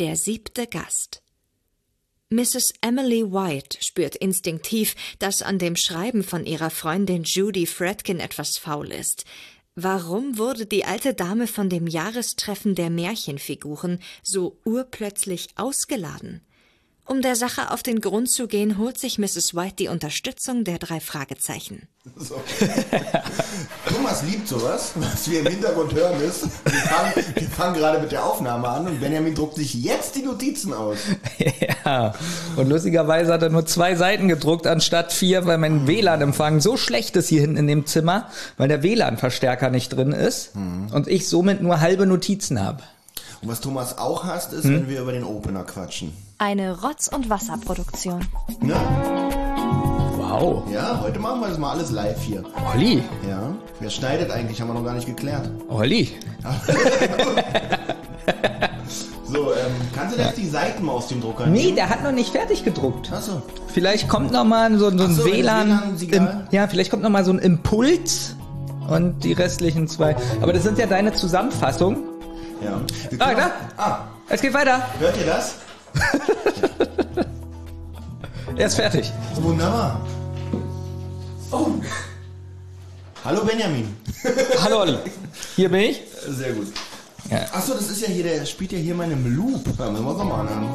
Der siebte Gast. Mrs. Emily White spürt instinktiv, dass an dem Schreiben von ihrer Freundin Judy Fredkin etwas faul ist. Warum wurde die alte Dame von dem Jahrestreffen der Märchenfiguren so urplötzlich ausgeladen? Um der Sache auf den Grund zu gehen, holt sich Mrs. White die Unterstützung der drei Fragezeichen. So. Thomas liebt sowas. Was wir im Hintergrund hören ist, wir fangen, wir fangen gerade mit der Aufnahme an und Benjamin druckt sich jetzt die Notizen aus. Ja, und lustigerweise hat er nur zwei Seiten gedruckt anstatt vier, weil mein WLAN-Empfang so schlecht ist hier hinten in dem Zimmer, weil der WLAN-Verstärker nicht drin ist und ich somit nur halbe Notizen habe. Und was Thomas auch hasst, ist, wenn wir über den Opener quatschen. Eine Rotz- und Wasserproduktion. Ne? Wow. Ja, heute machen wir das mal alles live hier. Olli, Ja, wer schneidet eigentlich, haben wir noch gar nicht geklärt. Olli. So, ähm, kannst du jetzt die Seiten mal aus dem Drucker Nee, nehmen? der hat noch nicht fertig gedruckt. Achso. Vielleicht kommt noch mal so, so ein so, WLAN. Im, ja, vielleicht kommt noch mal so ein Impuls und die restlichen zwei. Aber das sind ja deine Zusammenfassungen. Ja. Ah, da. ah, Es geht weiter. hört ihr das? Er ist fertig. Wunderbar. Oh. Hallo Benjamin. Hallo Olli. Hier bin ich. Sehr gut. Ja. Achso, das ist ja hier, der spielt ja hier in meinem Loop. Müssen wir nochmal anhören.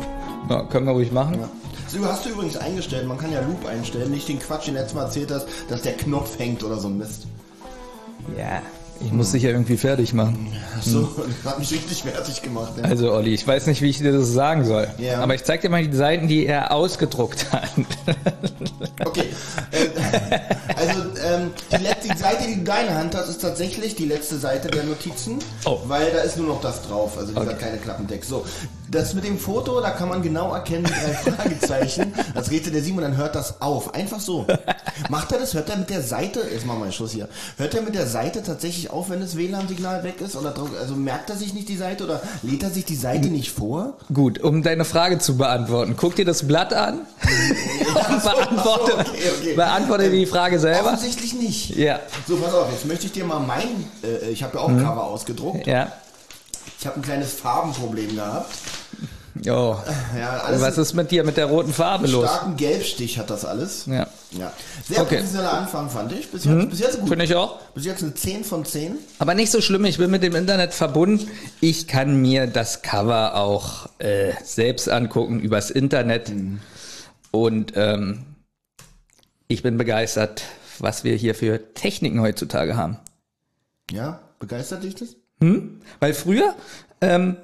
Ja, können wir ruhig machen. Ja. So, hast du übrigens eingestellt, man kann ja Loop einstellen, nicht den Quatsch, den letztes Mal erzählt hast, dass der Knopf hängt oder so ein Mist. Ja. Ich muss dich ja irgendwie fertig machen. Achso, das hat mich richtig fertig gemacht. Ne? Also Olli, ich weiß nicht, wie ich dir das sagen soll. Ja. Aber ich zeig dir mal die Seiten, die er ausgedruckt hat. Okay. Äh, also ähm, die letzte Seite, die du deine Hand hast, ist tatsächlich die letzte Seite der Notizen, Oh. weil da ist nur noch das drauf, also dieser Okay. kleine Klappentext. So, das mit dem Foto, da kann man genau erkennen, drei Fragezeichen. Das redet der Simon, dann hört das auf. Einfach so. Macht er das? Hört er mit der Seite, jetzt machen wir einen Schluss hier, hört er mit der Seite tatsächlich auf, wenn das WLAN-Signal weg ist? Oder also merkt er sich nicht die Seite oder lädt er sich die Seite nicht vor? Gut, um deine Frage zu beantworten. Guck dir das Blatt an und beantworte, so, okay, okay. beantworte die Frage selber. Offensichtlich nicht. Ja. So, pass auf, jetzt möchte ich dir mal mein, äh, ich habe ja auch ein Cover ausgedruckt. Ja. Ich habe ein kleines Farbenproblem gehabt. Jo. Ja, alles Was ist mit dir mit der roten Farbe los? starken Gelbstich hat das alles. Ja. Ja. Sehr Okay. professioneller Anfang, fand ich. Bis jetzt, bis jetzt gut. Finde ich auch. Bis jetzt eine 10 von 10. Aber nicht so schlimm, ich bin mit dem Internet verbunden. Ich kann mir das Cover auch äh, selbst angucken übers Internet. Und ähm, ich bin begeistert, was wir hier für Techniken heutzutage haben. Ja, begeistert dich das? Weil früher, ähm,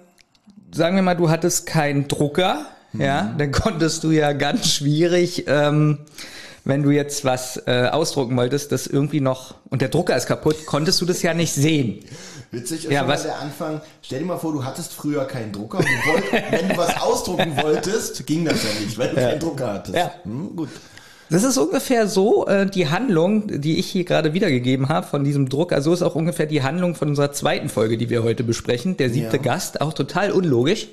sagen wir mal, du hattest keinen Drucker, ja, dann konntest du ja ganz schwierig, ähm, wenn du jetzt was äh, ausdrucken wolltest, das irgendwie noch, und der Drucker ist kaputt, konntest du das ja nicht sehen. Witzig ist Ja, was- der Anfang. Stell dir mal vor, du hattest früher keinen Drucker. Du wollt, wenn du was ausdrucken wolltest, ging das ja nicht, weil du keinen Drucker hattest. Ja. Hm, gut. Das ist ungefähr so äh, die Handlung, die ich hier gerade wiedergegeben habe von diesem Drucker. So ist auch ungefähr die Handlung von unserer zweiten Folge, die wir heute besprechen. Der siebte Ja. Gast, auch total unlogisch.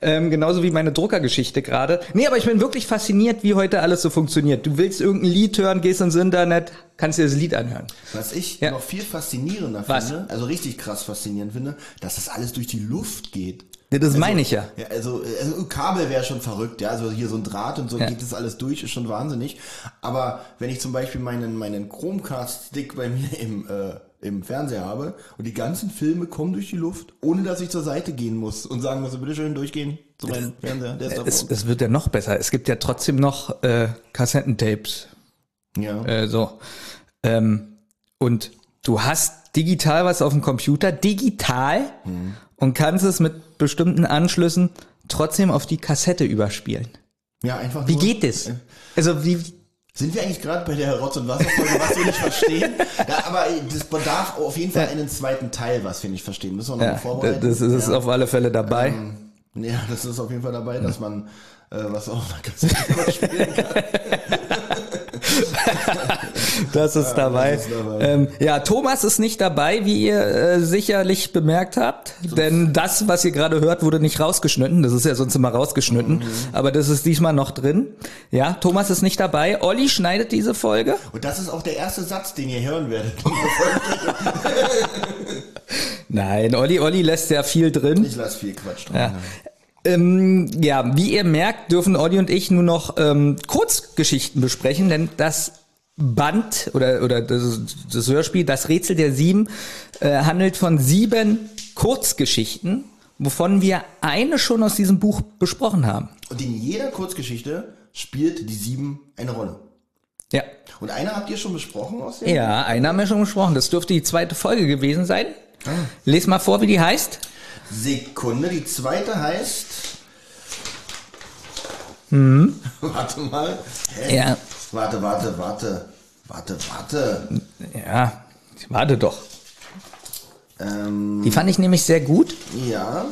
Ähm, genauso wie meine Druckergeschichte gerade. Nee, aber ich bin wirklich fasziniert, wie heute alles so funktioniert. Du willst irgendein Lied hören, gehst ins Internet, kannst dir das Lied anhören. Was ich Ja. noch viel faszinierender Was? finde, also richtig krass faszinierend finde, dass das alles durch die Luft geht. Ja, das meine ich ja. Ja, also, also Kabel wäre schon verrückt, ja. Also hier so ein Draht und so Ja. geht das alles durch, ist schon wahnsinnig. Aber wenn ich zum Beispiel meinen, meinen Chromecast-Stick bei mir im, äh, im Fernseher habe und die ganzen Filme kommen durch die Luft, ohne dass ich zur Seite gehen muss und sagen muss, bitte schön durchgehen zu meinem Fernseher, der ist da Es, es wird ja noch besser. Es gibt ja trotzdem noch äh, Kassettentapes. Ja. Äh, so. Ähm, und du hast digital was auf dem Computer, digital, und kannst es mit bestimmten Anschlüssen trotzdem auf die Kassette überspielen. ja, einfach Wie nur, geht das? Also wie, Sind wir eigentlich gerade bei der Rotz- und Wasserfolge, was wir nicht verstehen? Ja, aber das bedarf auf jeden Fall einen zweiten Teil, was wir nicht verstehen. Müssen wir noch mal ja, vorbereiten? das ist ja. auf alle Fälle dabei. ja, das ist auf jeden Fall dabei, dass man äh, was auch auf einer Kassette überspielen kann. Das ist dabei. ist dabei. Ähm, ja, Thomas ist nicht dabei, wie ihr äh, sicherlich bemerkt habt. Denn das, was ihr gerade hört, wurde nicht rausgeschnitten. Das ist ja sonst immer rausgeschnitten. Mhm. Aber das ist diesmal noch drin. Ja, Thomas ist nicht dabei. Olli schneidet diese Folge. Und das ist auch der erste Satz, den ihr hören werdet. Nein, Olli, Olli lässt ja viel drin. Ich lasse viel Quatsch drin. Ja. Ähm, ja, wie ihr merkt, dürfen Olli und ich nur noch ähm, Kurzgeschichten besprechen, denn das Band oder, oder das, das Hörspiel, das Rätsel der Sieben, äh, handelt von sieben Kurzgeschichten, wovon wir eine schon aus diesem Buch besprochen haben. Und in jeder Kurzgeschichte spielt die sieben eine Rolle. Ja. Und eine habt ihr schon besprochen aus dem? Ja, eine haben wir schon besprochen. Das dürfte die zweite Folge gewesen sein. Les mal vor, wie die heißt. Sekunde, die zweite heißt. Warte mal. Hä? Ja. Warte, warte, warte. Warte, warte. Ja, warte doch. Ähm, Die fand ich nämlich sehr gut. ja.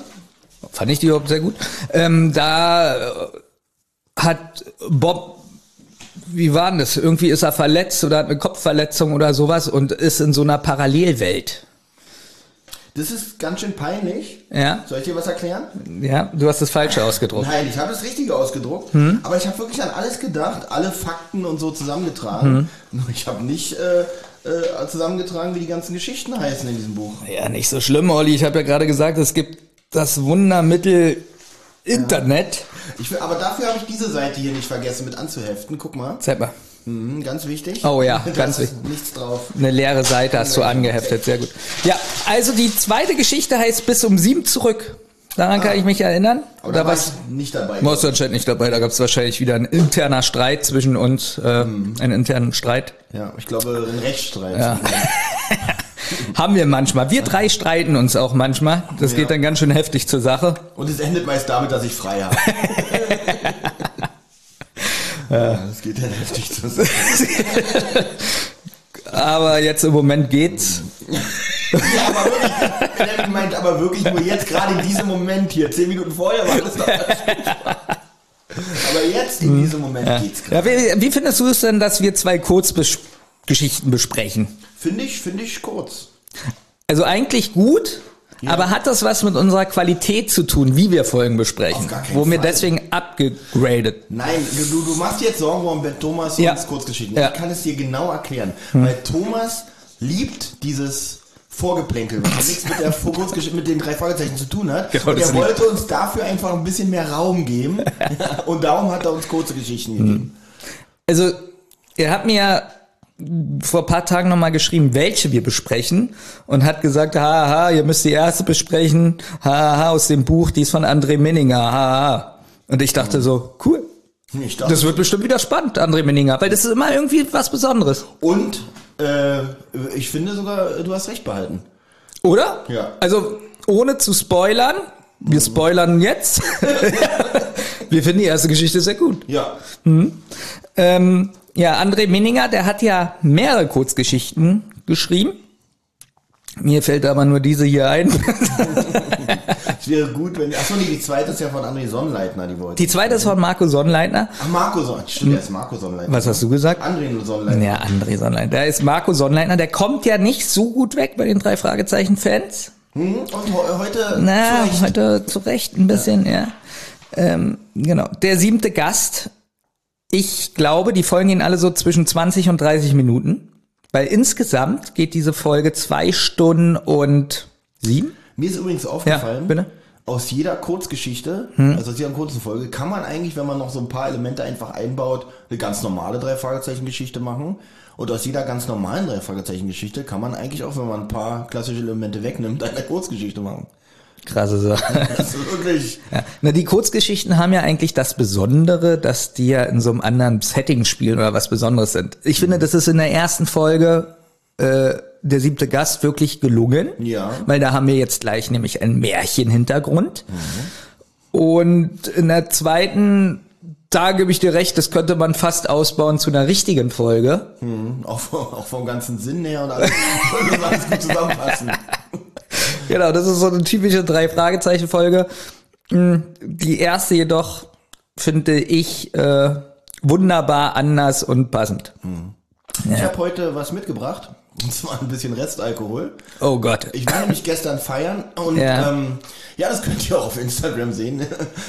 Fand ich die überhaupt sehr gut. Ähm, da äh, hat Bob, wie war denn das? Irgendwie ist er verletzt oder hat eine Kopfverletzung oder sowas und ist in so einer Parallelwelt. Das ist ganz schön peinlich. Ja, Soll ich dir was erklären? ja, du hast das Falsche ausgedruckt. Nein, ich habe das Richtige ausgedruckt. Hm? Aber ich habe wirklich an alles gedacht, alle Fakten und so zusammengetragen. Hm? Ich habe nicht äh, äh, zusammengetragen, wie die ganzen Geschichten heißen in diesem Buch. Ja, nicht so schlimm, Olli. Ich habe ja gerade gesagt, es gibt das Wundermittel Internet. Ich will, aber dafür habe ich diese Seite hier nicht vergessen mit anzuheften. Guck mal. Zeig mal. Mhm, ganz wichtig. Oh ja, Da ganz wichtig. Nichts drauf. Eine leere Seite hast du angeheftet, sehr gut. Ja, also die zweite Geschichte heißt bis um sieben zurück. Daran kann ich mich erinnern. Aber da war war's- ich nicht dabei. warst du anscheinend nicht dabei. Da gab es wahrscheinlich wieder ein interner Streit zwischen uns, äh, Mhm. einen internen Streit. Ja, ich glaube, ein Rechtsstreit. Ja. Haben wir manchmal. Wir drei streiten uns auch manchmal. Das Ja. geht dann ganz schön heftig zur Sache. Und es endet meist damit, dass ich frei habe. ja, das geht dann heftig zusammen. Aber jetzt im Moment geht's. Ja, aber wirklich, er meint aber wirklich nur jetzt, gerade in diesem Moment hier. Zehn Minuten vorher war das noch. Aber jetzt, in diesem Moment, geht's gerade. Ja, wie, wie findest du es denn, dass wir zwei Kurzgeschichten besprechen? Finde ich, finde ich kurz. Also eigentlich gut, aber hat das was mit unserer Qualität zu tun, wie wir Folgen besprechen? Wo wir Fall. deswegen abgegradet. Nein, du, du machst jetzt Sorgen um Thomas Ja. und Kurzgeschichten. Ja. Hm. Ich kann es dir genau erklären. Weil Thomas liebt dieses Vorgeplänkel, was nichts mit der Kurzgeschichte, mit den drei Fragezeichen zu tun hat. Genau, und er wollte uns dafür einfach ein bisschen mehr Raum geben. Und darum hat er uns kurze Geschichten Hm. gegeben. Also, ihr habt mir ja vor ein paar Tagen nochmal geschrieben, welche wir besprechen und hat gesagt, haha, ihr müsst die erste besprechen, haha, aus dem Buch, die ist von André Minninger, haha. Und ich dachte so, cool, dachte, das wird bestimmt wieder spannend, André Minninger, weil das ist immer irgendwie was Besonderes. und äh, ich finde sogar, du hast recht behalten. Oder? Ja. Also, ohne zu spoilern, wir spoilern jetzt. wir finden die erste Geschichte sehr gut. Ja. Ähm, ja, André Minninger, der hat ja mehrere Kurzgeschichten geschrieben. Mir fällt aber nur diese hier ein. Es wäre gut, wenn. Achso, nee, die zweite ist ja von André Sonnleitner, die wollte. Die zweite ist von Marco Sonnleitner. Ach, Marco Sonnleitner. Stimmt, der ist Marco Sonnleitner. Was hast du gesagt? André Sonnleitner. Ja, André Sonnleitner. Da ist Marco Sonnleitner, der kommt ja nicht so gut weg bei den drei Fragezeichen-Fans. Hm? Und he- heute. Na, zurecht. heute zu Recht ein bisschen, ja. Ähm, genau. Der siebte Gast. Ich glaube, die Folgen gehen alle so zwischen 20 und 30 Minuten. Weil insgesamt geht diese Folge zwei Stunden und sieben. Mir ist übrigens aufgefallen, Ja, bitte. Hm? aus jeder Kurzgeschichte, also aus jeder kurzen Folge, kann man eigentlich, wenn man noch so ein paar Elemente einfach einbaut, eine ganz normale Drei-Fragezeichen-Geschichte machen. Und aus jeder ganz normalen Drei-Fragezeichen-Geschichte kann man eigentlich auch, wenn man ein paar klassische Elemente wegnimmt, eine Kurzgeschichte machen. Krasse Sache. Das ist wirklich. Ja. Na, die Kurzgeschichten haben ja eigentlich das Besondere, dass die ja in so einem anderen Setting spielen oder was Besonderes sind. Ich finde, das ist in der ersten Folge äh, der siebte Gast wirklich gelungen. Ja. Weil da haben wir jetzt gleich nämlich einen Märchenhintergrund. Und in der zweiten, da gebe ich dir recht, das könnte man fast ausbauen zu einer richtigen Folge. Auch, vom- auch vom ganzen Sinn her und alles, alles gut zusammenpassen. Genau, das ist so eine typische Drei-Fragezeichen-Folge. Mm, Die erste jedoch finde ich äh, wunderbar anders und passend. Ich habe heute was mitgebracht. Und zwar ein bisschen Restalkohol. Oh Gott. Ich war nämlich gestern feiern und Ja. ja, ähm, ja das könnt ihr auch auf Instagram sehen.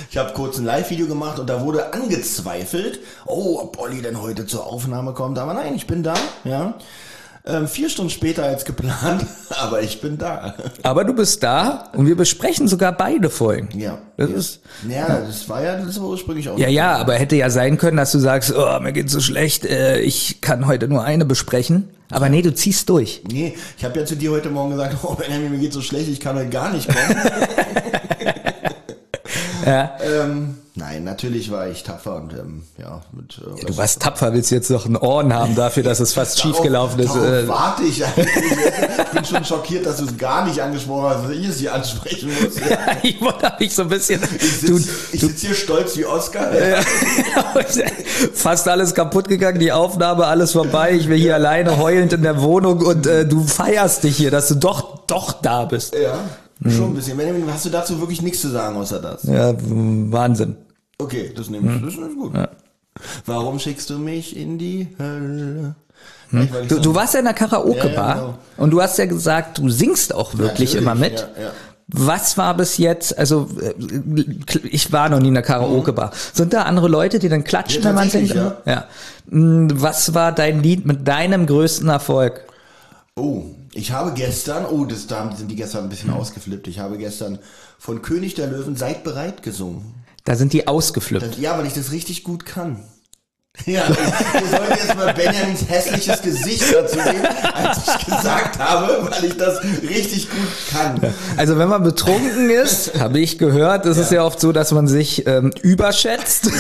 Ich habe kurz ein Live-Video gemacht und da wurde angezweifelt, oh, ob Olli denn heute zur Aufnahme kommt. Aber nein, ich bin da, ja. Ähm, vier Stunden später als geplant, aber ich bin da. Aber du bist da und wir besprechen sogar beide Folgen. Ja. Das ja. ist, ja, das war ja das war ursprünglich auch. ja, ja, aber hätte ja sein können, dass du sagst, oh, mir geht's so schlecht, äh, ich kann heute nur eine besprechen. Aber nee, du ziehst durch. Nee, ich habe ja zu dir heute Morgen gesagt, oh Benjamin, mir geht's so schlecht, ich kann heute gar nicht kommen. Ja. ähm, nein, natürlich war ich tapfer und ähm, ja, mit äh, Du warst tapfer, willst jetzt noch einen Ohren haben dafür, dass es fast schief gelaufen ist. Darauf Äh, warte ich eigentlich. Ich bin schon schockiert, dass du es gar nicht angesprochen hast, dass ich es hier ansprechen muss. ich wollte mich so ein bisschen. Ich sitze sitz hier stolz wie Oscar. fast alles kaputt gegangen, die Aufnahme, alles vorbei. Ich bin hier alleine heulend in der Wohnung und äh, du feierst dich hier, dass du doch, doch da bist. Ja, schon ein bisschen. Benjamin, hast du dazu wirklich nichts zu sagen außer das? Ja, Wahnsinn. Okay, das nehme ich. Das ist gut. Warum schickst du mich in die Hölle? Ich Du, so- du warst ja in der Karaoke-Bar Ja, ja, genau. und du hast ja gesagt, du singst auch wirklich immer mit. ja, ja. Was war bis jetzt, also äh, ich war noch nie in der Karaoke-Bar. Sind da andere Leute, die dann klatschen, Ja, wenn man singt? ja. Mm, Was war dein Lied mit deinem größten Erfolg? Oh, ich habe gestern, oh, das, da sind die gestern ein bisschen ausgeflippt. Ich habe gestern von König der Löwen Seid bereit gesungen. Da sind die ausgeflippt. Das, ja, weil ich das richtig gut kann. Ja, wir sollen jetzt mal Benjamins hässliches Gesicht dazu sehen, als ich gesagt habe, weil ich das richtig gut kann. Also wenn man betrunken ist, habe ich gehört, ist es ja oft so, dass man sich ähm, überschätzt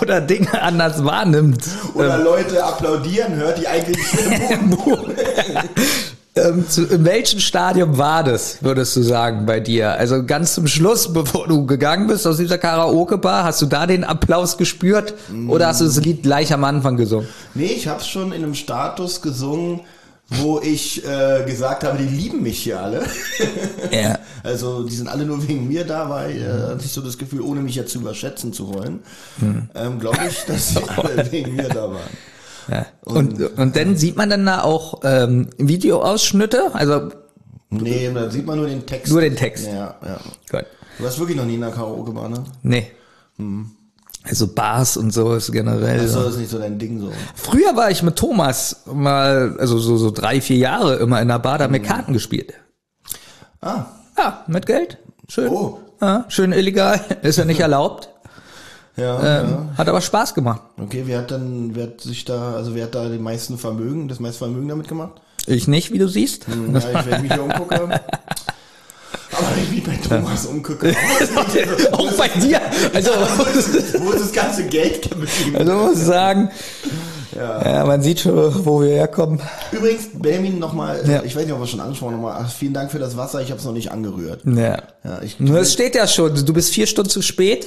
oder Dinge anders wahrnimmt. Oder Leute applaudieren hört, die eigentlich Ähm, zu, in welchem Stadium war das, würdest du sagen, bei dir? Also ganz zum Schluss, bevor du gegangen bist aus dieser Karaoke-Bar, hast du da den Applaus gespürt oder hast du das Lied gleich am Anfang gesungen? Nee, ich habe schon in einem Status gesungen, wo ich äh, gesagt habe, die lieben mich hier alle. Ja. Also die sind alle nur wegen mir da, weil äh, hatte ich so das Gefühl, ohne mich jetzt überschätzen zu wollen, ähm, glaube ich, dass sie alle wegen mir da waren. Ja. Und, und dann sieht man dann da auch ähm, Videoausschnitte? Also Nee, da sieht man nur den Text. Nur den Text. Ja, ja. Gut. Du warst wirklich noch nie in einer Karaoke-Bar, ne? Nee. Also Bars und so ist generell. Das ist nicht so dein Ding so. Früher war ich mit Thomas mal, also so, so drei, vier Jahre immer in der Bar, da haben wir Karten gespielt. Ah, Ja, mit Geld. Schön. Oh. Ja, schön illegal. Ist ja nicht erlaubt. Ja, Ähm, ja. Hat aber Spaß gemacht. Okay, wer hat dann, wer hat sich da, also wer hat da den meisten Vermögen, das meiste Vermögen damit gemacht? Ich nicht, wie du siehst. Ja, ich, ich mich hier umgucke. Aber wenn ich mich bei Thomas umgucke, Auch bei dir. Also, wo ist das ganze Geld geblieben? also muss ich sagen, ja. man sieht schon, wo wir herkommen. Übrigens, Benjamin nochmal, Ja. ich weiß nicht, ob wir schon angesprochen haben, vielen Dank für das Wasser, ich habe es noch nicht angerührt. Ja. Ja, ich, Nur es steht ja schon, du bist vier Stunden zu spät.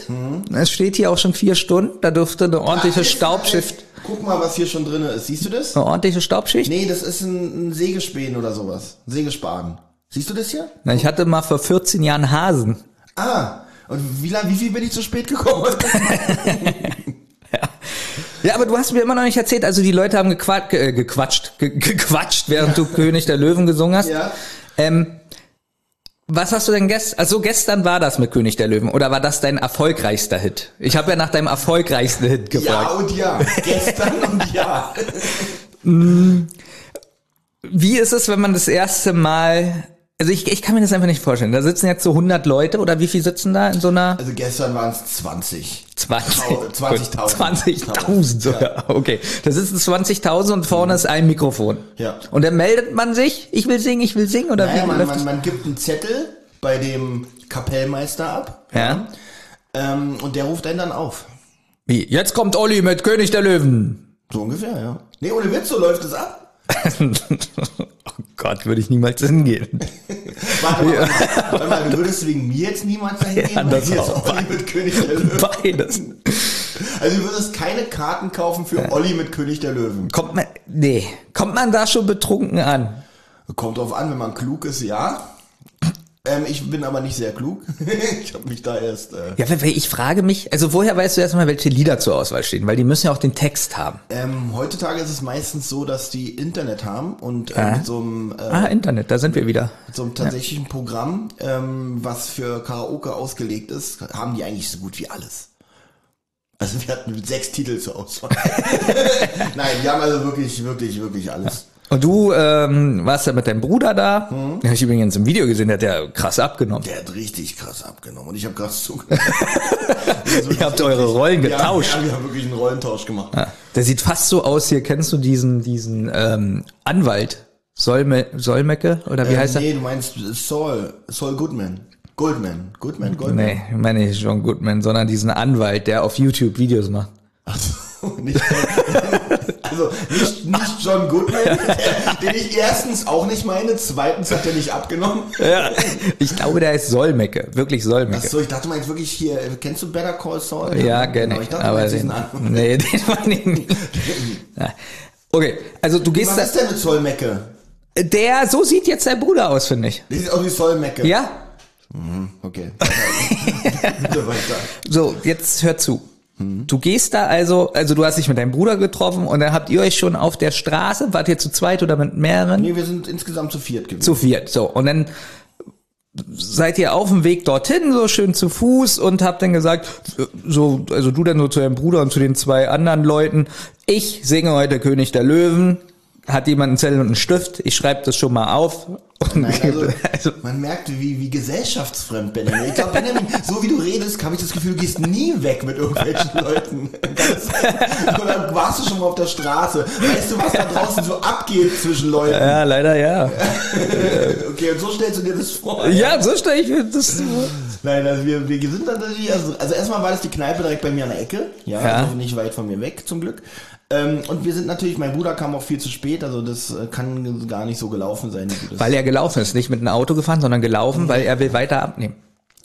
Es steht hier auch schon vier Stunden. Da dürfte eine ordentliche Staubschicht, Guck mal, was hier schon drin ist. Siehst du das? eine ordentliche Staubschicht. Nee, das ist ein, ein Sägespänen oder sowas. Sägespan. Siehst du das hier? Na, ich hatte mal vor 14 Jahren Hasen. Ah, und wie, lang, wie viel bin ich zu spät gekommen? Ja, aber du hast mir immer noch nicht erzählt, also die Leute haben gequat äh, gequatscht, ge gequatscht, während du König der Löwen gesungen hast. ja. Ähm, was hast du denn gestern, also gestern war das mit König der Löwen oder war das dein erfolgreichster Hit? Ich habe ja nach deinem erfolgreichsten Hit Ja gefragt. und ja. Gestern und ja. Wie ist es, wenn man das erste Mal, also ich, ich kann mir das einfach nicht vorstellen, da sitzen jetzt so 100 Leute oder wie viel sitzen da in so einer Also gestern waren es 20. 20 Tau- 20.000. 20.000 sogar. Okay. Da sitzen 20.000 und vorne ist ein Mikrofon. Ja. Und dann meldet man sich, ich will singen, ich will singen oder Naja, wie man, man, man gibt einen Zettel bei dem Kapellmeister ab. Ja. Ähm, und der ruft einen dann auf. Wie? Jetzt kommt Olli mit König der Löwen. So ungefähr, ja. Nee, ohne Witz, so läuft es ab. oh Gott, würde ich niemals hingehen. Warte mal, warte mal, du würdest wegen mir jetzt niemals dahin gehen? Ja, das ist auch. Olli mit König der Löwen. Beides. Also du würdest keine Karten kaufen für Olli mit König der Löwen. Kommt man, nee, kommt man da schon betrunken an? Kommt drauf an, wenn man klug ist, ja. Ähm, ich bin aber nicht sehr klug. ich habe mich da erst... Äh, Ja, ich frage mich, also woher weißt du erstmal, welche Lieder zur Auswahl stehen? Weil die müssen ja auch den Text haben. ähm, heutzutage ist es meistens so, dass die Internet haben und äh, mit so einem... Äh, Ah, Internet, da sind wir wieder. mit so einem tatsächlichen Programm, ähm, was für Karaoke ausgelegt ist, haben die eigentlich so gut wie alles. Also wir hatten sechs Titel zur Auswahl. Nein, wir haben also wirklich, wirklich, wirklich alles. Und du ähm, warst ja mit deinem Bruder da. Mhm. Den habe ich übrigens im Video gesehen, der hat ja krass abgenommen. Der hat richtig krass abgenommen und ich habe krass zugenommen. Ihr habt eure Rollen getauscht. Ja, wir haben wirklich einen Rollentausch gemacht. Ja. Der sieht fast so aus hier. Kennst du diesen, diesen ähm, Anwalt? Solme, Solmecke? Oder wie äh, heißt er? Nee, du meinst Saul, Saul Goodman. Goldman. Goodman, Goldman. Nee, ich meine nicht John Goodman, sondern diesen Anwalt, der auf YouTube Videos macht. Ach so, nicht, also nicht, nicht John Goodman, den ich erstens auch nicht meine, zweitens hat er nicht abgenommen. Ja, ich glaube, der ist Solmecke, wirklich Solmecke. Ach so, ich dachte, du meinst wirklich hier, kennst du Better Call Saul? Ja, gerne. Genau, ich dachte, aber den, nee, den meine ich nicht. Okay, also du gehst. Was ist denn mit Solmecke? Der, so sieht jetzt dein Bruder aus, finde ich. Der sieht aus wie Solmecke. Ja. Mhm, okay. so, jetzt hör zu. Du gehst da also, also du hast dich mit deinem Bruder getroffen und dann habt ihr euch schon auf der Straße, wart ihr zu zweit oder mit mehreren? Nee, wir sind insgesamt zu viert gewesen. Zu viert, so. Und dann seid ihr auf dem Weg dorthin, so schön zu Fuß und habt dann gesagt, so, also du dann so zu deinem Bruder und zu den zwei anderen Leuten, ich singe heute König der Löwen, hat jemand einen Zettel und einen Stift, ich schreibe das schon mal auf. Nein, also, also, man merkt, wie, wie gesellschaftsfremd Benjamin. Ich glaube, Benjamin, so wie du redest, habe ich das Gefühl, du gehst nie weg mit irgendwelchen Leuten. Oder warst du schon mal auf der Straße? Weißt du, was da draußen so abgeht zwischen Leuten? Ja, leider ja. okay, und so stellst du dir das vor? Ja, so stelle ich mir das vor. Nein, also wir, wir sind dann natürlich, also, also erstmal war das die Kneipe direkt bei mir an der Ecke. Ja, ja. Also nicht weit von mir weg, zum Glück. Ähm, und wir sind natürlich, mein Bruder kam auch viel zu spät, also das äh, kann gar nicht so gelaufen sein. Weil er gelaufen ist, nicht mit einem Auto gefahren, sondern gelaufen, mhm. weil er will weiter abnehmen.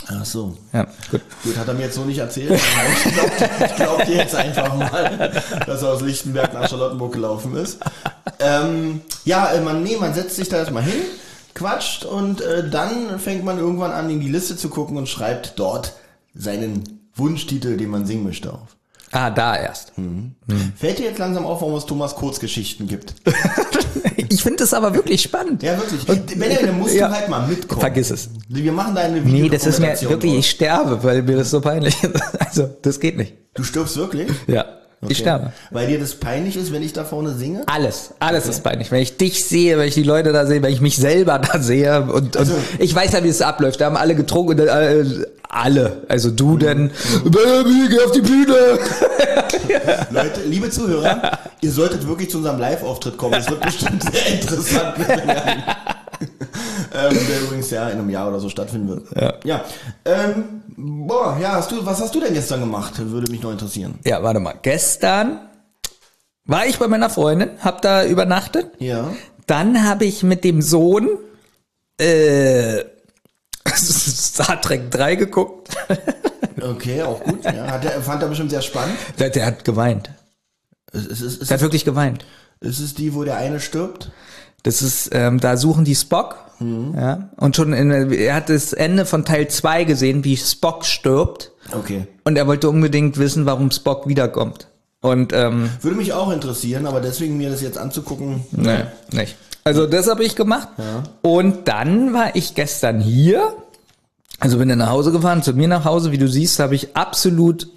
Ach so. Ja, gut. Gut, hat er mir jetzt so nicht erzählt. ich glaube glaub dir jetzt einfach mal, dass er aus Lichtenberg nach Charlottenburg gelaufen ist. Ähm, ja, äh, man, nee, man setzt sich da erstmal hin, quatscht und äh, dann fängt man irgendwann an, in die Liste zu gucken und schreibt dort seinen Wunschtitel, den man singen möchte, auf. Ah, da erst. Mhm. Mhm. Fällt dir jetzt langsam auf, warum es Thomas Kurzgeschichten gibt? ich finde es aber wirklich spannend. Ja, wirklich. Und, Benjamin, dann musst ja, du halt mal mitkommen. Vergiss es. Wir machen da eine Video Nee, das ist mir wirklich, ich sterbe, weil mir das so peinlich ist. Also, das geht nicht. Du stirbst wirklich? Ja. Okay. Ich sterbe. Weil dir das peinlich ist, wenn ich da vorne singe? Alles, alles okay. ist peinlich. Wenn ich dich sehe, wenn ich die Leute da sehe, wenn ich mich selber da sehe und, also, und ich weiß ja, wie es abläuft. Da haben alle getrunken, äh, alle. Also du denn, Baby, geh auf die Bühne. Leute, liebe Zuhörer, ihr solltet wirklich zu unserem Live-Auftritt kommen. Es wird bestimmt sehr interessant. ähm, der übrigens ja in einem Jahr oder so stattfinden wird. Ja. ja. Ähm, boah, ja, hast du, was hast du denn gestern gemacht? Würde mich noch interessieren. Ja, warte mal. Gestern war ich bei meiner Freundin, hab da übernachtet. Ja. Dann habe ich mit dem Sohn äh, Star Trek 3 geguckt. okay, auch gut. Ja. Hat er, fand er bestimmt sehr spannend. Der, der hat geweint. Es, es, es, der hat wirklich geweint. Ist es die, wo der eine stirbt? Das ist, ähm, da suchen die Spock. Mhm. Ja, und schon in, er hat das Ende von Teil 2 gesehen, wie Spock stirbt. Okay. Und er wollte unbedingt wissen, warum Spock wiederkommt. Und ähm, würde mich auch interessieren, aber deswegen mir das jetzt anzugucken. Nee, nicht. Also das habe ich gemacht. Ja. Und dann war ich gestern hier. Also bin dann nach Hause gefahren, zu mir nach Hause. Wie du siehst, habe ich absolut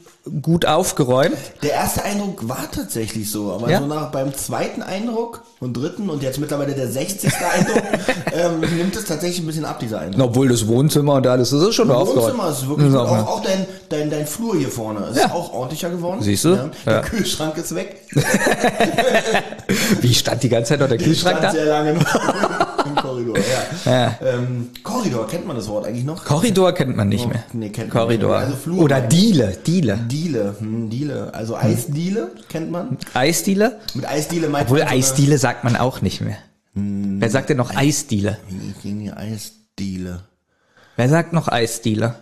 gut aufgeräumt. Der erste Eindruck war tatsächlich so, aber ja? so nach beim zweiten Eindruck und dritten und jetzt mittlerweile der 60. Eindruck ähm, nimmt es tatsächlich ein bisschen ab, dieser Eindruck. Obwohl das Wohnzimmer und alles, das ist schon das aufgeräumt. Wohnzimmer ist wirklich ist auch, auch, dein, dein, dein Flur hier vorne ist ja. auch ordentlicher geworden. Siehst du? Ja. Der Kühlschrank ist weg. Wie stand die ganze Zeit noch der Kühlschrank stand da? sehr lange im Korridor, ja. ja. Ähm, Korridor, kennt man das Wort eigentlich noch? Korridor kennt man nicht oh, mehr. Nee, kennt Korridor. man nicht mehr. Also Oder Diele, Diele. Diele, hm, Diele. Also Eisdiele kennt man. Eisdiele? Mit Eisdiele meint Obwohl Eisdiele sagt man auch nicht mehr. Hm, Wer sagt denn noch Eisdiele? Eisdiele. Wer sagt noch Eisdiele?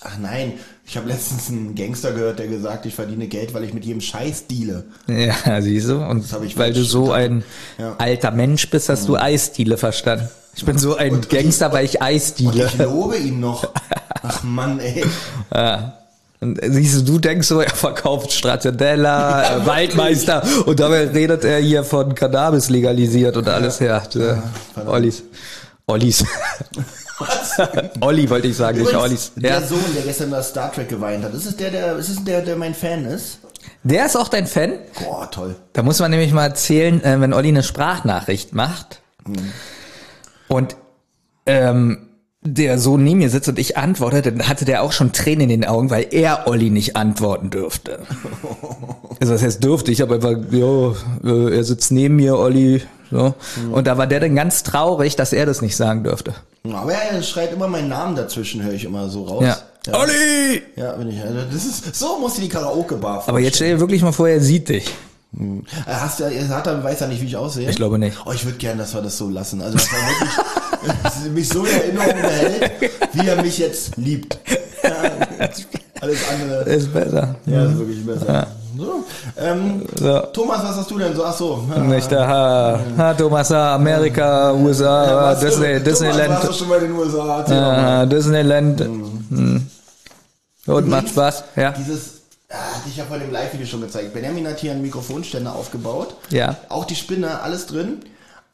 Ach nein, ich habe letztens einen Gangster gehört, der gesagt, ich verdiene Geld, weil ich mit jedem Scheiß deale. Ja, siehst du? Und weil du so ein ja. alter Mensch bist, hast mhm. du Eisdiele verstanden. Ich bin so ein und, Gangster, weil ich Eisdiele. Und ich lobe ihn noch. Ach Mann, ey. Ja. Und siehst du, du denkst so, er verkauft Stracciatella, ja, Waldmeister und dabei redet er hier von Cannabis legalisiert und alles. Ja, ja Ollis. Ollis. Was? Olli wollte ich sagen, nicht Übrigens, Ollis. Der Ja. Sohn, der gestern über Star Trek geweint hat, ist es der, der, ist es der, der mein Fan ist? Der ist auch dein Fan? Boah, toll. Da muss man nämlich mal erzählen, äh, wenn Olli eine Sprachnachricht macht und ähm, der Sohn neben mir sitzt und ich antworte, dann hatte der auch schon Tränen in den Augen, weil er Olli nicht antworten dürfte. Also das heißt dürfte, ich habe einfach, ja, äh, er sitzt neben mir, Olli, so. Und da war der dann ganz traurig, dass er das nicht sagen dürfte. Aber er schreit immer meinen Namen dazwischen, höre ich immer so raus. Ja. Ja, Olli! ja bin ich. Also das ist, so muss die Karaoke-Bar Aber jetzt stell dir wirklich mal vor, er sieht dich. Äh, Hast du, er hat er weiß ja nicht, wie ich aussehe. Ich glaube nicht. Oh, ich würde gern, dass wir das so lassen. Also, dass er wirklich mich so in Erinnerung behält, wie er mich jetzt liebt. Ja, alles andere. Ist besser. Ja, ist wirklich besser. So, ähm, So. Thomas, was hast du denn so? Ach so. Ja. Nicht da, ha, ha, Thomas, ha, Amerika, USA, Was- Disney, Thomas, Disneyland, du schon mal in den USA? Ah, Disneyland. Hm. Und macht Spaß, ja. Dieses, ah, hatte ich ja vor dem Live-Video schon gezeigt. Benjamin hat hier einen Mikrofonständer aufgebaut. Ja. Auch die Spinne, alles drin,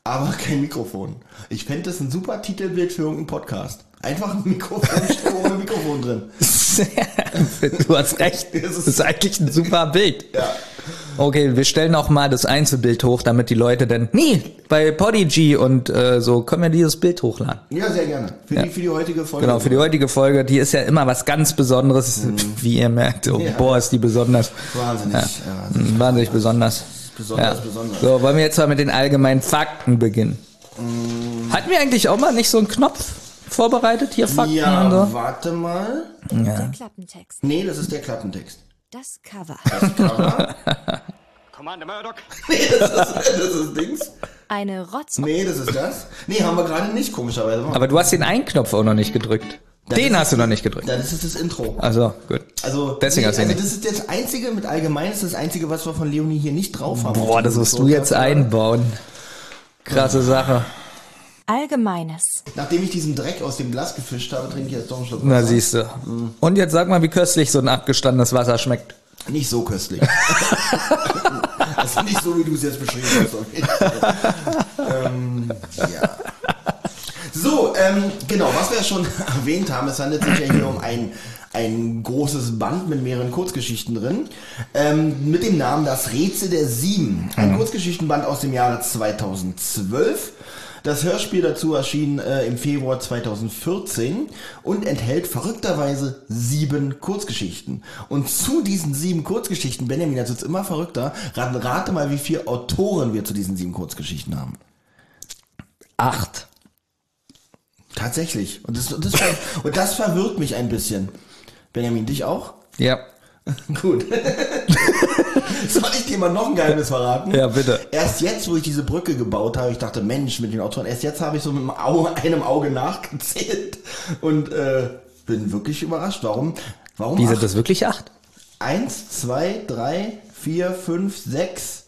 aber kein Mikrofon. Ich fände das ein super Titelbild für irgendeinen Podcast. Einfach ein Mikrofon ohne Mikrofon drin. du hast recht. Das ist eigentlich ein super Bild. Ja. Okay, wir stellen auch mal das Einzelbild hoch, damit die Leute dann, nee, bei Podigy und äh, so können wir dieses Bild hochladen. Ja, sehr gerne. Für, Die, für die heutige Folge. Genau, für die heutige Folge, die ist ja immer was ganz Besonderes, wie ihr merkt. Oh, Ja. Boah, ist die besonders. Wahnsinnig. Ja. Ja. wahnsinnig. Wahnsinnig besonders. Besonders, besonders. So, wollen wir jetzt mal mit den allgemeinen Fakten beginnen? Hatten wir eigentlich auch mal nicht so einen Knopf vorbereitet, hier Fakten Ja, und so? warte mal. Der Klappentext. Nee, das ist der Klappentext. Das Cover. Commander Murdoch, Nee, das ist, das ist Dings. Eine Rotz. Nee, das ist das. Nee, haben wir gerade nicht, komischerweise. Aber du hast den einen Knopf auch noch nicht gedrückt. Das den hast du noch nicht gedrückt. Ja, das ist das Intro. Also, gut. Also, Deswegen nee, hast du also nicht. das ist das einzige, mit allgemein ist das einzige, was wir von Leonie hier nicht drauf haben. Boah, das musst So, du jetzt einbauen. Krasse Sache. Allgemeines. Nachdem ich diesen Dreck aus dem Glas gefischt habe, trinke ich jetzt doch einen Schluck Na, Wasser. siehst du. Und jetzt sag mal, wie köstlich so ein abgestandenes Wasser schmeckt. Nicht so köstlich. also nicht so, wie du es jetzt beschrieben hast. Fall. ähm, ja. So, ähm, genau, was wir ja schon erwähnt haben, es handelt sich ja hier um ein, ein großes Band mit mehreren Kurzgeschichten drin, ähm, mit dem Namen Das Rätsel der Sieben. Ein Kurzgeschichtenband aus dem Jahre 2012. Das Hörspiel dazu erschien äh, im Februar 2014 und enthält verrückterweise sieben Kurzgeschichten. Und zu diesen sieben Kurzgeschichten, Benjamin, das wird immer verrückter, rate, rate mal, wie viele Autoren wir zu diesen sieben Kurzgeschichten haben. Acht. Tatsächlich. Und das, das, und das verwirrt mich ein bisschen. Benjamin, dich auch? Ja. Gut. Soll ich dir mal noch ein Geheimnis verraten? Ja, bitte. Erst jetzt, wo ich diese Brücke gebaut habe, ich dachte, Mensch, mit den Autoren, erst jetzt habe ich so mit einem Auge nachgezählt und äh, bin wirklich überrascht. Warum? Warum? Wie acht? sind das wirklich acht? Eins, zwei, drei, vier, fünf, sechs.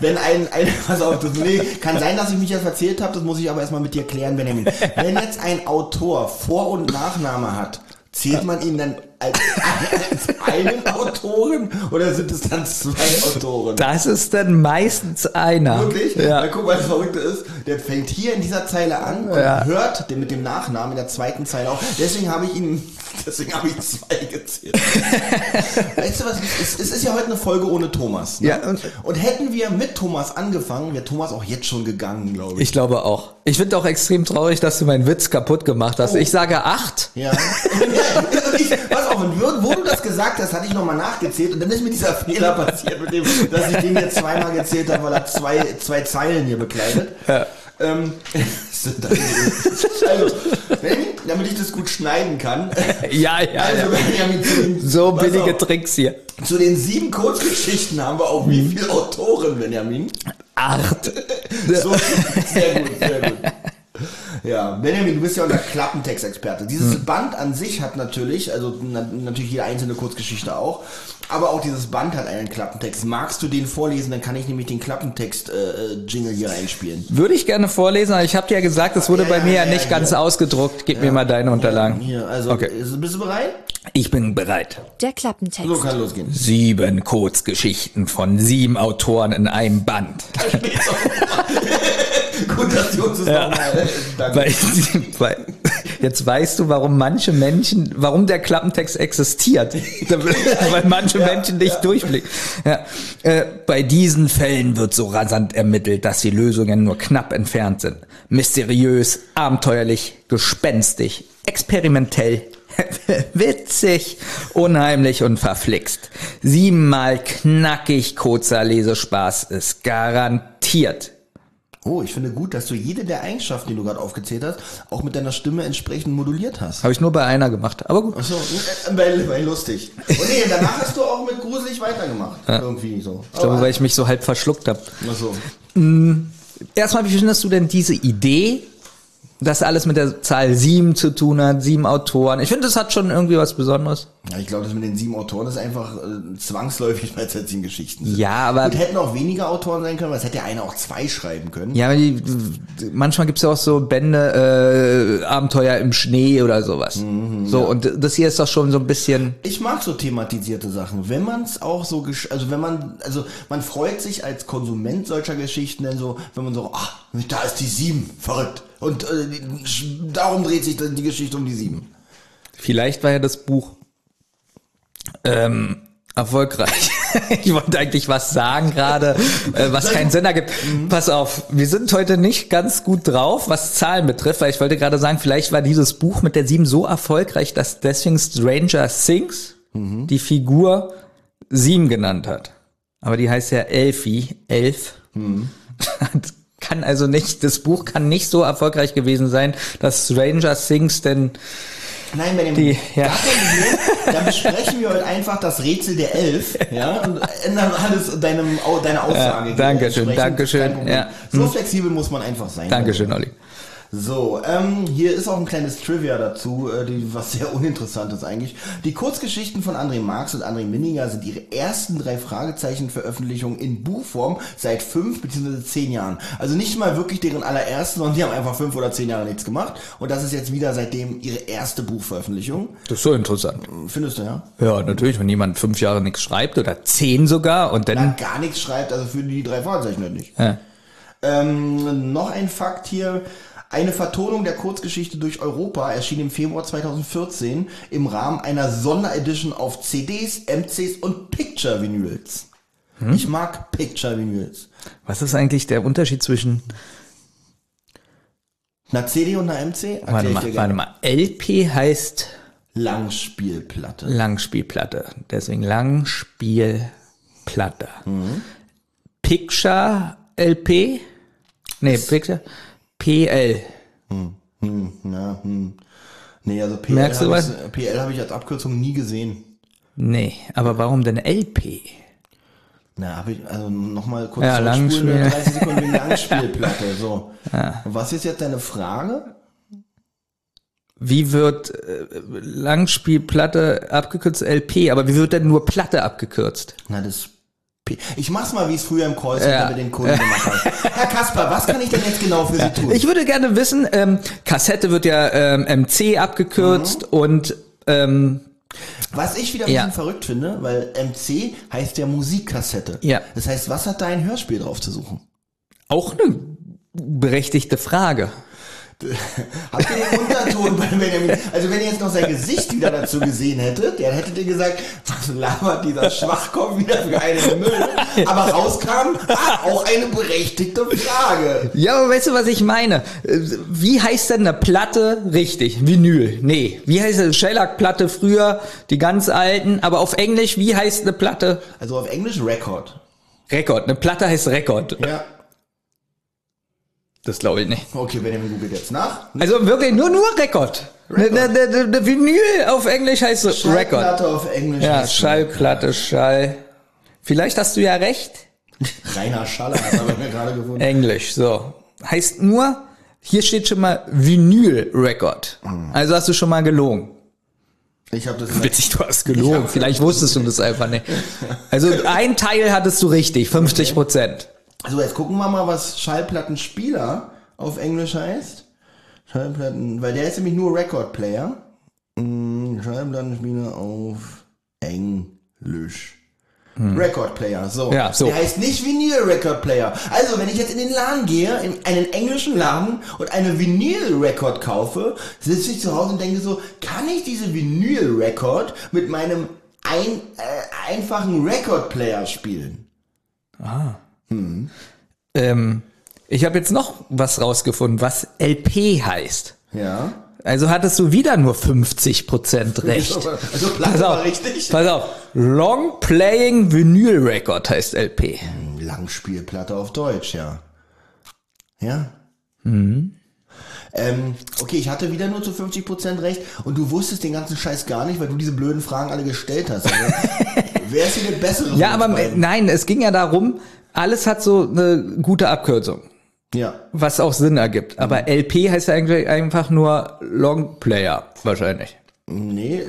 Wenn ein, ein pass auf, das, nee, kann sein, dass ich mich jetzt erzählt habe, das muss ich aber erstmal mit dir klären, Benjamin. Wenn jetzt ein Autor Vor- und Nachname hat, zählt man ihn dann als, als einen Autoren oder sind es dann zwei Autoren? Das ist dann meistens einer. Wirklich? Ja. Na, guck mal, das Verrückte ist, der fängt hier in dieser Zeile an und Ja. hört den mit dem Nachnamen in der zweiten Zeile auf. Deswegen habe ich ihn, deswegen habe ich zwei gezählt. weißt du was, es, es ist ja heute eine Folge ohne Thomas. Ne? Ja, und- und, hätten wir mit Thomas angefangen, wäre Thomas auch jetzt schon gegangen, glaube ich. Ich glaube auch. Ich finde auch extrem traurig, dass du meinen Witz kaputt gemacht hast. Oh. Ich sage acht. Ja. und ich, pass auf, und wo, du das gesagt hast, hatte ich nochmal nachgezählt und dann ist mir dieser Fehler passiert, mit dem, dass ich den jetzt zweimal gezählt habe, weil er zwei, zwei Zeilen hier bekleidet. Ähm, also, Benjamin, damit ich das gut schneiden kann. Ja, ja, Also, ja. Den, So billige auf, Tricks hier. Zu den sieben Kurzgeschichten haben wir auch wie Mhm. viele Autoren, Benjamin? Acht. So, sehr gut, sehr gut. Ja, Benjamin, du bist ja unser Klappentextexperte. Dieses Hm. Band an sich hat natürlich, also na, natürlich jede einzelne Kurzgeschichte auch, aber auch dieses Band hat einen Klappentext. Magst du den vorlesen, dann kann ich nämlich den Klappentext-Jingle hier einspielen. Würde ich gerne vorlesen, aber ich habe dir ja gesagt, es wurde Ja, bei ja, mir ja ja, nicht ja, ganz ja. ausgedruckt. Gib mir mal deine Unterlagen. Hier, also, Okay. ist, bist du bereit? Ich bin bereit. Der Klappentext. So kann losgehen. Sieben Kurzgeschichten von sieben Autoren in einem Band. Gut, dass du uns das Ja. nochmal. Weil, jetzt weißt du, warum manche Menschen, warum der Klappentext existiert. weil manche Menschen nicht durchblicken. Ja. Äh, bei diesen Fällen wird so rasant ermittelt, dass die Lösungen nur knapp entfernt sind. Mysteriös, abenteuerlich, gespenstig, experimentell, witzig, unheimlich und verflixt. Siebenmal knackig kurzer Lesespaß ist garantiert. Oh, ich finde gut, dass du jede der Eigenschaften, die du gerade aufgezählt hast, auch mit deiner Stimme entsprechend moduliert hast. Habe ich nur bei einer gemacht. Aber gut. Achso, äh, weil, weil lustig. Und nee, danach hast du auch mit gruselig weitergemacht. Irgendwie so. Ich glaube, weil ich mich so halb verschluckt habe. Achso. Erstmal, wie findest du denn diese Idee, dass alles mit der Zahl sieben zu tun hat, sieben Autoren? Ich finde, das hat schon irgendwie was Besonderes. Ja, ich glaube, das mit den sieben Autoren ist einfach äh, zwangsläufig, weil es halt sieben Geschichten sind. Ja, aber Gut, hätten auch weniger Autoren sein können, weil es hätte ja einer auch zwei schreiben können. ja, aber die, manchmal gibt's ja auch so Bände, äh, Abenteuer im Schnee oder sowas. so, und das hier ist doch schon so ein bisschen. Ich mag so thematisierte Sachen. Wenn man es auch so, gesch- also wenn man, also man freut sich als Konsument solcher Geschichten dann so, wenn man so, ah, da ist die sieben, verrückt. Und äh, darum dreht sich dann die Geschichte um die sieben. Vielleicht war ja das Buch ähm, erfolgreich. ich wollte eigentlich was sagen gerade, äh, was keinen Sinn ergibt. Pass auf, wir sind heute nicht ganz gut drauf, was Zahlen betrifft, weil ich wollte gerade sagen, vielleicht war dieses Buch mit der 7 so erfolgreich, dass deswegen Stranger Things die Figur 7 genannt hat. Aber die heißt ja Elfie, Elf. Das Kann also nicht, das Buch kann nicht so erfolgreich gewesen sein, dass Stranger Things denn Nein, bei dem Die- ja. Problem. Dann besprechen wir heute einfach das Rätsel der Elf, ja, und ändern alles deinem, deiner Aussage. Ja, danke schön, entsprechend. danke schön, Kein Problem. ja. So flexibel muss man einfach sein. Dankeschön, Olli. So, ähm, hier ist auch ein kleines Trivia dazu, äh, die, was sehr uninteressant ist eigentlich. Die Kurzgeschichten von André Marx und André Minninger sind ihre ersten drei Fragezeichen-Veröffentlichungen in Buchform seit fünf bzw. zehn Jahren. Also nicht mal wirklich deren allerersten, sondern die haben einfach fünf oder zehn Jahre nichts gemacht. Und das ist jetzt wieder seitdem ihre erste Buchveröffentlichung. Das ist so interessant. Findest du, ja? Ja, natürlich, wenn jemand fünf Jahre nichts schreibt oder zehn sogar und Na, dann. gar nichts schreibt, also für die drei Fragezeichen halt nicht. Ja. Ähm, noch ein Fakt hier. Eine Vertonung der Kurzgeschichte durch Europa erschien im Februar 2014 im Rahmen einer Sonderedition auf CDs, MCs und Picture-Vinyls. Ich mag Picture-Vinyls. Was ist eigentlich der Unterschied zwischen, Eine CD und eine MC? warte mal, warte mal, LP heißt Langspielplatte. Langspielplatte. Deswegen Langspielplatte. Picture LP? Nee, Picture PL. Hm, na, hm. Nee, also PL Merkst du habe was? ich, PL habe ich als Abkürzung nie gesehen. Nee, aber warum denn LP? Na, habe ich, also nochmal kurz Ja, Langspiel. 30 Sekunden wegen Langspielplatte, so. Und was ist jetzt deine Frage? Wie wird äh, Langspielplatte abgekürzt LP, aber wie wird denn nur Platte abgekürzt? Na, das Ich mach's mal, wie es früher im Callcenter Ja. mit den Kunden gemacht hat. Herr Kasper, was kann ich denn jetzt genau für Sie tun? Ich würde gerne wissen, ähm, Kassette wird ja ähm, MC abgekürzt und ähm, was ich wieder ein Ja. bisschen verrückt finde, weil MC heißt ja Musikkassette. Ja. Das heißt, was hat da ein Hörspiel drauf zu suchen? auch eine berechtigte Frage. Habt ihr den Unterton bei Benjamin? Also wenn ihr jetzt noch sein Gesicht wieder dazu gesehen hättet, dann hättet ihr gesagt, was labert dieser Schwachkopf wieder für einen Müll? Aber rauskam, ah, auch eine berechtigte Frage. Ja, aber weißt du, was ich meine? Wie heißt denn eine Platte richtig? Vinyl. Nee. Wie heißt eine Shellac-Platte früher? Die ganz alten. Aber auf Englisch, wie heißt eine Platte? Also auf Englisch Record. Rekord. Eine Platte heißt Rekord. Ja. Das glaube ich nicht. Okay, Benjamin googelt jetzt nach. Also wirklich nur, nur Rekord. Eine ne, ne, ne, Vinyl auf Englisch heißt so Rekord. Schallplatte auf Englisch. Ja, heißt Schallplatte, Schall. Vielleicht hast du ja recht. Rainer Schaller hat aber mir gerade gefunden. Englisch, so. Heißt nur, hier steht schon mal Vinyl Record. Also hast du schon mal gelogen. Ich habe das Witzig, du hast gelogen. Vielleicht wusstest du das einfach nicht. Also ein Teil hattest du richtig, 50 Prozent. So, jetzt gucken wir mal, was Schallplattenspieler auf Englisch heißt. Schallplatten, weil der ist nämlich nur Record Player. Mm, Schallplattenspieler auf Englisch. Record Player. So. Ja, so. Der heißt nicht Vinyl Record Player. Also, wenn ich jetzt in den Laden gehe, in einen englischen Laden und eine Vinyl Record kaufe, sitze ich zu Hause und denke so, kann ich diese Vinyl Record mit meinem ein, äh, einfachen Record Player spielen? Ähm, ich habe jetzt noch was rausgefunden, was LP heißt. Ja. Also hattest du wieder nur 50% recht. Also, Platte Pass auf, richtig. pass auf. Long Playing Vinyl Record heißt LP. Langspielplatte auf Deutsch, ja. Ja. Ähm, okay, ich hatte wieder nur zu 50% recht und du wusstest den ganzen Scheiß gar nicht, weil du diese blöden Fragen alle gestellt hast. Also, wer ist hier der bessere? Ja, aber nein, es ging ja darum, alles hat so eine gute Abkürzung, Ja. was auch Sinn ergibt. Aber LP heißt ja eigentlich einfach nur Long Player, wahrscheinlich. Nee.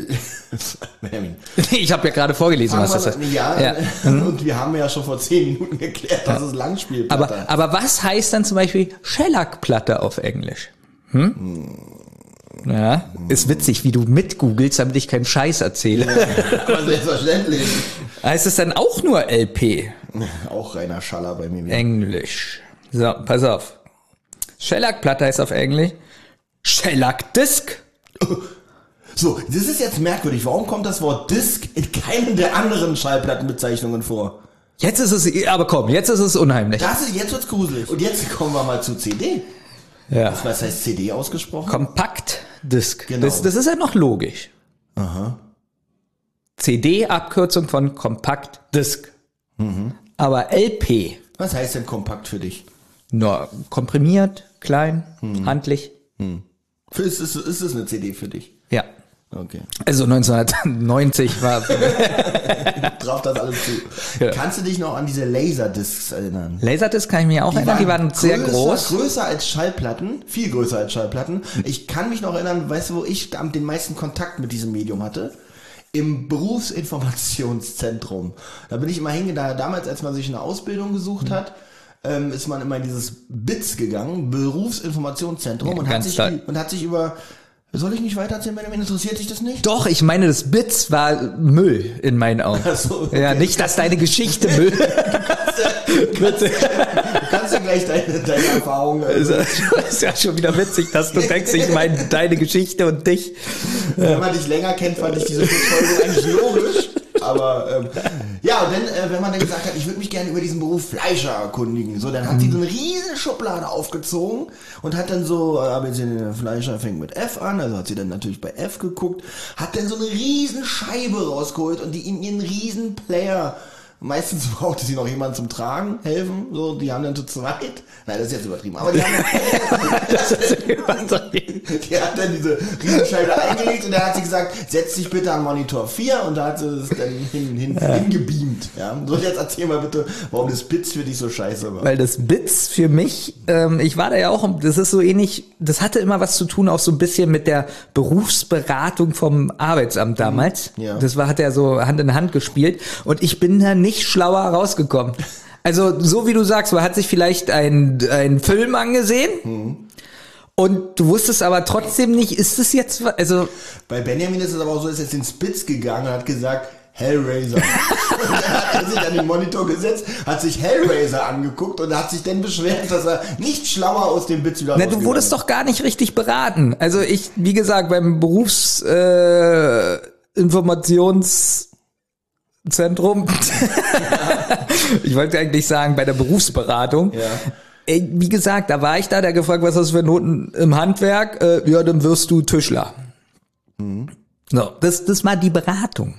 Benjamin. Ich habe ja gerade vorgelesen, was das heißt. ja, Ja. und wir haben ja schon vor 10 Minuten geklärt, dass es Langspielplatte Aber, aber was heißt dann zum Beispiel Shellac-Platte auf Englisch? Hm? Ja, ist witzig, wie du mitgoogelst, damit ich keinen Scheiß erzähle. aber selbstverständlich. Heißt es dann auch nur LP? Auch reiner Schaller bei mir. Englisch. So, pass auf. Shellac-Platte heißt auf Englisch Shellac-Disc. So, das ist jetzt merkwürdig. Warum kommt das Wort Disc in keinen der anderen Schallplattenbezeichnungen vor? Jetzt ist es, aber komm, jetzt ist es unheimlich. Das ist, jetzt wird's gruselig. Und jetzt kommen wir mal zu CD. Ja. Was heißt CD ausgesprochen? Kompakt-Disc. Genau. Das, das ist ja noch logisch. CD, Abkürzung von Kompakt-Disc. Aber LP, Was heißt denn kompakt für dich? nur komprimiert, klein, handlich. Für, ist, es, ist es eine CD für dich? Ja. Okay. Also 1990 war Drauf das alles zu. Ja. Kannst du dich noch an diese Laserdiscs erinnern? Laserdisc kann ich mir auch erinnern, die waren sehr größer, groß. Größer als Schallplatten, viel größer als Schallplatten. Ich kann mich noch erinnern, weißt du, wo ich am- den meisten Kontakt mit diesem Medium hatte? Im Berufsinformationszentrum. Da bin ich immer hingegangen. Damals, als man sich eine Ausbildung gesucht Mhm. hat, ähm, ist man immer in dieses BITS gegangen, Berufsinformationszentrum, und, hat sich, und hat sich über, soll ich nicht weitererzählen, Benjamin? Interessiert dich das nicht? Doch, ich meine, das Bits war Müll in meinen Augen. So, okay. Ja, nicht, dass deine Geschichte Müll. Du kannst ja gleich deine, deine Erfahrungen. Das ist ja schon wieder witzig, dass du denkst, ich meine deine Geschichte und dich. Wenn man dich länger kennt, fand ich diese Schlussfolgerung eigentlich logisch. Aber ähm, ja, und dann, äh, wenn man dann gesagt hat, ich würde mich gerne über diesen Beruf Fleischer erkundigen, so, dann hat sie so eine riesen Schublade aufgezogen und hat dann so, äh, Fleischer fängt mit F an, also hat sie dann natürlich bei F geguckt, hat dann so eine riesen Scheibe rausgeholt und die in ihren riesen Player Meistens brauchte sie noch jemanden zum Tragen, helfen, so, die haben dann zu zweit. Nein, das ist jetzt übertrieben. Aber die haben die hat dann diese Riesenscheibe eingelegt und da hat sie gesagt, setz dich bitte an Monitor 4 und da hat sie es dann hin, hin, hingebeamt. Ja? So, jetzt erzähl mal bitte, warum das Bits für dich so scheiße war. Weil das Bits für mich, ähm, ich war da ja auch, das ist so ähnlich, das hatte immer was zu tun, auch so ein bisschen mit der Berufsberatung vom Arbeitsamt damals. ja. Das war, hat ja so Hand in Hand gespielt und ich bin da nicht schlauer rausgekommen. Also, so wie du sagst, man hat sich vielleicht ein, ein Film angesehen und du wusstest aber trotzdem nicht, ist es jetzt, also, Bei Benjamin ist es aber auch so, er ist jetzt in Spitz gegangen und hat gesagt, Hellraiser. und dann hat er sich an den Monitor gesetzt, hat sich Hellraiser angeguckt und hat sich dann beschwert, dass er nicht schlauer aus dem Bits wieder Na, du wurdest ist. doch gar nicht richtig beraten. Also ich, wie gesagt, beim Berufs äh, Informationszentrum, ich wollte eigentlich sagen, bei der Berufsberatung. Ja. Ey, wie gesagt, da war ich da, der gefragt, was hast du für Noten im Handwerk? Äh, ja, dann wirst du Tischler. Mhm. So, das, das war die Beratung.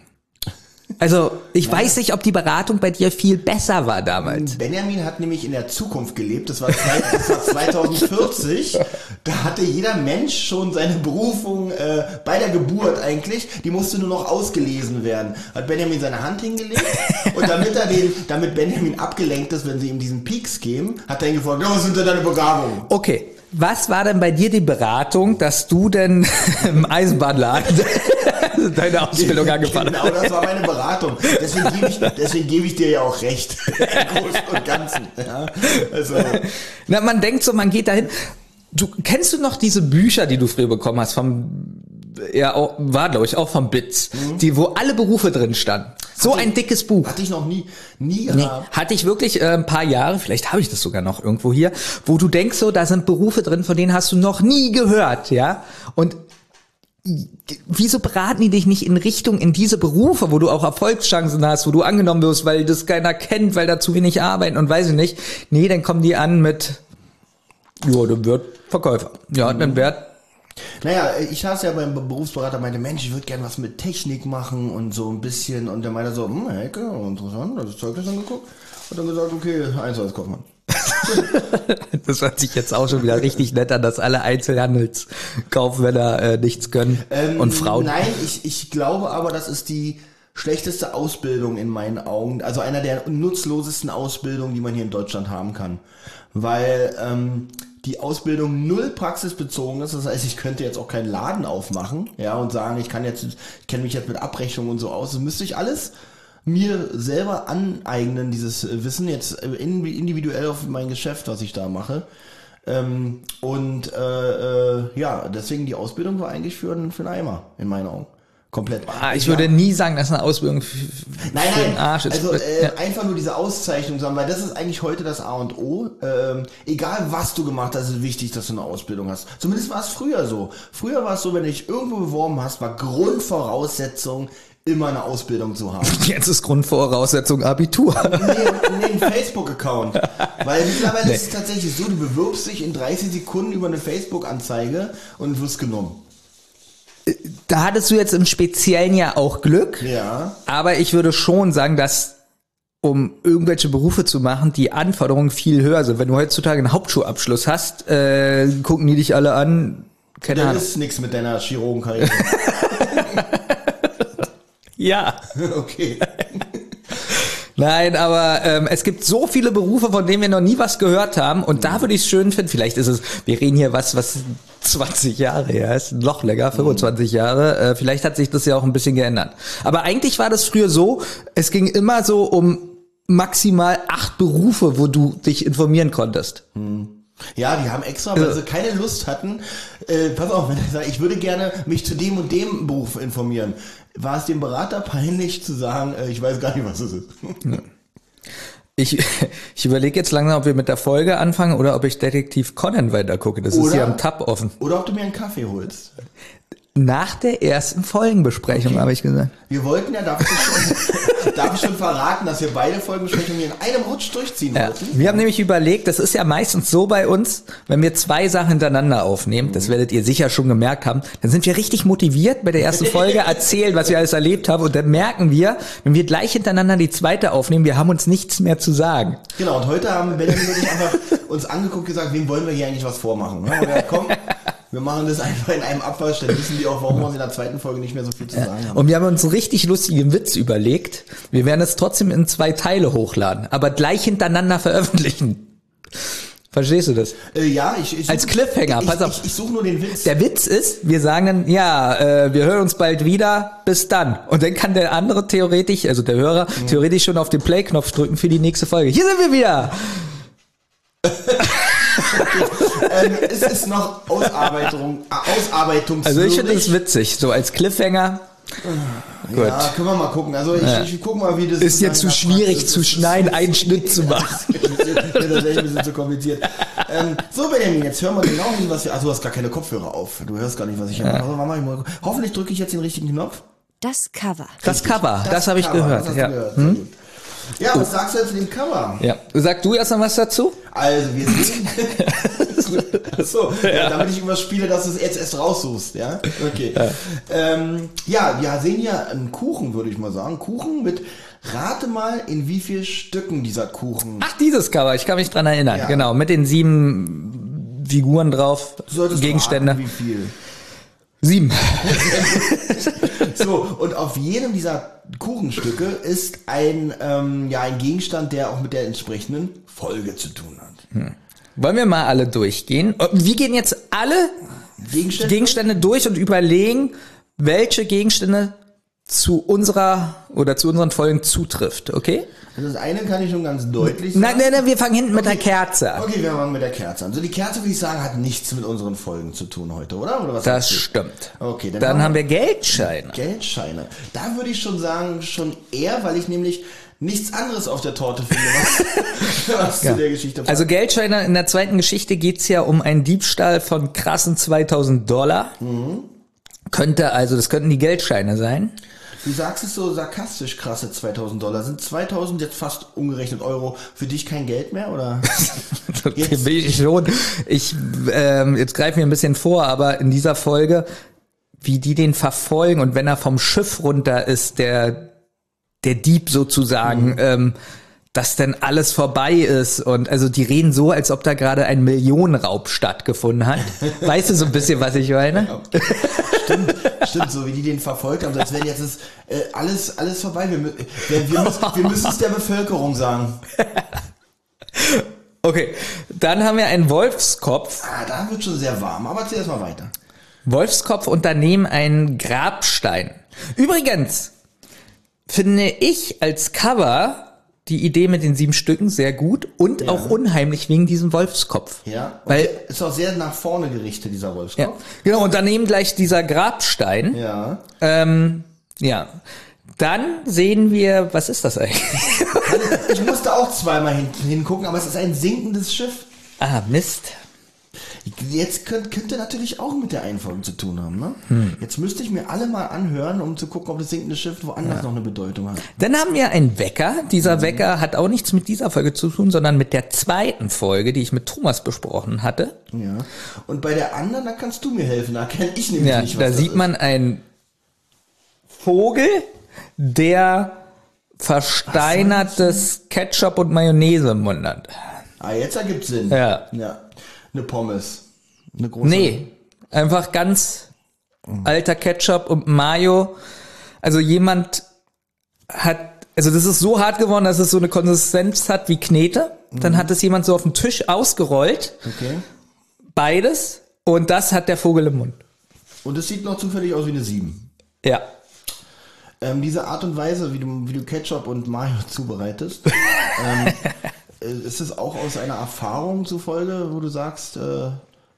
Also, ich weiß nicht, ob die Beratung bei dir viel besser war damals. Benjamin hat nämlich in der Zukunft gelebt, das war 2040. Da hatte jeder Mensch schon seine Berufung äh, bei der Geburt eigentlich, die musste nur noch ausgelesen werden. Hat Benjamin seine Hand hingelegt und damit er den, damit Benjamin abgelenkt ist, wenn sie ihm diesen Peaks geben, hat er ihn gefragt, ja, was sind denn deine Begabungen? Okay, was war denn bei dir die Beratung, dass du denn im Eisenbahnladen deine Ausbildung angefangen hast? Genau, das war meine Beratung. Deswegen gebe ich, deswegen gebe ich dir ja auch recht. Im Großen und Ganzen. Ja? Also, Na, man denkt so, man geht dahin. Du kennst du noch diese Bücher, die du früher bekommen hast vom ja auch, war glaube ich auch vom Bits, die wo alle Berufe drin standen. So ein dickes Buch. Hatte ich noch nie, nie Nee, hatte ich wirklich äh, ein paar Jahre, vielleicht habe ich das sogar noch irgendwo hier, wo du denkst so, da sind Berufe drin, von denen hast du noch nie gehört, ja? Und wieso beraten die dich nicht in Richtung in diese Berufe, wo du auch Erfolgschancen hast, wo du angenommen wirst, weil das keiner kennt, weil da zu wenig arbeiten und weiß ich nicht. Nee, dann kommen die an mit, ja, dann wird Verkäufer. Ja, dann wird Naja, ich saß ja beim Berufsberater, meinte, Mensch, ich würde gern was mit Technik machen und so ein bisschen. Und der meinte so, hm, Hecke, interessant, das Zeugnis angeguckt. Und dann gesagt, okay, eins als Kaufmann. Das hört sich jetzt auch schon wieder richtig nett an, dass alle Einzelhandelskaufmänner äh, nichts können Ähm, und Frauen. Nein, ich, ich glaube aber, das ist die schlechteste Ausbildung in meinen Augen. Also einer der nutzlosesten Ausbildungen, die man hier in Deutschland haben kann. Weil ähm, die Ausbildung null praxisbezogen ist. Das heißt, ich könnte jetzt auch keinen Laden aufmachen, ja, und sagen, ich kann jetzt, ich kenne mich jetzt mit Abrechnung und so aus. Das müsste ich alles mir selber aneignen, dieses Wissen jetzt äh, in- individuell auf mein Geschäft, was ich da mache. Ähm, und äh, äh, ja, deswegen die Ausbildung war eigentlich für, für einen Eimer, in meinen Augen. Komplett. Ah, ich würde nie sagen, dass eine Ausbildung Nein, für nein, den Arsch ist. also äh, ja. einfach nur diese Auszeichnung haben, weil das ist eigentlich heute das A und O. Ähm, egal was du gemacht hast, ist wichtig, dass du eine Ausbildung hast. Zumindest war es früher so. Früher war es so, wenn du dich irgendwo beworben hast, war Grundvoraussetzung, immer eine Ausbildung zu haben. Jetzt ist Grundvoraussetzung Abitur. nee, nee, einen Facebook-Account. Weil mittlerweile ist es tatsächlich so, du bewirbst dich in 30 Sekunden über eine Facebook-Anzeige und wirst genommen. Da hattest du jetzt im Speziellen ja auch Glück. Ja. Aber ich würde schon sagen, dass um irgendwelche Berufe zu machen, die Anforderungen viel höher sind. Wenn du heutzutage einen Hauptschulabschluss hast, äh, gucken die dich alle an. Keine Dann Ahnung. ist nichts mit deiner Chirurgenkarriere. Ja. okay. Nein, aber ähm, es gibt so viele Berufe, von denen wir noch nie was gehört haben. Und da würde ich es schön finden. Vielleicht ist es, wir reden hier was, was 20 Jahre her ist, noch länger, 25 Jahre. Äh, vielleicht hat sich das ja auch ein bisschen geändert. Aber eigentlich war das früher so, es ging immer so um maximal acht Berufe, wo du dich informieren konntest. Ja, die haben extra, weil sie keine Lust hatten. Äh, pass auf, wenn er sagt, ich würde gerne mich zu dem und dem Beruf informieren. War es dem Berater peinlich zu sagen, äh, ich weiß gar nicht, was es ist? Ich, ich überlege jetzt langsam, ob wir mit der Folge anfangen oder ob ich Detektiv Conan weitergucke. Das ist Oder- hier am Tab offen. Oder ob du mir einen Kaffee holst. Nach der ersten Folgenbesprechung, habe ich gesagt. Wir wollten ja, darf ich, schon, darf ich schon verraten, dass wir beide Folgenbesprechungen in einem Rutsch durchziehen Ja. wollten? Wir haben nämlich überlegt, das ist ja meistens so bei uns, wenn wir zwei Sachen hintereinander aufnehmen, das werdet ihr sicher schon gemerkt haben, dann sind wir richtig motiviert bei der ersten Folge, erzählen, was wir alles erlebt haben und dann merken wir, wenn wir gleich hintereinander die zweite aufnehmen, wir haben uns nichts mehr zu sagen. Genau, und heute haben Benjamin und ich einfach uns angeguckt und gesagt, wem wollen wir hier eigentlich was vormachen? Ne? Und ja, komm, wir machen das einfach in einem Abwasch, dann wissen die auch, warum wir uns in der zweiten Folge nicht mehr so viel zu sagen haben. Und wir haben uns einen richtig lustigen Witz überlegt. Wir werden es trotzdem in zwei Teile hochladen, aber gleich hintereinander veröffentlichen. Verstehst du das? Äh, ja, ich, ich Als Cliffhanger, ich, pass auf. Ich, ich suche nur den Witz. Der Witz ist, wir sagen dann, ja, äh, wir hören uns bald wieder, bis dann. Und dann kann der andere theoretisch, also der Hörer, theoretisch schon auf den Play-Knopf drücken für die nächste Folge. Hier sind wir wieder! ähm, es ist noch Ausarbeitung, äh, Ausarbeitungs Also ich finde das witzig, so als Cliffhanger. Gut. Ja, können wir mal gucken. Also ich, ich guck mal, wie das Ist jetzt zu schwierig Praxis zu ist. schneiden, einen Schnitt zu machen. Das ist echt ein bisschen zu kompliziert. Ähm, so, Benjamin, jetzt hören wir genau hin, was wir. Also, du hast gar keine Kopfhörer auf. Du hörst gar nicht, was ich mache. Also, mach ich mal. Hoffentlich drücke ich jetzt den richtigen Knopf. Das Cover. Das Cover, das, habe ich gehört. das hast du ja. gehört. Ja, was sagst du jetzt zu dem Cover? ja. Sag du erst noch was dazu? Also, wir sehen. so, ja. damit ich überspiele, dass du es jetzt erst raussuchst, ja? Okay. Ja. Ähm, ja, wir sehen hier einen Kuchen, würde ich mal sagen. Kuchen mit, rate mal, in wie viel Stücken dieser Kuchen. Ach, dieses Cover, ich kann mich dran erinnern. Ja. Genau, mit den sieben Figuren drauf, Du Gegenstände. raten, wie viel. Sieben. So, und auf jedem dieser Kuchenstücke ist ein, ähm, ja, ein Gegenstand, der auch mit der entsprechenden Folge zu tun hat. Wollen wir mal alle durchgehen? Wir gehen jetzt alle Gegenstände? Gegenstände durch und überlegen, welche Gegenstände zu unserer oder zu unseren Folgen zutrifft, okay? Also das eine kann ich schon ganz deutlich sagen. Nein, nein, nein, wir fangen hinten mit der Kerze an. Okay, wir fangen mit der Kerze an. Also die Kerze, würde ich sagen, hat nichts mit unseren Folgen zu tun heute, oder? oder was Das stimmt. Okay, dann, Dann haben wir Geldscheine. Geldscheine. Da würde ich schon sagen, schon eher, weil ich nämlich nichts anderes auf der Torte finde, was, was zu der Geschichte Also Geldscheine, in der zweiten Geschichte geht's ja um einen Diebstahl von krassen 2000 Dollar. Mhm. Könnte also, das könnten die Geldscheine sein. Du sagst es so sarkastisch krasse 2000 Dollar. Sind 2000 jetzt fast umgerechnet Euro für dich kein Geld mehr, oder? Jetzt. Will ich schon. Ich, ähm, jetzt greifen wir ein bisschen vor, aber in dieser Folge, wie die den verfolgen und wenn er vom Schiff runter ist, der, der Dieb sozusagen, ähm, dass dann alles vorbei ist und also die reden so, als ob da gerade ein Millionenraub stattgefunden hat. weißt du so ein bisschen, was ich meine? Stimmt, stimmt, so wie die den verfolgt haben, als wäre jetzt ist, äh, alles, alles vorbei. Wir, wir, wir, müssen, wir müssen es der Bevölkerung sagen. Okay, dann haben wir einen Wolfskopf. Ah, da wird schon sehr warm, aber erzähl erst mal weiter. Wolfskopf und daneben einen Grabstein. Übrigens finde ich als Cover die Idee mit den sieben Stücken sehr gut und auch unheimlich wegen diesem Wolfskopf. Ja, Weil, ist auch sehr nach vorne gerichtet, dieser ja, Wolfskopf. genau, und daneben gleich dieser Grabstein. Ja. Ähm, ja. Dann sehen wir, was ist das eigentlich? Ich musste auch zweimal hin, hingucken, aber es ist ein sinkendes Schiff. ah, Mist. Jetzt könnt, könnte natürlich auch mit der Einfolge zu tun haben. Ne? Hm. Jetzt müsste ich mir alle mal anhören, um zu gucken, ob das sinkende Schiff woanders noch eine Bedeutung hat. Dann haben wir einen Wecker. Dieser Wecker hat auch nichts mit dieser Folge zu tun, sondern mit der zweiten Folge, die ich mit Thomas besprochen hatte. Ja. Und bei der anderen, da kannst du mir helfen. Da kenne ich nämlich Ja, nicht, was da sieht ist. man einen Vogel, der versteinertes Ketchup und Mayonnaise im Mund hat. Ah, jetzt ergibt Sinn. Ja. Ja. Eine Pommes. Eine große. Nee, einfach ganz alter Ketchup und Mayo. Also jemand hat, also das ist so hart geworden, dass es so eine Konsistenz hat wie Knete. Dann hat es jemand so auf dem Tisch ausgerollt, Okay. beides, und das hat der Vogel im Mund. Und es sieht noch zufällig aus wie eine 7. Ja. Ähm, diese Art und Weise, wie du, wie du Ketchup und Mayo zubereitest, ähm, äh, ist es auch aus einer Erfahrung zufolge, wo du sagst, äh,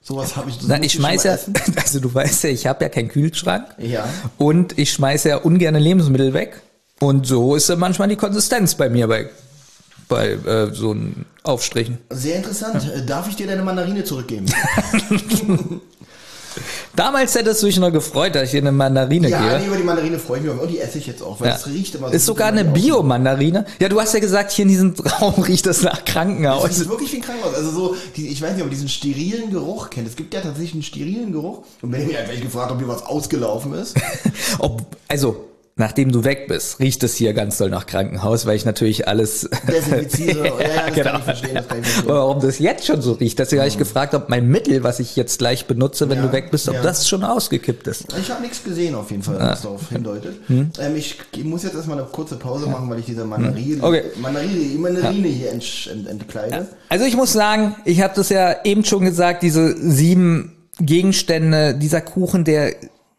sowas habe ich das Na, ich schmeiß schon ja, also du weißt ja, ich habe ja keinen Kühlschrank. Ja. Und ich schmeiße ja ungerne Lebensmittel weg. Und so ist ja manchmal die Konsistenz bei mir bei, bei äh, so einem Aufstrichen. Sehr interessant. Äh, Darf ich dir deine Mandarine zurückgeben? Damals hättest du dich noch gefreut, dass ich dir eine Mandarine ja, nee, gebe. über die Mandarine freue ich mich. Und die esse ich jetzt auch, weil Ja. es riecht immer so. Ist sogar eine Bio-Mandarine. Ja, du hast ja gesagt, hier in diesem Raum riecht das nach Das Krankenhaus. ist wirklich wie ein Krankenhaus. Also so, die, ich weiß nicht, ob ihr diesen sterilen Geruch kennt. Es gibt ja tatsächlich einen sterilen Geruch. Und wenn ihr mich einfach gefragt, ob hier was ausgelaufen ist. Ob, also, nachdem du weg bist, riecht es hier ganz doll nach Krankenhaus, weil ich natürlich alles Desinfiziere. Ja, ja, das kann ich verstehen, das kann ich verstehen. Warum das jetzt schon so riecht, deswegen habe ich gefragt, ob mein Mittel, was ich jetzt gleich benutze, wenn Ja, du weg bist, ob ja. das schon ausgekippt ist. Ich habe nichts gesehen auf jeden Fall, Ah. was darauf hindeutet. Hm? Ähm, ich muss jetzt erstmal eine kurze Pause machen, weil ich diese Mandarine, Okay. Mandarine, Mandarine hier ent, ent, entkleide. Also ich muss sagen, ich habe das ja eben schon gesagt, diese sieben Gegenstände, dieser Kuchen, der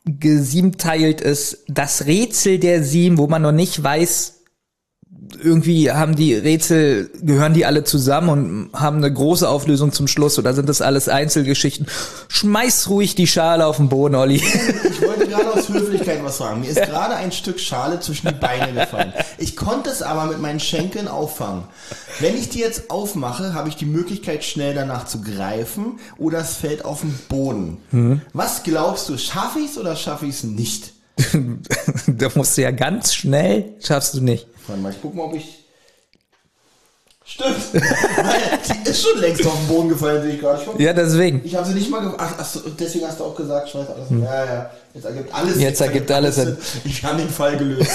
gesiebteilt ist, das Rätsel der sieben, wo man noch nicht weiß, irgendwie haben die Rätsel, gehören die alle zusammen und haben eine große Auflösung zum Schluss oder sind das alles Einzelgeschichten? Schmeiß ruhig die Schale auf den Boden, Olli. Ich wollte gerade aus Höflichkeit was sagen. Mir ist gerade ein Stück Schale zwischen die Beine gefallen. Ich konnte es aber mit meinen Schenkeln auffangen. Wenn ich die jetzt aufmache, habe ich die Möglichkeit, schnell danach zu greifen oder es fällt auf den Boden. Mhm. Was glaubst du, schaffe ich es oder schaffe ich es nicht? Da musst du ja ganz schnell, schaffst du nicht. Warte mal, ich guck mal, ob ich. Stimmt. Die ist schon längst auf den Boden gefallen, sehe ich gerade schon. Ja, deswegen. Ich habe sie nicht mal ge Ach, ach so, deswegen hast du auch gesagt, scheiß alles. Ja, ja. Jetzt ergibt alles. Hm. Jetzt ergibt alles Sinn. Ich habe den Fall gelöst.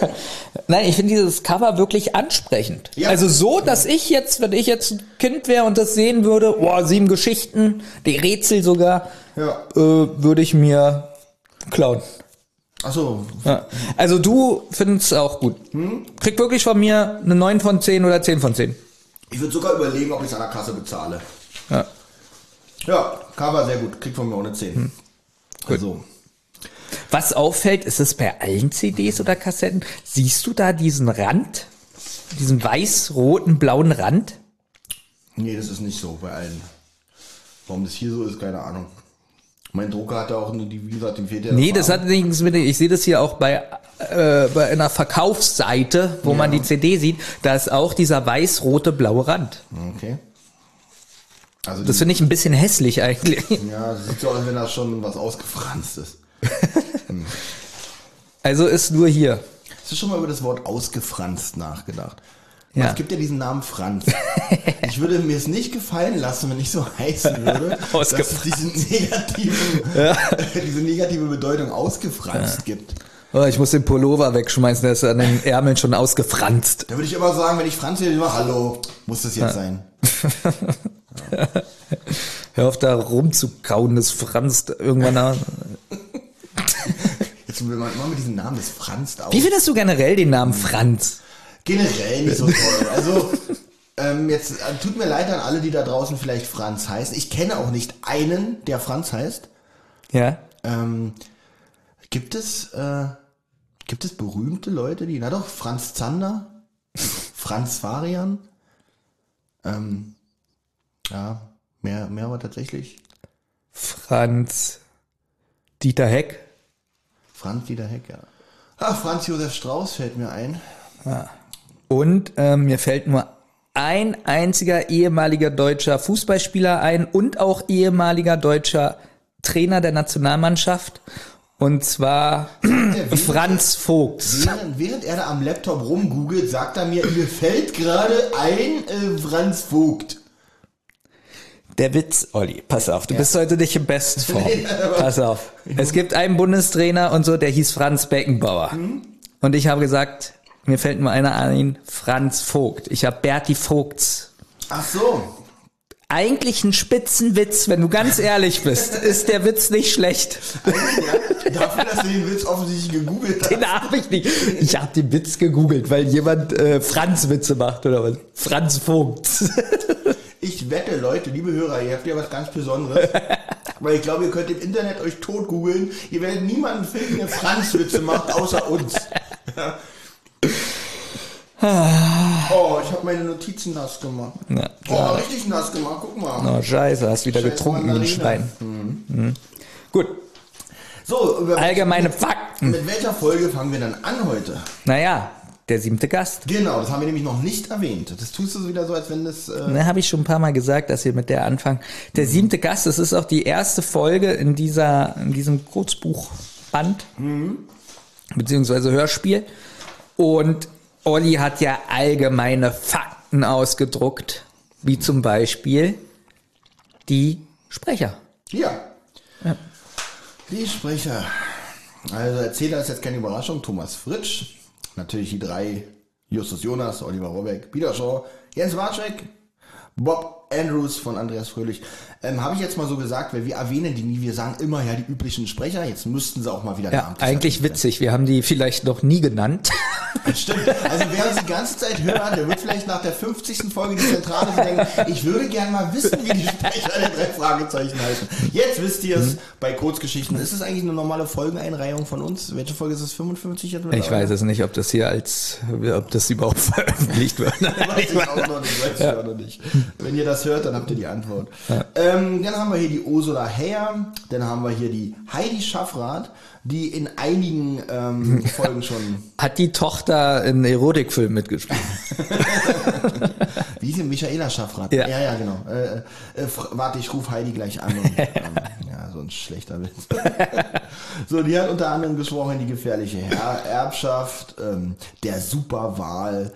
Nein, ich finde dieses Cover wirklich ansprechend. Ja. Also so, dass ich jetzt, wenn ich jetzt ein Kind wäre und das sehen würde, boah, sieben Geschichten, die Rätsel sogar, Ja. äh, würde ich mir klauen. Achso, Ja. Also du findest es auch gut. Hm? Krieg wirklich von mir eine 9 von 10 oder 10 von 10. ich würde sogar überlegen, ob ich es an der Kasse bezahle. Ja. Ja, Cover sehr gut. Krieg von mir ohne 10. Hm. Also, Was auffällt, ist es bei allen CDs oder Kassetten? Siehst du da diesen Rand? Diesen weiß-roten, blauen Rand? Nee, das ist nicht so bei allen. Warum das hier so ist, keine Ahnung. Mein Drucker hat ja auch nur die, wie gesagt, fehlt ja Nee, das hat nichts mit, ich sehe das hier auch bei, äh, bei einer Verkaufsseite, wo Ja. man die CD sieht, da ist auch dieser weiß-rote, blaue Rand. Okay. Also Das die, finde ich ein bisschen hässlich eigentlich. ja, das sieht so aus, als wenn da schon was ausgefranst ist. Also ist nur hier. Hast du schon mal über das Wort ausgefranst nachgedacht? Ja. Es gibt ja diesen Namen Franz. Ich würde mir es nicht gefallen lassen, wenn ich so heißen würde, dass es diesen negativen, diese negative Bedeutung ausgefranst gibt. Oh, ich muss den Pullover wegschmeißen, der ist an den Ärmeln schon ausgefranst. Da würde ich immer sagen, wenn ich Franz wäre, immer, hallo, muss das jetzt sein? Hör auf da rumzukauen, das franzt irgendwann nach. Jetzt will man immer mit diesem Namen, das franzt aus. Wie findest du generell den Namen Franz? Generell nicht so toll. Also, ähm, jetzt äh, tut mir leid an alle, die da draußen vielleicht Franz heißen. Ich kenne auch nicht einen, der Franz heißt. Ja? Ähm, gibt es, äh, gibt es berühmte Leute, die, na doch, Franz Zander, Franz Farian, ähm, ja, mehr, mehr aber tatsächlich Franz Dieter Heck. Franz Dieter Heck, ja. Ah, Franz Josef Strauß fällt mir ein. Und ähm, mir fällt nur ein einziger ehemaliger deutscher Fußballspieler ein und auch ehemaliger deutscher Trainer der Nationalmannschaft. Und zwar Franz Vogts. Während, während er da am Laptop rumgoogelt, sagt er mir, mir fällt gerade ein äh, Franz Vogt. Der Witz, Olli, pass auf, du bist heute nicht in Bestform. pass auf. Es gibt einen Bundestrainer und so, der hieß Franz Beckenbauer. Und ich habe gesagt, mir fällt nur einer ein, Franz Vogt. Ich habe Berti Vogts. Ach so. Eigentlich ein Spitzenwitz, wenn du ganz ehrlich bist, ist der Witz nicht schlecht. Ja, dafür, dass du den Witz offensichtlich gegoogelt hast. Den habe ich nicht. Ich habe den Witz gegoogelt, weil jemand äh, Franz Witze macht oder was. Franz Vogts. Ich wette, Leute, liebe Hörer, ihr habt ja was ganz Besonderes. Weil ich glaube, ihr könnt im Internet euch tot googeln. Ihr werdet niemanden finden, der Franz-Witze macht, außer uns. Oh, ich habe meine Notizen nass gemacht. Ja. Oh, richtig nass gemacht, guck mal. Oh, scheiße, hast wieder Scheiß getrunken wie ein Mandarine. Schwein. Mhm. Gut, So, allgemeine Fakten. mit welcher Folge fangen wir dann an heute? Naja, der siebte Gast. Genau, das haben wir nämlich noch nicht erwähnt. Das tust du so wieder so, als wenn das... Äh, Ne, habe ich schon ein paar Mal gesagt, dass wir mit der anfangen. Der siebte Gast, das ist auch die erste Folge in dieser, in diesem Kurzbuchband, beziehungsweise Hörspiel. Und Olli hat ja allgemeine Fakten ausgedruckt, wie zum Beispiel die Sprecher. Ja. Die Sprecher. Also Erzähler ist jetzt keine Überraschung. Thomas Fritsch. Natürlich die drei. Justus Jonas, Oliver Robeck, Peter Shaw, Jens Warczek, Bob Andrews von Andreas Fröhlich. Ähm, Habe ich jetzt mal so gesagt, weil wir erwähnen die nie. Wir sagen immer ja die üblichen Sprecher. Jetzt müssten sie auch mal wieder Ja, eigentlich witzig. Wir haben die vielleicht noch nie genannt. Stimmt. Also wer uns die ganze Zeit hört, der wird vielleicht nach der 50. Folge die Zentrale so denken, ich würde gern mal wissen, wie die Sprecher der drei Fragezeichen heißen. Jetzt wisst ihr Mhm. es bei Kurzgeschichten. Ist es eigentlich eine normale Folgeneinreihung von uns? Welche Folge ist es? 55? jetzt Ich weiß es nicht, ob das hier als, ob das überhaupt veröffentlicht wird. Weiß ich auch noch nicht, weiß ich auch noch nicht. Wenn ihr das hört, dann habt ihr die Antwort. Ähm, dann haben wir hier die Ursula Heyer, dann haben wir hier die Heidi Schaffrath, die in einigen ähm, Folgen schon, Hat die Tochter in Erotikfilm mitgespielt? wie hieß sie, Michaela Schaffrath? Ja. ja, ja genau. Äh, äh, fr- warte, ich rufe Heidi gleich an. Und, ähm, ja, so ein schlechter Witz. so, die hat unter anderem gesprochen, die gefährliche Her Erbschaft, ähm, der Superwahl,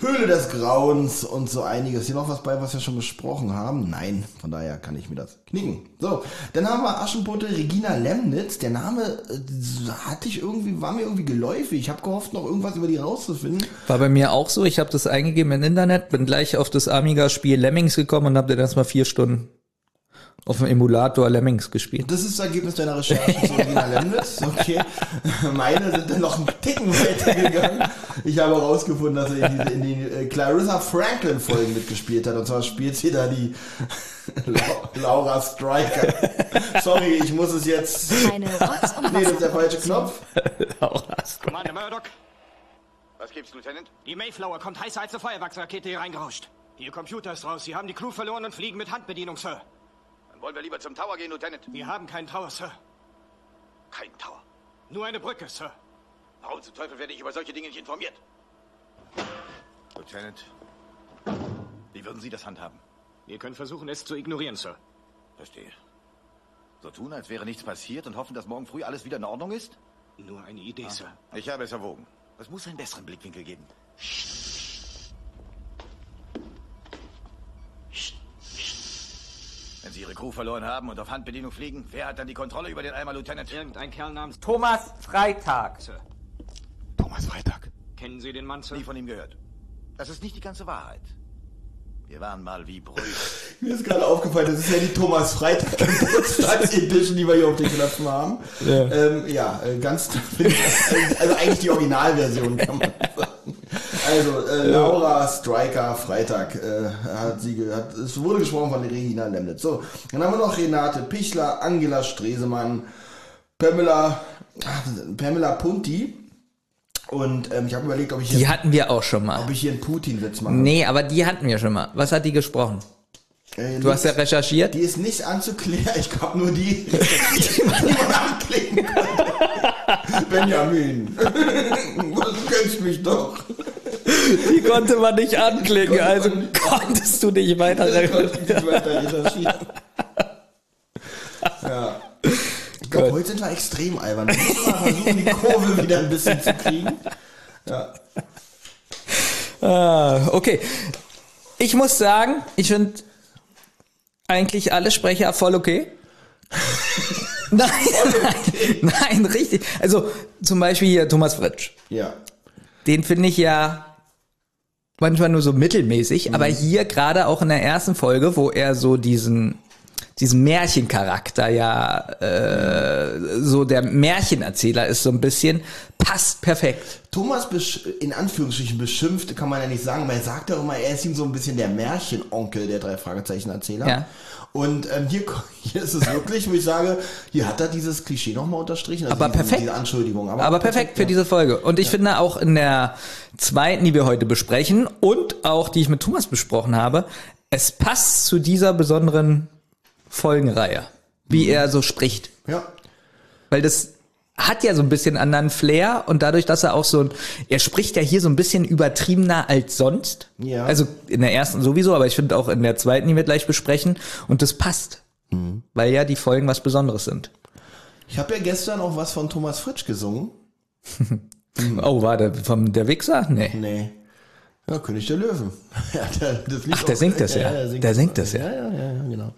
Höhle des Grauens und so einiges. Hier noch was bei, was wir schon besprochen haben? Nein, von daher kann ich mir das knicken. So, dann haben wir Aschenputtel Regina Lemnitz. Der Name äh, hatte ich irgendwie, war mir irgendwie geläufig. Ich habe gehofft, noch irgendwas über die rauszufinden. War bei mir auch so. Ich habe das eingegeben im Internet, bin gleich auf das Amiga-Spiel Lemmings gekommen und habe dann erstmal vier Stunden auf dem Emulator Lemmings gespielt. Das ist das Ergebnis deiner Recherche zu Regina Lemnitz. Okay. Meine sind dann noch einen Ticken weitergegangen. Ich habe herausgefunden, dass er in, den äh, Clarissa Franklin Folgen mitgespielt hat. Und zwar spielt sie da die La- Laura Striker. Sorry, ich muss es jetzt. Eine Rotz- und Nee, das ist der falsche Knopf. Commander Murdoch, Was gibt's, Lieutenant? die Mayflower kommt heißer als eine Feuerwerksrakete hier reingerauscht. Ihr Computer ist raus. Sie haben die Crew verloren und fliegen mit Handbedienung, Sir. Wollen wir lieber zum Tower gehen, Lieutenant. Wir haben keinen Tower, Sir. Kein Tower. Nur eine Brücke, Sir. Warum zum Teufel werde ich über solche Dinge nicht informiert? Lieutenant, wie würden Sie das handhaben? Wir können versuchen, es zu ignorieren, Sir. Verstehe. So tun, als wäre nichts passiert und hoffen, dass morgen früh alles wieder in Ordnung ist? Nur eine Idee, Sir. Ich habe es erwogen. Es muss einen besseren Blickwinkel geben. Wenn Sie Ihre Crew verloren haben und auf Handbedienung fliegen, wer hat dann die Kontrolle über den Eimer, Lieutenant? Irgendein Kerl namens Thomas Freitag. Sir. Thomas Freitag. Kennen Sie den Mann, Sir? Nie von ihm gehört. Das ist nicht die ganze Wahrheit. Wir waren mal wie Brüder. Mir ist gerade aufgefallen, das ist ja die Thomas Freitag Geburtstagsedition, die wir hier auf den Knöpfen haben. Ja. Ähm, ja, äh, ganz, also eigentlich die Originalversion kann man sagen. Also, äh, Laura Striker Freitag äh, hat sie, ge- hat, es wurde gesprochen von Regina Lemnitz. So, dann haben wir noch Renate Pichler, Angela Stresemann, Pamela, Pamela Punti. Und ähm, ich habe überlegt, ob ich, Die hier, hatten wir auch schon mal. ob ich hier einen Putin-Witz mache. Nee, aber die hatten wir schon mal. Was hat die gesprochen? Äh, Du hast ja recherchiert. Die ist nicht anzuklären, ich glaube nur die, die man anklicken konnte. Benjamin, du kennst mich doch. Die konnte man nicht anklicken, Konnte also man konntest du nicht weiter weiter. Ja. Ich glaube, heute sind wir extrem albern. Wir müssen mal versuchen, die Kurve wieder ein bisschen zu kriegen. Ja. Ah, okay. Ich muss sagen, ich finde eigentlich alle Sprecher voll okay. nein, nein, nein, richtig. Also zum Beispiel hier Thomas Fritsch. Ja. Den finde ich ja manchmal nur so mittelmäßig, aber hier gerade auch in der ersten Folge, wo er so diesen diesen Märchencharakter ja äh, so der Märchenerzähler ist so ein bisschen passt perfekt. Thomas in Anführungsstrichen beschimpft, kann man ja nicht sagen, weil er sagt ja immer, er ist ihm so ein bisschen der Märchenonkel der drei Fragezeichen Erzähler. Ja. Und ähm, hier, hier ist es wirklich, wo ich sage, hier hat er dieses Klischee nochmal unterstrichen. Also Aber diese, perfekt. Diese Anschuldigung. Aber perfekt für ja. diese Folge. Und ich finde auch in der zweiten, die wir heute besprechen und auch die ich mit Thomas besprochen habe, es passt zu dieser besonderen Folgenreihe, wie er so spricht. Ja. Weil das hat ja so ein bisschen anderen Flair und dadurch, dass er auch so ein, er spricht ja hier so ein bisschen übertriebener als sonst. Ja. Also in der ersten sowieso, aber ich finde auch in der zweiten, die wir gleich besprechen. Und das passt. Mhm. Weil ja die Folgen was Besonderes sind. Ich habe ja gestern auch was von Thomas Fritsch gesungen. Oh, war der vom der Wichser? Nee. Nee. Ja, König der Löwen. ja, der, das Ach, der auch- singt das ja. der Der singt das ja. Mhm. Ja, ja, ja, ja genau.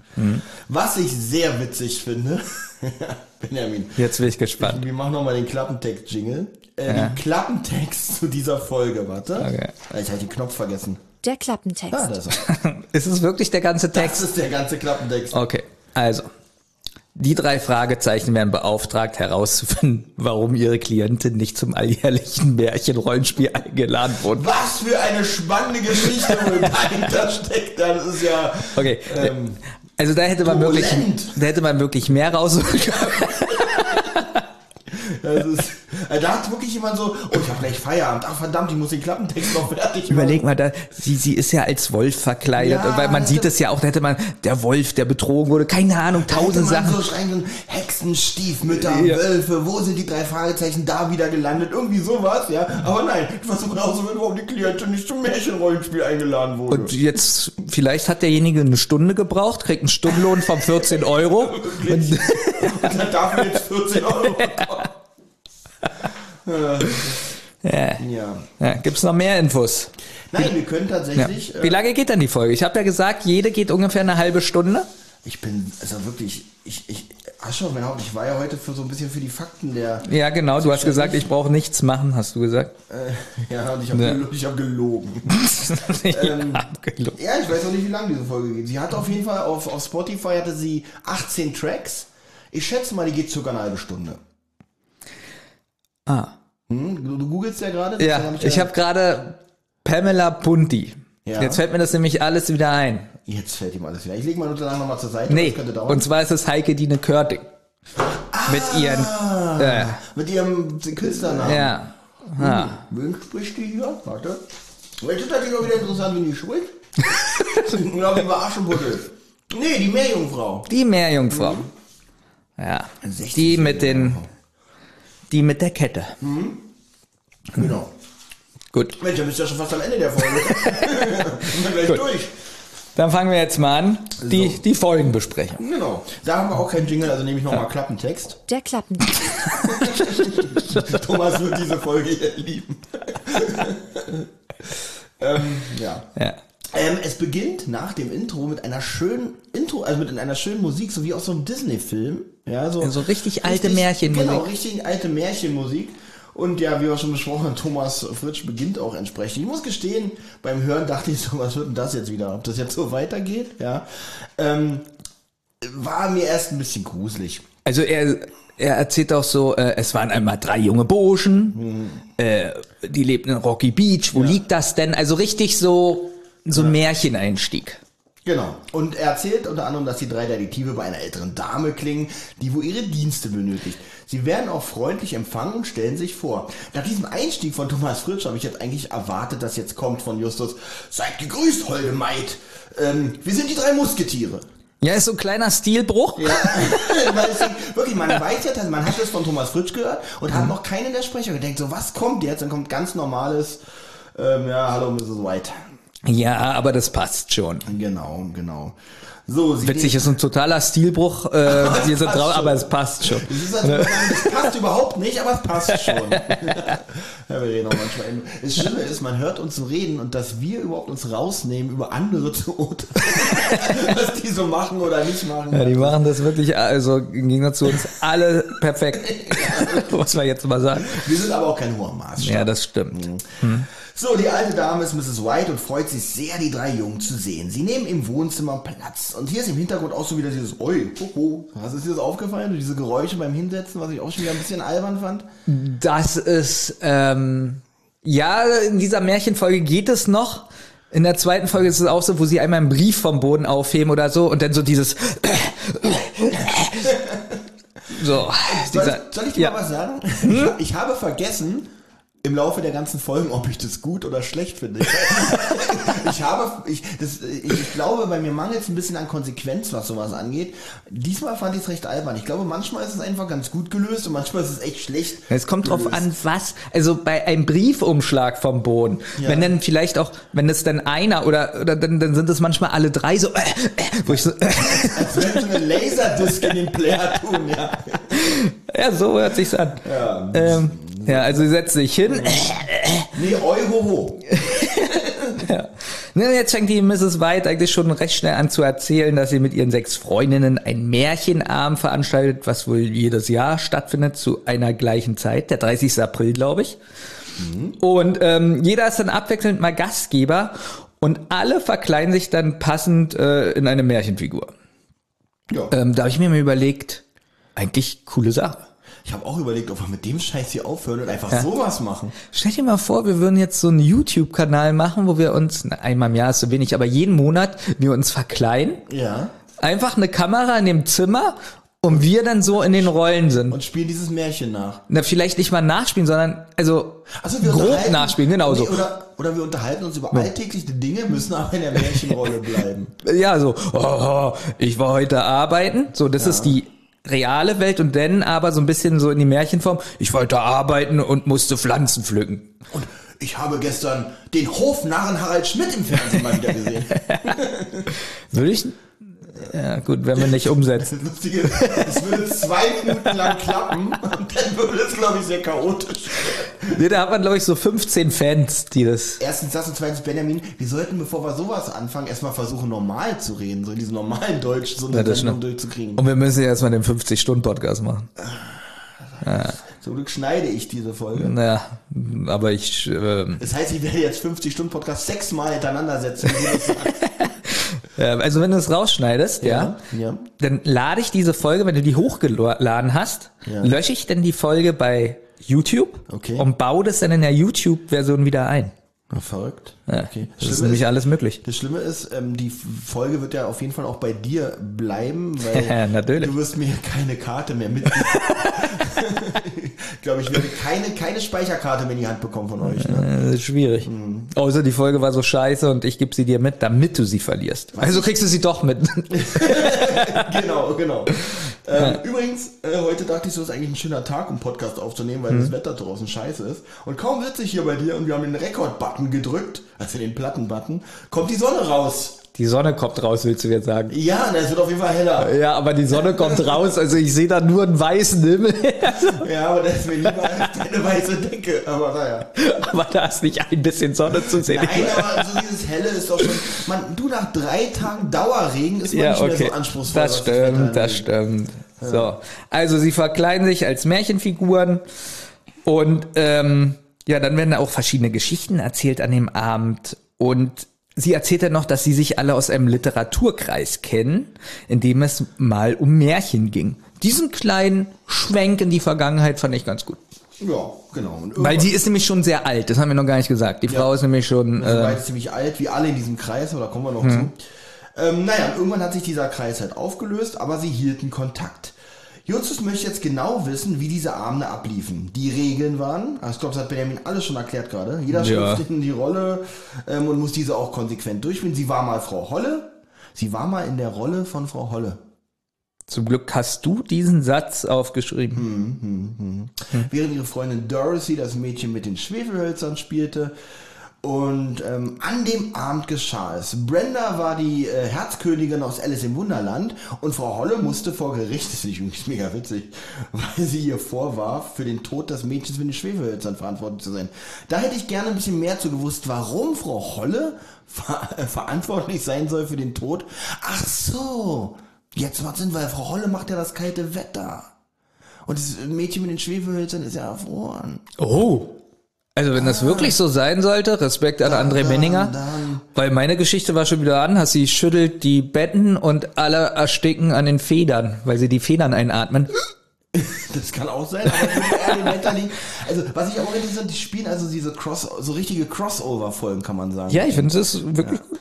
Was ich sehr witzig finde, Benjamin, Jetzt bin ich gespannt. wir machen nochmal den Klappentext-Jingle. Äh, Ja. Den Klappentext zu dieser Folge, warte. Okay. Ah, Ich habe den Knopf vergessen. Der Klappentext. Ah, ist. Ist es wirklich der ganze Das Text? ist der ganze Klappentext. Okay, also. Die drei Fragezeichen werden beauftragt herauszufinden, warum ihre Klientin nicht zum alljährlichen Märchenrollenspiel eingeladen wurde. Was für eine spannende Geschichte wohl dahinter steckt. Das ist ja. Okay. Ähm, Also da hätte man wirklich, turbulent. da hätte man wirklich mehr rausholen können. Das ist, äh, da hat wirklich jemand so, oh, ich habe gleich Feierabend. Ach verdammt, ich muss den Klappentext noch fertig machen. Überleg mal, da, sie, sie ist ja als Wolf verkleidet, Ja, weil man sieht es ja auch, da hätte man, der Wolf, der betrogen wurde, keine Ahnung, Da hätte tausend man Sachen. so schreien können, Hexen, Stiefmütter, Ja. Wölfe, wo sind die drei Fragezeichen da wieder gelandet? Irgendwie sowas, ja. Aber nein, ich versuche herauszufinden, warum die Klientin nicht zum Märchenrollenspiel eingeladen wurde. Und jetzt, vielleicht hat derjenige eine Stunde gebraucht, kriegt einen Stundenlohn von 14 Euro. Wirklich? Und dann darf er jetzt 14 Euro bekommen. Ja. Ja. Ja, gibt's noch mehr Infos? Nein, wir können Ja. tatsächlich. Wie Äh, lange geht denn die Folge? Ich habe ja gesagt, jede geht ungefähr eine halbe Stunde. ich bin, also wirklich, ich, ich, Ach schon, mein Haupt, ich war ja heute für so ein bisschen für die Fakten der. Ja, genau. Du hast gesagt, ich brauche nichts machen, hast du gesagt. Äh, ja, und ich habe Ja. gelo hab gelogen. ja, abgelogen. Ja, ich weiß noch nicht, wie lange diese Folge geht. Sie hatte auf jeden Fall auf, auf Spotify hatte sie 18 Tracks. Ich schätze mal, die geht sogar eine halbe Stunde. Ah. Hm? Du, googelst ja gerade? Ja, deswegen ich habe gerade Pamela Bunti. Ja. Jetzt fällt mir das nämlich alles wieder ein. Jetzt fällt ihm alles wieder. Ich lege meine Unterlagen nochmal zur Seite. Nee, Das könnte dauern. und zwar ist es Heike Dine Körting. Mit ihren, äh, Mit ihrem Künstlernamen. ja, ah. Wen spricht die hier? Warte. Jetzt ist natürlich auch wieder interessant, wie die spricht. ich glaube, die war Aschenputtel. Nee, die Meerjungfrau. die Meerjungfrau. Ja, 60 die mit den, die mit der Kette. Genau. Gut, Mensch, dann bist du ja schon fast am Ende der Folge. Gleich Gut. durch. dann fangen wir jetzt mal an, die, So. die Folgenbesprechung. Genau. Da haben wir auch keinen Jingle, also nehme ich nochmal Klappentext. Der Klappen. Thomas wird diese Folge hier lieben. ähm, ja. Ja. Ähm, es beginnt nach dem Intro mit einer schönen Intro, also mit einer schönen Musik, so wie aus so einem Disney-Film. Ja, so, So richtig alte Märchenmusik. Genau, richtig alte Märchenmusik. Und ja, wie wir schon besprochen haben, Thomas Fritsch beginnt auch entsprechend. Ich muss gestehen, beim Hören dachte ich so, was wird denn das jetzt wieder? Ob das jetzt so weitergeht? Ja. Ähm, war mir erst ein bisschen gruselig. Also er, er erzählt auch so, äh, es waren einmal drei junge Burschen, äh, die lebten in Rocky Beach, wo liegt das denn? Also richtig so, so ein Märcheneinstieg. Genau. Und er erzählt unter anderem, dass die drei Detektive bei einer älteren Dame klingen, die wo ihre Dienste benötigt. Sie werden auch freundlich empfangen und stellen sich vor. Nach diesem Einstieg von Thomas Fritsch habe ich jetzt eigentlich erwartet, dass jetzt kommt von Justus, seid gegrüßt, holde Maid. Ähm, wir sind die drei Musketiere. Ja, ist so ein kleiner Stilbruch. Ja. Weil es, wirklich, man weiß ja, man hat es von Thomas Fritsch gehört und hat noch keinen der Sprecher gedacht, so was kommt jetzt? Dann kommt ganz normales, ähm, ja, hallo Mrs. White. Ja, aber das passt schon. Genau, genau. So, sie Witzig, ist ein totaler Stilbruch. Äh, wir sind drauf, aber es passt schon. Das, also, das passt überhaupt nicht, aber es passt schon. ja, wir reden auch manchmal. Das Schlimme ist, man hört uns reden und dass wir überhaupt uns rausnehmen, über andere zu urteilen, was die so machen oder nicht machen. Ja, die machen das wirklich, also im Gegensatz zu uns, alle perfekt. Muss man jetzt mal sagen. wir sind aber auch kein hoher Maßstab. Ja, das stimmt. So, die alte Dame ist Mrs. White und freut sich sehr, die drei Jungen zu sehen. Sie nehmen im Wohnzimmer Platz. Und hier ist im Hintergrund auch so wieder dieses Oi, hoho. Was ist dir das aufgefallen? Diese Geräusche beim Hinsetzen, was ich auch schon wieder ein bisschen albern fand. Das ist, ähm, ja, in dieser Märchenfolge geht es noch. In der zweiten Folge ist es auch so, wo sie einmal einen Brief vom Boden aufheben oder so und dann so dieses so Soll, dieser, soll ich dir ja. Hm? mal was sagen? Ich, ich habe vergessen, im Laufe der ganzen Folgen, ob ich das gut oder schlecht finde. ich habe, ich, das, ich, ich glaube, bei mir mangelt es ein bisschen an Konsequenz, was sowas angeht. Diesmal fand ich es recht albern. Ich glaube, manchmal ist es einfach ganz gut gelöst und manchmal ist es echt schlecht. Es kommt drauf gelöst. an, was. Also bei einem Briefumschlag vom Boden, Ja. wenn dann vielleicht auch, wenn es dann einer oder oder dann, dann sind es manchmal alle drei so, äh, äh, wo ich so, äh, Als wenn sie eine Laserdisc in den Player tun, ja. ja, so hört sich's an. Ja. Ähm, ja, also sie setzt sich hin. Nee, Euro. Ne, jetzt fängt die Mrs. White eigentlich schon recht schnell an zu erzählen, dass sie mit ihren sechs Freundinnen ein Märchenabend veranstaltet, was wohl jedes Jahr stattfindet zu einer gleichen Zeit, der 30. April, glaube ich. Und ähm, jeder ist dann abwechselnd mal Gastgeber und alle verkleiden sich dann passend äh, in eine Märchenfigur. Ja. Ähm, da habe ich mir mal überlegt, eigentlich coole Sache. Ich habe auch überlegt, ob wir mit dem Scheiß hier aufhören und einfach sowas machen. Stell dir mal vor, wir würden jetzt so einen YouTube-Kanal machen, wo wir uns, na, einmal im Jahr ist so wenig, aber jeden Monat wir uns verkleiden. Ja. Einfach eine Kamera in dem Zimmer und wir dann so in den Rollen sind. Und spielen dieses Märchen nach. Na, vielleicht nicht mal nachspielen, sondern also Also grob nachspielen, genau so. Nee, oder, oder wir unterhalten uns über alltägliche Dinge, müssen aber in der Märchenrolle bleiben. Ja, so, oh, ich war heute arbeiten. So, das ist die reale Welt und dann aber so ein bisschen so in die Märchenform. Ich wollte arbeiten und musste Pflanzen pflücken. Und ich habe gestern den Hofnarren Harald Schmidt im Fernsehen mal wieder gesehen. Würde ich? Ja, gut, wenn wir nicht umsetzen. Das Lustige es würde zwei Minuten lang klappen und dann würde es, glaube ich, sehr chaotisch. Nee, da hat man, glaube ich, so 15 Fans, die das. Erstens das und zweitens, Benjamin, wir sollten, bevor wir sowas anfangen, erstmal versuchen, normal zu reden, so in diesem normalen Deutsch, so eine Ja, Sendung durchzukriegen. Und wir müssen ja erstmal den 50-Stunden-Podcast machen. Zum Glück schneide ich diese Folge. Naja, aber ich. ähm, Das heißt, ich werde jetzt 50-Stunden-Podcast sechsmal hintereinander setzen. also, wenn du es rausschneidest, ja, ja. dann lade ich diese Folge, wenn du die hochgeladen hast, Ja. lösche ich dann die Folge bei YouTube Okay. und baue das dann in der YouTube-Version wieder ein. Verrückt. Ja, Okay. Das ist Schlimme nämlich ist- alles möglich. Das Schlimme ist, ähm, die Folge wird ja auf jeden Fall auch bei dir bleiben, weil Natürlich. du wirst mir keine Karte mehr mitgeben. ich glaube, ich werde keine, keine Speicherkarte mehr in die Hand bekommen von euch. Ne? Äh, Das ist schwierig. Außer die Folge war so scheiße und ich gebe sie dir mit, damit du sie verlierst. Also kriegst du sie doch mit. genau, genau. Ähm, Übrigens, äh, heute dachte ich, so ist eigentlich ein schöner Tag, um Podcast aufzunehmen, weil das Wetter draußen scheiße ist. Und kaum sitze ich hier bei dir und wir haben den Rekord-Button gedrückt, also den Platten-Button, kommt die Sonne raus. Die Sonne kommt raus, willst du jetzt sagen? Ja, na, es wird auf jeden Fall heller. Ja, aber die Sonne kommt raus, also ich sehe da nur einen weißen Himmel. Ja, aber das ist mir lieber als deine weiße Decke. Aber naja. aber da ist nicht ein bisschen Sonne zu sehen. Nein, aber so dieses Helle ist doch schon. Man, du nach drei Tagen Dauerregen ist man Ja, nicht mehr okay. so anspruchsvoll. Das stimmt, das stimmt. So. Also sie verkleiden sich als Märchenfiguren und ähm, ja, dann werden da auch verschiedene Geschichten erzählt an dem Abend und sie erzählt dann noch, dass sie sich alle aus einem Literaturkreis kennen, in dem es mal um Märchen ging. Diesen kleinen Schwenk in die Vergangenheit fand ich ganz gut. Ja, genau. Weil die ist nämlich schon sehr alt, das haben wir noch gar nicht gesagt. Die Frau ist nämlich schon... Also Äh, beide ziemlich alt, wie alle in diesem Kreis, aber da kommen wir noch Mhm. zu. Ähm, naja, irgendwann hat sich dieser Kreis halt aufgelöst, aber sie hielten Kontakt. Justus möchte jetzt genau wissen, wie diese Abende abliefen. Die Regeln waren, also ich glaube, das hat Benjamin alles schon erklärt gerade. Jeder Ja. schlüpft in die Rolle ähm, und muss diese auch konsequent durchspielen. Sie war mal Frau Holle. Sie war mal in der Rolle von Frau Holle. zum Glück hast du diesen Satz aufgeschrieben. Hm. während ihre Freundin Dorothy das Mädchen mit den Schwefelhölzern spielte. Und ähm, an dem Abend geschah es. Brenda war die äh, Herzkönigin aus Alice im Wunderland und Frau Holle musste vor Gericht, das finde ich mega witzig, weil sie ihr vorwarf, für den Tod des Mädchens mit den Schwefelhölzern verantwortlich zu sein. Da hätte ich gerne ein bisschen mehr zu gewusst, warum Frau Holle ver äh, verantwortlich sein soll für den Tod. Ach so, jetzt macht Sinn, weil Frau Holle macht ja das kalte Wetter. Und das Mädchen mit den Schwefelhölzern ist ja erfroren. Oh. Also wenn das wirklich so sein sollte, Respekt an André Menninger, weil meine Geschichte war schon wieder anders. Sie schüttelt die Betten und alle ersticken an den Federn, weil sie die Federn einatmen. Das kann auch sein. Also, was ich auch interessant, die spielen also diese Cross, so richtige Crossover-Folgen, kann man sagen. Ja, ich finde das wirklich gut.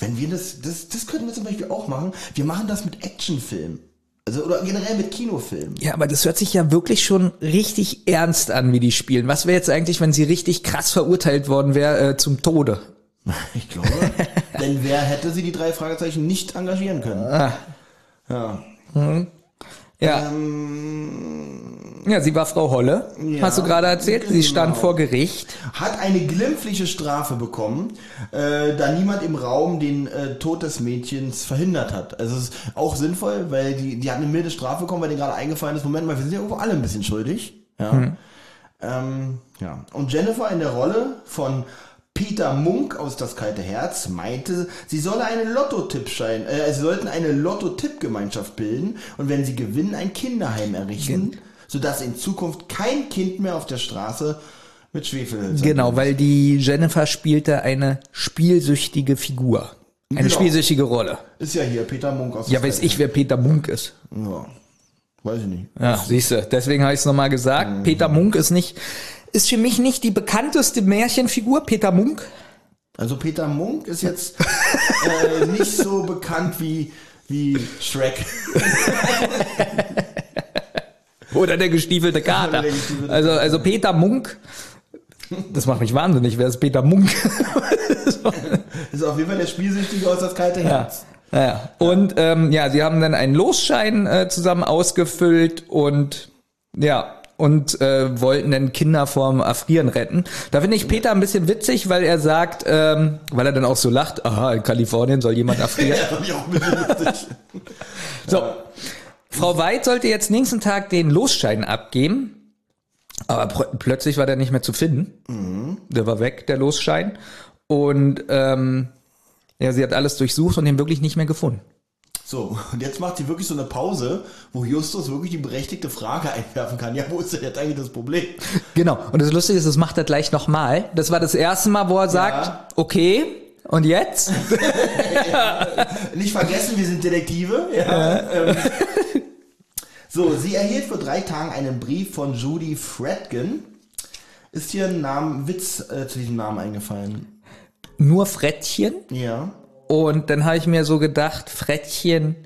Wenn wir das, das, das könnten wir zum Beispiel auch machen. Wir machen das mit Actionfilmen. Also, oder generell mit Kinofilmen. Ja, aber das hört sich ja wirklich schon richtig ernst an, wie die spielen. Was wäre jetzt eigentlich, wenn sie richtig krass verurteilt worden wäre äh, zum Tode? Ich glaube. Denn wer hätte sie die drei Fragezeichen nicht engagieren können? Ah. Ja. Ja, Ähm, ja sie war Frau Holle, Ja, hast du gerade erzählt. Sie stand genau. vor Gericht. hat eine glimpfliche Strafe bekommen, äh, da niemand im Raum den äh, Tod des Mädchens verhindert hat. Also es ist auch sinnvoll, weil die, die hat eine milde Strafe bekommen, weil denen gerade eingefallen ist, Moment mal, wir sind ja irgendwo alle ein bisschen schuldig. Ja. Ähm, ja. Und Jennifer in der Rolle von Peter Munk aus Das kalte Herz meinte, sie solle eine Lotto-Tippschein, äh, sie sollten eine Lotto-Tipp-Gemeinschaft bilden und wenn sie gewinnen, ein Kinderheim errichten, sodass in Zukunft kein Kind mehr auf der Straße mit Schwefelhölzern Genau, weil die Jennifer spielte eine spielsüchtige Figur. Eine Genau. spielsüchtige Rolle. Ist ja hier Peter Munk aus Ja, weiß ich, wer Peter Munk ist. Ja. Weiß ich nicht. Ja, siehst du. Deswegen habe ich es nochmal gesagt. Peter Munk ist nicht, ist für mich nicht die bekannteste Märchenfigur. Peter Munk. Also Peter Munk ist jetzt äh, nicht so bekannt wie, wie Shrek. Oder der gestiefelte Kater. Gestiefelte Also, also Peter Munk. Das macht mich wahnsinnig. Wer ist Peter Munk? Ist auf jeden Fall der Spielsüchtige aus das kalte Herz. Naja. Und ähm, ja, sie haben dann einen Losschein äh, zusammen ausgefüllt und ja, und äh, wollten dann Kinder vorm Erfrieren retten. Da finde ich Peter ein bisschen witzig, weil er sagt, ähm, weil er dann auch so lacht, aha, in Kalifornien soll jemand erfrieren. Ja, ich auch ein bisschen lustig. So, Frau Weid sollte jetzt nächsten Tag den Losschein abgeben. Aber plötzlich war der nicht mehr zu finden. Der war weg, der Losschein. Und ähm, ja, sie hat alles durchsucht und ihn wirklich nicht mehr gefunden. So, und jetzt macht sie wirklich so eine Pause, wo Justus wirklich die berechtigte Frage einwerfen kann. Ja, wo ist denn jetzt eigentlich das Problem? Genau. Und das Lustige ist, das macht er gleich nochmal. Das war das erste Mal, wo er sagt, okay, und jetzt? Nicht vergessen, wir sind Detektive. Ja, ähm, so, sie erhielt vor drei Tagen einen Brief von Judy Fredkin. Ist hier ein Name, Witz äh, zu diesem Namen eingefallen? Nur Frettchen. Ja. Und dann habe ich mir so gedacht, Frettchen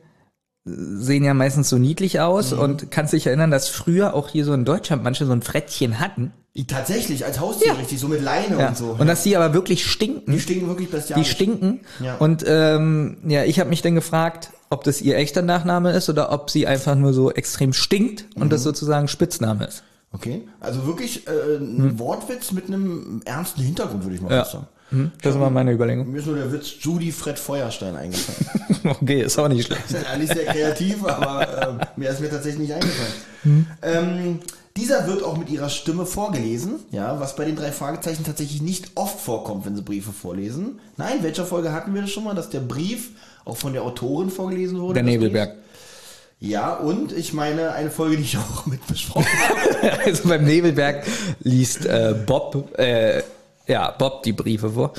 sehen ja meistens so niedlich aus und kannst dich erinnern, dass früher auch hier so in Deutschland manche so ein Frettchen hatten. Tatsächlich, als Haustier Ja. richtig, so mit Leine Ja. und so. Und dass die aber wirklich stinken. die stinken wirklich Die bestialisch. stinken. Ja. Und ähm, ja, ich habe mich dann gefragt, ob das ihr echter Nachname ist oder ob sie einfach nur so extrem stinkt und Mhm. das sozusagen Spitzname ist. Okay, also wirklich äh, ein Wortwitz mit einem ernsten Hintergrund, würde ich mal Hm. Ja. sagen. Hm, das war meine Überlegung. Mir ist nur der Witz Judy Fred Feuerstein eingefallen. Okay, ist auch nicht schlecht. ist ja nicht sehr kreativ, aber äh, mir ist mir tatsächlich nicht eingefallen. Hm. Ähm, dieser wird auch mit ihrer Stimme vorgelesen, ja, was bei den drei Fragezeichen tatsächlich nicht oft vorkommt, wenn sie Briefe vorlesen. Nein, welcher Folge hatten wir das schon mal, dass der Brief auch von der Autorin vorgelesen wurde? Der Nebelberg. Ja, und ich meine eine Folge, die ich auch mit besprochen habe. Also beim Nebelberg liest äh, Bob, äh, ja, Bob die Briefe vor.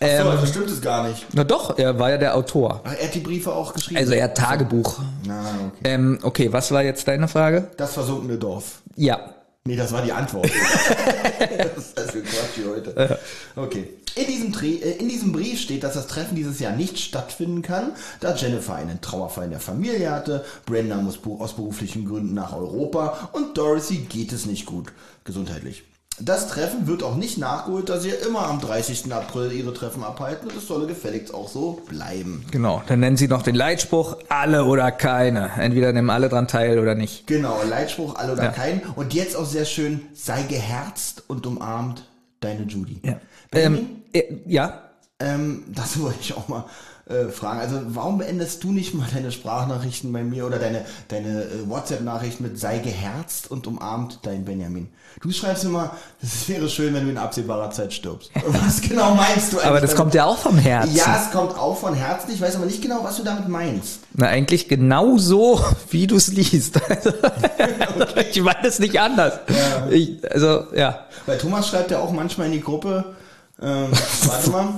Ähm, so, also stimmt es gar nicht. na doch, er war ja der Autor. Ach, er hat die Briefe auch geschrieben. Also er hat Tagebuch. Na, okay. Ähm, okay, was war jetzt deine Frage? Das versunkene Dorf. Ja. Nee, das war die Antwort. das ist also Quatsch hier heute. Okay. In diesem, äh, in diesem Brief steht, dass das Treffen dieses Jahr nicht stattfinden kann, da Jennifer einen Trauerfall in der Familie hatte, Brenda muss aus beruflichen Gründen nach Europa und Dorothy geht es nicht gut, gesundheitlich. Das Treffen wird auch nicht nachgeholt, da sie ja immer am 30. April ihre Treffen abhalten und es solle gefälligst auch so bleiben. Genau, dann nennen sie noch den Leitspruch, alle oder keine. Entweder nehmen alle dran teil oder nicht. Genau, Leitspruch, alle oder Ja. kein. Und jetzt auch sehr schön, sei geherzt und umarmt deine Judy. Ja. Benjamin? Ähm, äh, ja, Ähm, das wollte ich auch mal äh, fragen. Also warum beendest du nicht mal deine Sprachnachrichten bei mir oder deine, deine äh, WhatsApp-Nachricht mit sei geherzt und umarmt dein Benjamin? Du schreibst immer, es wäre schön, wenn du in absehbarer Zeit stirbst. Was genau meinst du eigentlich? aber das damit? kommt ja auch vom Herzen. Ja, es kommt auch von Herzen. Ich weiß aber nicht genau, was du damit meinst. Na, eigentlich genau so, wie du es liest. Also, Ich meine es nicht anders. Ich, also, ja. Weil Thomas schreibt ja auch manchmal in die Gruppe, ähm, warte mal,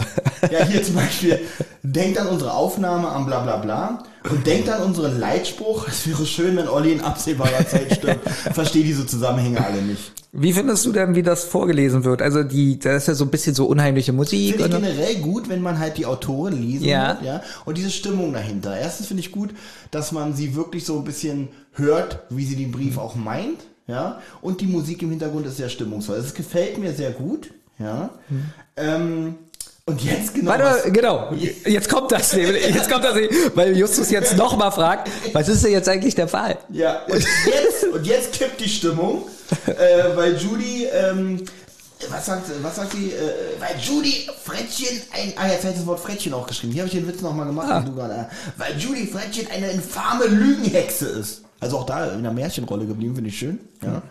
ja hier zum Beispiel, denkt an unsere Aufnahme am bla bla bla und denkt an unseren Leitspruch, es wäre schön, wenn Olli in absehbarer Zeit stirbt. Verstehe diese Zusammenhänge alle nicht. Wie findest du denn, wie das vorgelesen wird? Also, die, da ist ja so ein bisschen so unheimliche Musik. Finde ich generell gut, wenn man halt die Autorin lesen Ja. ja, und diese Stimmung dahinter. Erstens finde ich gut, dass man sie wirklich so ein bisschen hört, wie sie den Brief auch meint, ja, und die Musik im Hintergrund ist sehr stimmungsvoll. Das gefällt mir sehr gut, ja. Ähm, und jetzt genau. Warte, mal, genau. Jetzt kommt das. Jetzt kommt das, weil Justus jetzt nochmal fragt, was ist denn jetzt eigentlich der Fall? Ja, und jetzt, und jetzt kippt die Stimmung, äh, weil Judy, ähm, was sagt, was sagt sie? Äh, weil Judy Frettchen ein, ah, jetzt hat das Wort Frettchen auch geschrieben. Hier habe ich den Witz nochmal gemacht. Ah. Du gerade, äh, weil Judy Frettchen eine infame Lügenhexe ist. Also auch da in der Märchenrolle geblieben, finde ich schön. Ja.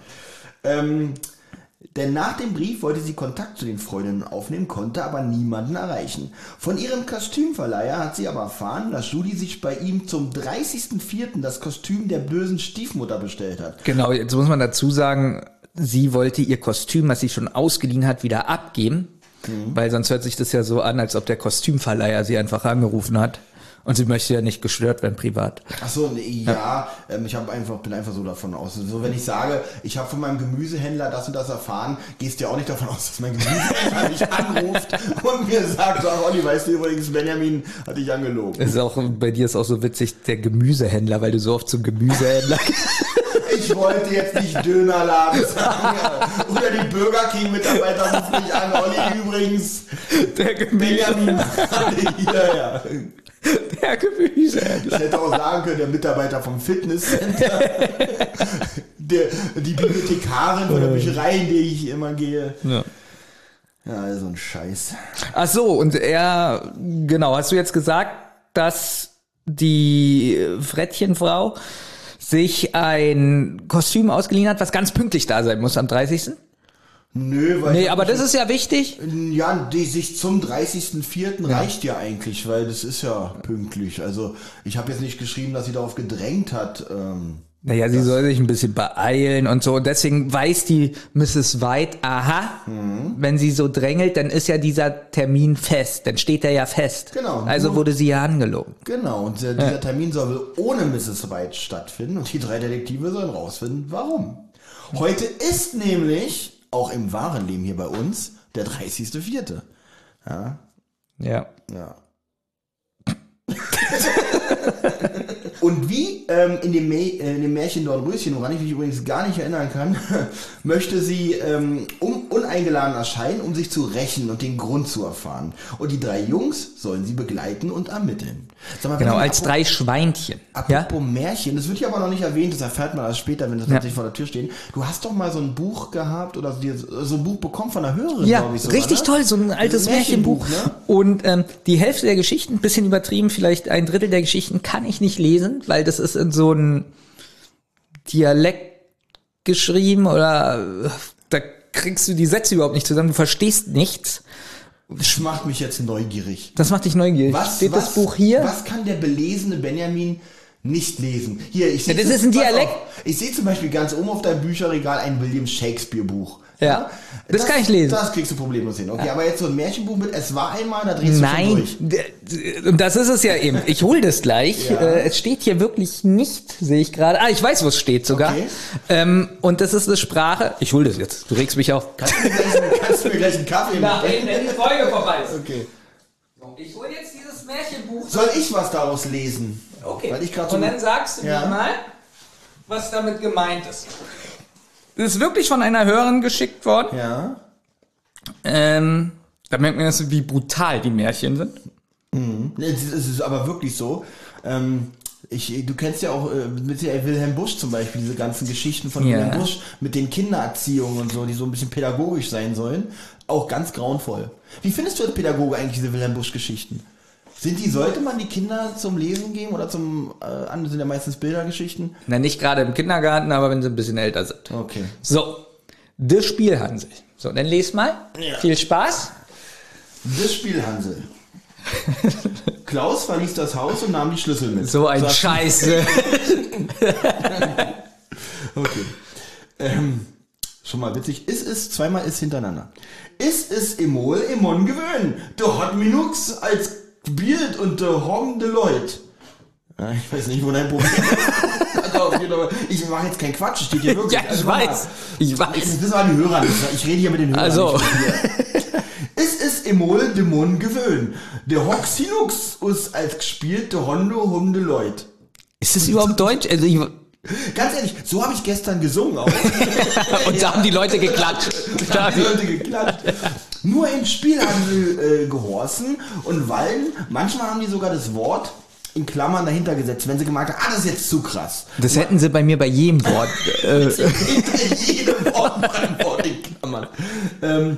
Ähm, denn nach dem Brief wollte sie Kontakt zu den Freundinnen aufnehmen, konnte aber niemanden erreichen. Von ihrem Kostümverleiher hat sie aber erfahren, dass Judy sich bei ihm zum 30.04. das Kostüm der bösen Stiefmutter bestellt hat. Genau, jetzt muss man dazu sagen, sie wollte ihr Kostüm, was sie schon ausgeliehen hat, wieder abgeben. Weil sonst hört sich das ja so an, als ob der Kostümverleiher sie einfach angerufen hat. Und sie möchte ja nicht gestört werden privat. Ach so, nee, ja, ähm, ich hab einfach, bin einfach so davon aus. So, wenn ich sage, ich habe von meinem Gemüsehändler das und das erfahren, gehst du ja auch nicht davon aus, dass mein Gemüsehändler mich anruft und mir sagt, ach Olli, weißt du übrigens, Benjamin hat dich angelogen. Ist auch, bei dir ist auch so witzig, der Gemüsehändler, weil du so oft zum Gemüsehändler Ich wollte jetzt nicht Dönerladen sagen. ja. Oder die Burger King Mitarbeiter rufen mich an. Olli, übrigens, Der Benjamin gerade hier. Ja. Der Gemüsehändler. Ich hätte auch sagen können, der Mitarbeiter vom Fitnesscenter. Der, die Bibliothekarin von der Bücherei, in die ich immer gehe. Ja. Ja, also ein Scheiß. Ach so, und er, genau, hast du jetzt gesagt, dass die Frettchenfrau sich ein Kostüm ausgeliehen hat, was ganz pünktlich da sein muss am 30. Nö, weil. Nee, aber das ist ja wichtig. Ja, die sich zum 30.04. reicht ja eigentlich, weil das ist ja pünktlich. Also ich habe jetzt nicht geschrieben, dass sie darauf gedrängt hat. Ähm, Naja, sie soll sich ein bisschen beeilen und so. Und deswegen weiß die Mrs. White, aha, Mhm. wenn sie so drängelt, dann ist ja dieser Termin fest. Dann steht er ja fest. Genau. Also wurde sie ja angelogen. genau, und äh, dieser Termin soll wohl ohne Mrs. White stattfinden und die drei Detektive sollen rausfinden, warum. Heute ist nämlich, auch im wahren Leben hier bei uns, der 30.04. Ja, Ja. Ja. Und wie ähm, in, dem äh, in dem Märchen Dornröschen, woran ich mich übrigens gar nicht erinnern kann, möchte sie ähm, um, uneingeladen erscheinen, um sich zu rächen und den Grund zu erfahren. Und die drei Jungs sollen sie begleiten und ermitteln. Mal, Genau, als drei Schweinchen. Ja? Apropos Märchen, das wird hier aber noch nicht erwähnt, das erfährt man erst später, wenn sie tatsächlich vor der Tür stehen. Du hast doch mal so ein Buch gehabt oder so ein Buch bekommen von einer Hörerin, Ja, glaube ich. sogar, richtig ne? toll, so ein altes Märchenbuch. ne? Und ähm, die Hälfte der Geschichten, bisschen übertrieben, vielleicht ein Drittel der Geschichten kann ich nicht lesen, weil das ist in so einem Dialekt geschrieben oder äh, da kriegst du die Sätze überhaupt nicht zusammen, du verstehst nichts. Das macht mich jetzt neugierig. Das macht dich neugierig. Was, Steht was, das Buch hier? Was kann der belesene Benjamin nicht lesen? Hier, ich sehe Ja, das ist ein Dialekt. auf, Ich sehe zum Beispiel ganz oben auf deinem Bücherregal ein William Shakespeare Buch. Ja, das kann ich lesen. Das kriegst du problemlos hin. Okay, aber jetzt so ein Märchenbuch mit Es war einmal, da drehst du schon Nein, durch. d- und das ist es ja eben. Ich hole das gleich. Ja. Äh, es steht hier wirklich nicht, sehe ich gerade. Ah, ich weiß, wo es steht sogar. Okay. Ähm, und das ist eine Sprache. Ich hole das jetzt. Du regst mich auf. Kannst du mir gleich, kannst du mir gleich einen Kaffee mitbringen? wenn die Folge vorbei ist. Okay. Ich hole jetzt dieses Märchenbuch. Soll ich was daraus lesen? Okay. So und dann sagst du Ja. mir mal, was damit gemeint ist. Das ist wirklich von einer Hörerin geschickt worden. Ja. Ähm, da merkt man, wie brutal die Märchen sind. Nee, Es ist, aber wirklich so. Ähm, ich, du kennst ja auch äh, mit Wilhelm Busch zum Beispiel diese ganzen Geschichten von Ja. Wilhelm Busch mit den Kindererziehungen und so, die so ein bisschen pädagogisch sein sollen. Auch ganz grauenvoll. Wie findest du als Pädagoge eigentlich diese Wilhelm Busch Geschichten? Sind die, sollte man die Kinder zum Lesen geben oder zum, äh, sind ja meistens Bildergeschichten? Na, nicht gerade im Kindergarten, aber wenn sie ein bisschen älter sind. Okay. So, das Spiel Hansel. So, dann lest mal. Ja. Viel Spaß. Das Spiel Hansel. Klaus verließ das Haus und nahm die Schlüssel mit. So ein Sag- Scheiße. Okay. Ähm, schon mal witzig. Ist es, zweimal ist hintereinander. Ist es emol emon gewöhn. De hat minux als Bild und de hong de Leut. Ja, ich weiß nicht, wo dein Problem ist. Also ich mache jetzt keinen Quatsch, steht hier wirklich. ja, ich Also weiß. Ich Das weiß. wissen aber die Hörer nicht. Ich rede hier mit den Hörern. Also. dir. Ist es emol de mon gewöhn. De hoc sinux us als gespielt de hondo hunde Leut. Ist das überhaupt Deutsch? Also ich, Ganz ehrlich, so habe ich gestern gesungen auch. und da haben die Leute geklatscht. Da haben die Leute geklatscht. Nur im Spiel haben sie äh, gehorsen und Wallen. Manchmal haben die sogar das Wort in Klammern dahinter gesetzt, wenn sie gemerkt haben, ah, das ist jetzt zu krass. Das hätten sie bei mir bei jedem Wort. Äh, Hinter jedem Wort Wort in Klammern. Ähm,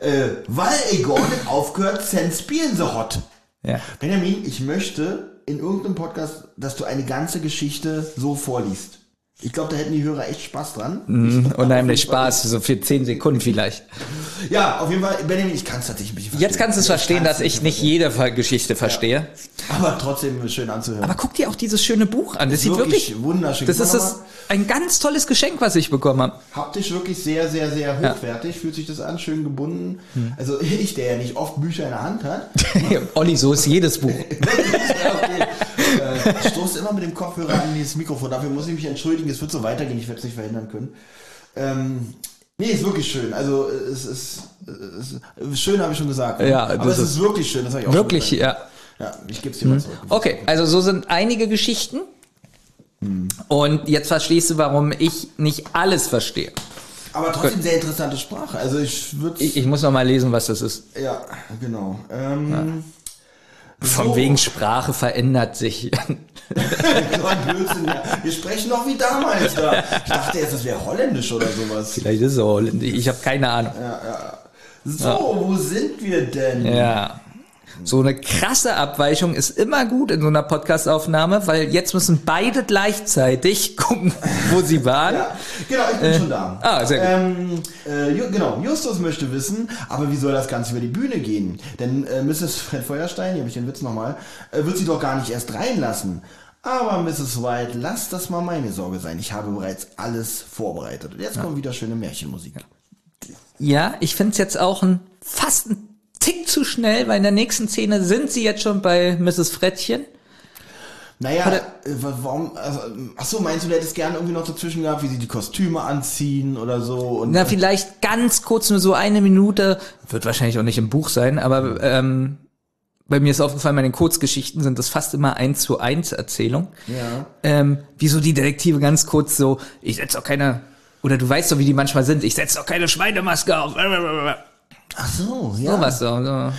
äh, weil Egon aufgehört, sen spielen sie hot. ja. Benjamin, ich möchte in irgendeinem Podcast, dass du eine ganze Geschichte so vorliest. Ich glaube, da hätten die Hörer echt Spaß dran. Mhm, Unheimlich Spaß, so für 10 Sekunden vielleicht. Ja, auf jeden Fall, Benjamin, ich kann es tatsächlich ein bisschen verstehen. Jetzt kannst du es verstehen, dass ich nicht jede Geschichte verstehe. verstehen. Aber trotzdem schön anzuhören. Aber guck dir auch dieses schöne Buch an. Das sieht Wirklich wirklich wunderschön. Das ist das, ein ganz tolles Geschenk, was ich bekommen habe. Haptisch wirklich sehr, sehr, sehr hochwertig. Fühlt sich das an, schön gebunden. Hm. Also ich, der ja nicht oft Bücher in der Hand hat. Olli, so ist jedes Buch. ja, okay. äh, ich stoße immer mit dem Kopfhörer an dieses Mikrofon. Dafür muss ich mich entschuldigen. Es wird so weitergehen. Ich werde es nicht verhindern können. Ähm, nee, ist wirklich schön. Also es ist, es ist schön, habe ich schon gesagt. Ja, aber es ist, ist wirklich schön. Das habe ich auch Wirklich, schon gesagt. ja. Ja, ich gebe es dir mal zurück. Okay, also so sind einige Geschichten. Und jetzt verstehst du, warum ich nicht alles verstehe. Aber trotzdem sehr interessante Sprache. Also ich würde Ich, ich muss noch mal lesen, was das ist. ja, genau. Ähm, Von So. wegen Sprache verändert sich. Ja. Wir sprechen noch wie damals. Da. Ich dachte jetzt, das wäre holländisch oder sowas. Vielleicht ist es holländisch. Ich habe keine Ahnung. So, wo sind wir denn? Ja. So eine krasse Abweichung ist immer gut in so einer Podcastaufnahme, weil jetzt müssen beide gleichzeitig gucken, wo sie waren. Ja, genau, ich bin schon da. ah, sehr gut. Ähm, äh, genau, Justus möchte wissen, aber wie soll das Ganze über die Bühne gehen? Denn äh, Mrs. Fred Feuerstein, hier habe ich den Witz nochmal, äh, wird sie doch gar nicht erst reinlassen. Aber Mrs. White, lasst das mal meine Sorge sein. Ich habe bereits alles vorbereitet. Und jetzt kommt wieder schöne Märchenmusik. Ja, ich finde es jetzt auch ein fast ein Tick zu schnell, weil in der nächsten Szene sind sie jetzt schon bei Mrs. Frettchen. Naja, äh, wa- warum, also, ach so, meinst du, du hättest gerne irgendwie noch dazwischen gehabt, wie sie die Kostüme anziehen oder so? Und, Na, vielleicht ganz kurz nur so eine Minute, wird wahrscheinlich auch nicht im Buch sein, aber ähm, bei mir ist aufgefallen, bei den Kurzgeschichten sind das fast immer eins zu eins Erzählung. Ja. Ähm, wie so die Detektive ganz kurz so, ich setz auch keine, oder du weißt doch, wie die manchmal sind, ich setz doch keine Schweinemaske auf. Ach so, ja. Sowas so. so.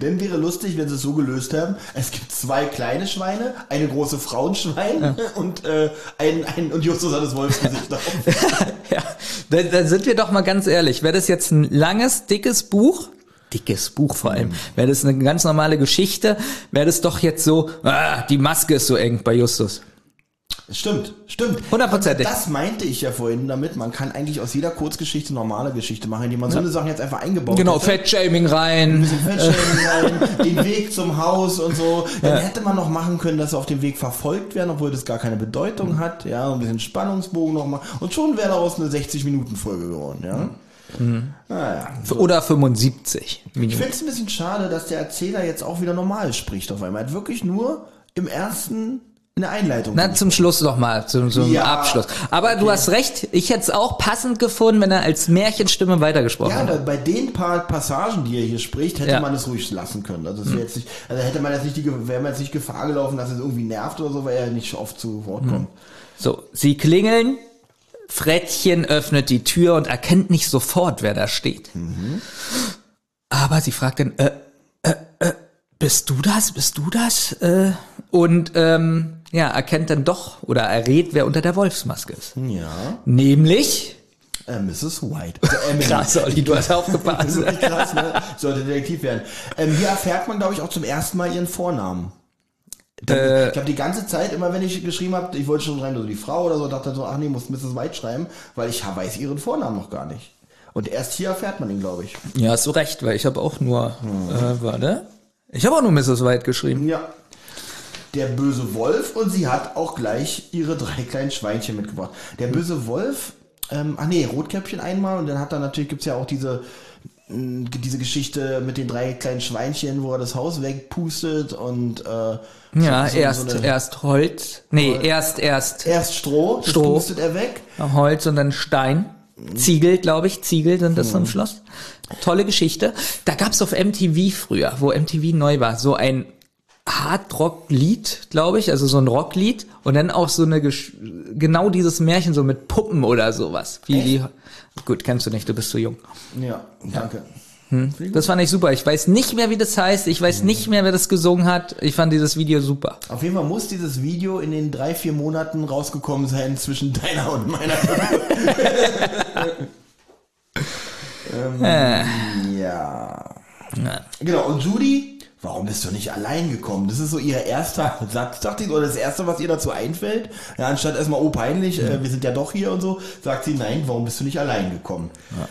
Dann wäre lustig, wenn sie es so gelöst haben. Es gibt zwei kleine Schweine, eine große Frauenschwein und äh, ein, ein und Justus hat das Wolfsgesicht auf. Ja, da, da sind wir doch mal ganz ehrlich. Wäre das jetzt ein langes, dickes Buch, dickes Buch vor allem, wäre das eine ganz normale Geschichte, wäre das doch jetzt so, ah, die Maske ist so eng bei Justus. Stimmt, stimmt. Hundertprozentig. Das meinte ich ja vorhin damit. Man kann eigentlich aus jeder Kurzgeschichte normale Geschichte machen, indem man so eine Sachen jetzt einfach eingebaut Genau, hätte. Fettshaming rein. Fettshaming rein, den Weg zum Haus und so. Dann hätte man noch machen können, dass sie auf dem Weg verfolgt werden, obwohl das gar keine Bedeutung hat. Ja, ein bisschen Spannungsbogen noch mal. Und schon wäre daraus eine 60-Minuten-Folge geworden, ja. Naja. Oder 75 Ich Minuten. finde es ein bisschen schade, dass der Erzähler jetzt auch wieder normal spricht auf einmal. Er hat wirklich nur im ersten in der Einleitung. Na, zum Schluss noch mal, zum, zum Ja, Abschluss. Aber du hast recht, ich hätte es auch passend gefunden, wenn er als Märchenstimme weitergesprochen ja, hätte. bei den paar Passagen, die er hier spricht, hätte Ja. man es ruhig lassen können. Also, es wäre jetzt nicht, also hätte man jetzt nicht die, wäre man jetzt nicht Gefahr gelaufen, dass es irgendwie nervt oder so, weil er nicht oft zu Wort kommt. So, sie klingeln, Frettchen öffnet die Tür und erkennt nicht sofort, wer da steht. Aber sie fragt dann, äh, äh, äh, bist du das? Bist du das? Äh, und ähm, ja, erkennt dann doch oder errät, wer unter der Wolfsmaske ist. Ja. Nämlich, Äh, Mrs. White. Also Emily. krass, Olli, du hast Das aufgepasst. wirklich krass, ne? Sollte Detektiv werden. Ähm, hier erfährt man, glaube ich, auch zum ersten Mal ihren Vornamen. Äh, ich habe die ganze Zeit, immer wenn ich geschrieben habe, ich wollte schon schreiben, so die Frau oder so, dachte so, ach nee, muss Mrs. White schreiben, weil ich weiß ihren Vornamen noch gar nicht. Und erst hier erfährt man ihn, glaube ich. ja, hast du recht, weil ich habe auch nur, äh, warte, ich habe auch nur Mrs. White geschrieben. Ja. Der böse Wolf und sie hat auch gleich ihre drei kleinen Schweinchen mitgebracht. Der böse Wolf, ähm, ach nee, Rotkäppchen einmal und dann hat er natürlich, gibt's ja auch diese, mh, diese Geschichte mit den drei kleinen Schweinchen, wo er das Haus wegpustet und äh, Ja, so- so erst, eine- erst Holz, nee, erst, erst erst Stroh, Stroh. pustet er weg. Holz und dann Stein. Ziegel, glaube ich, Ziegel sind das am Schloss. Tolle Geschichte. Da gab's auf MTV früher, wo MTV neu war, so ein Hard-Rock-Lied, glaube ich, also so ein Rocklied und dann auch so eine, genau dieses Märchen so mit Puppen oder sowas. Wie die, gut, kennst du nicht, du bist zu jung. Ja, danke. Das fand ich super. Ich weiß nicht mehr, wie das heißt. Ich weiß nicht mehr, wer das gesungen hat. Ich fand dieses Video super. Auf jeden Fall muss dieses Video in den drei, vier Monaten rausgekommen sein zwischen deiner und meiner. ähm, ja. Genau, und Judy, warum bist du nicht allein gekommen? Das ist so ihr erster Satz, dachte ich, oder das erste, was ihr dazu einfällt. Ja, anstatt erstmal, oh peinlich, äh, wir sind ja doch hier und so, sagt sie, nein, warum bist du nicht allein gekommen?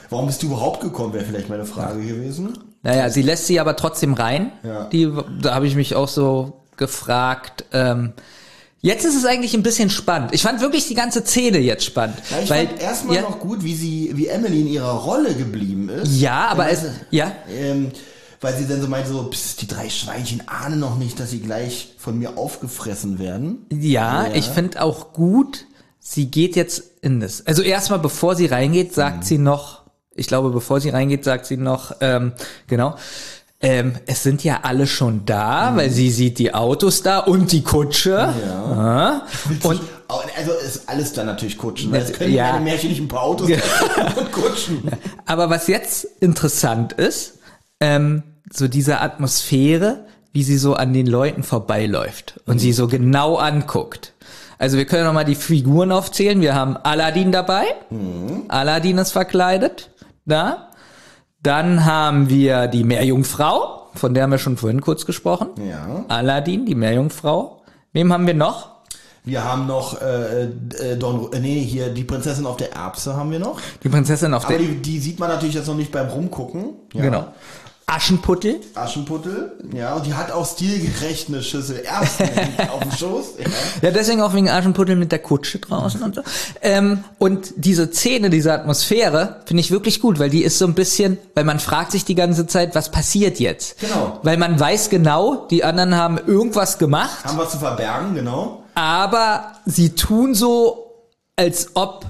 Warum bist du überhaupt gekommen, wäre vielleicht meine Frage gewesen. Naja, sie lässt sie aber trotzdem rein. Ja. Die, da habe ich mich auch so gefragt. Ähm, jetzt ist es eigentlich ein bisschen spannend. Ich fand wirklich die ganze Szene jetzt spannend. Ja, ich weil, fand erstmal ja, noch gut, wie sie, wie Emily in ihrer Rolle geblieben ist. Ja, aber es, ja, Ähm, weil sie dann so meinte, so, pss, die drei Schweinchen ahnen noch nicht, dass sie gleich von mir aufgefressen werden. ja, Ja. ich finde auch gut, sie geht jetzt in das. Also erstmal, bevor sie reingeht, sagt Mhm. sie noch, ich glaube, bevor sie reingeht, sagt sie noch, ähm, genau, ähm, es sind ja alle schon da, weil sie sieht die Autos da und die Kutsche. Mhm. Ja. Ja. Und Also ist alles dann natürlich Kutschen, weil es können Ja. keine Märchen nicht ein paar Autos und Kutschen. Aber was jetzt interessant ist, ähm, so diese Atmosphäre, wie sie so an den Leuten vorbeiläuft und sie so genau anguckt. Also wir können noch mal die Figuren aufzählen. Wir haben Aladdin dabei. Aladdin ist verkleidet. Da. Dann haben wir die Meerjungfrau von der haben wir schon vorhin kurz gesprochen. Ja. Aladdin, die Meerjungfrau. Wem haben wir noch? Wir haben noch äh, äh, Don, äh, nee, hier die Prinzessin auf der Erbse haben wir noch. Die Prinzessin auf Aber der... die, die sieht man natürlich jetzt noch nicht beim Rumgucken. Ja. Genau. Aschenputtel. Aschenputtel, ja, und die hat auch stilgerecht eine Schüssel Erbsen auf dem Schoß. Ja. Ja, deswegen auch wegen Aschenputtel mit der Kutsche draußen und so. Ähm, und diese Szene, diese Atmosphäre finde ich wirklich gut, weil die ist so ein bisschen, weil man fragt sich die ganze Zeit, was passiert jetzt? Genau. Weil man weiß genau, die anderen haben irgendwas gemacht, Haben was zu verbergen, genau. aber sie tun so, als ob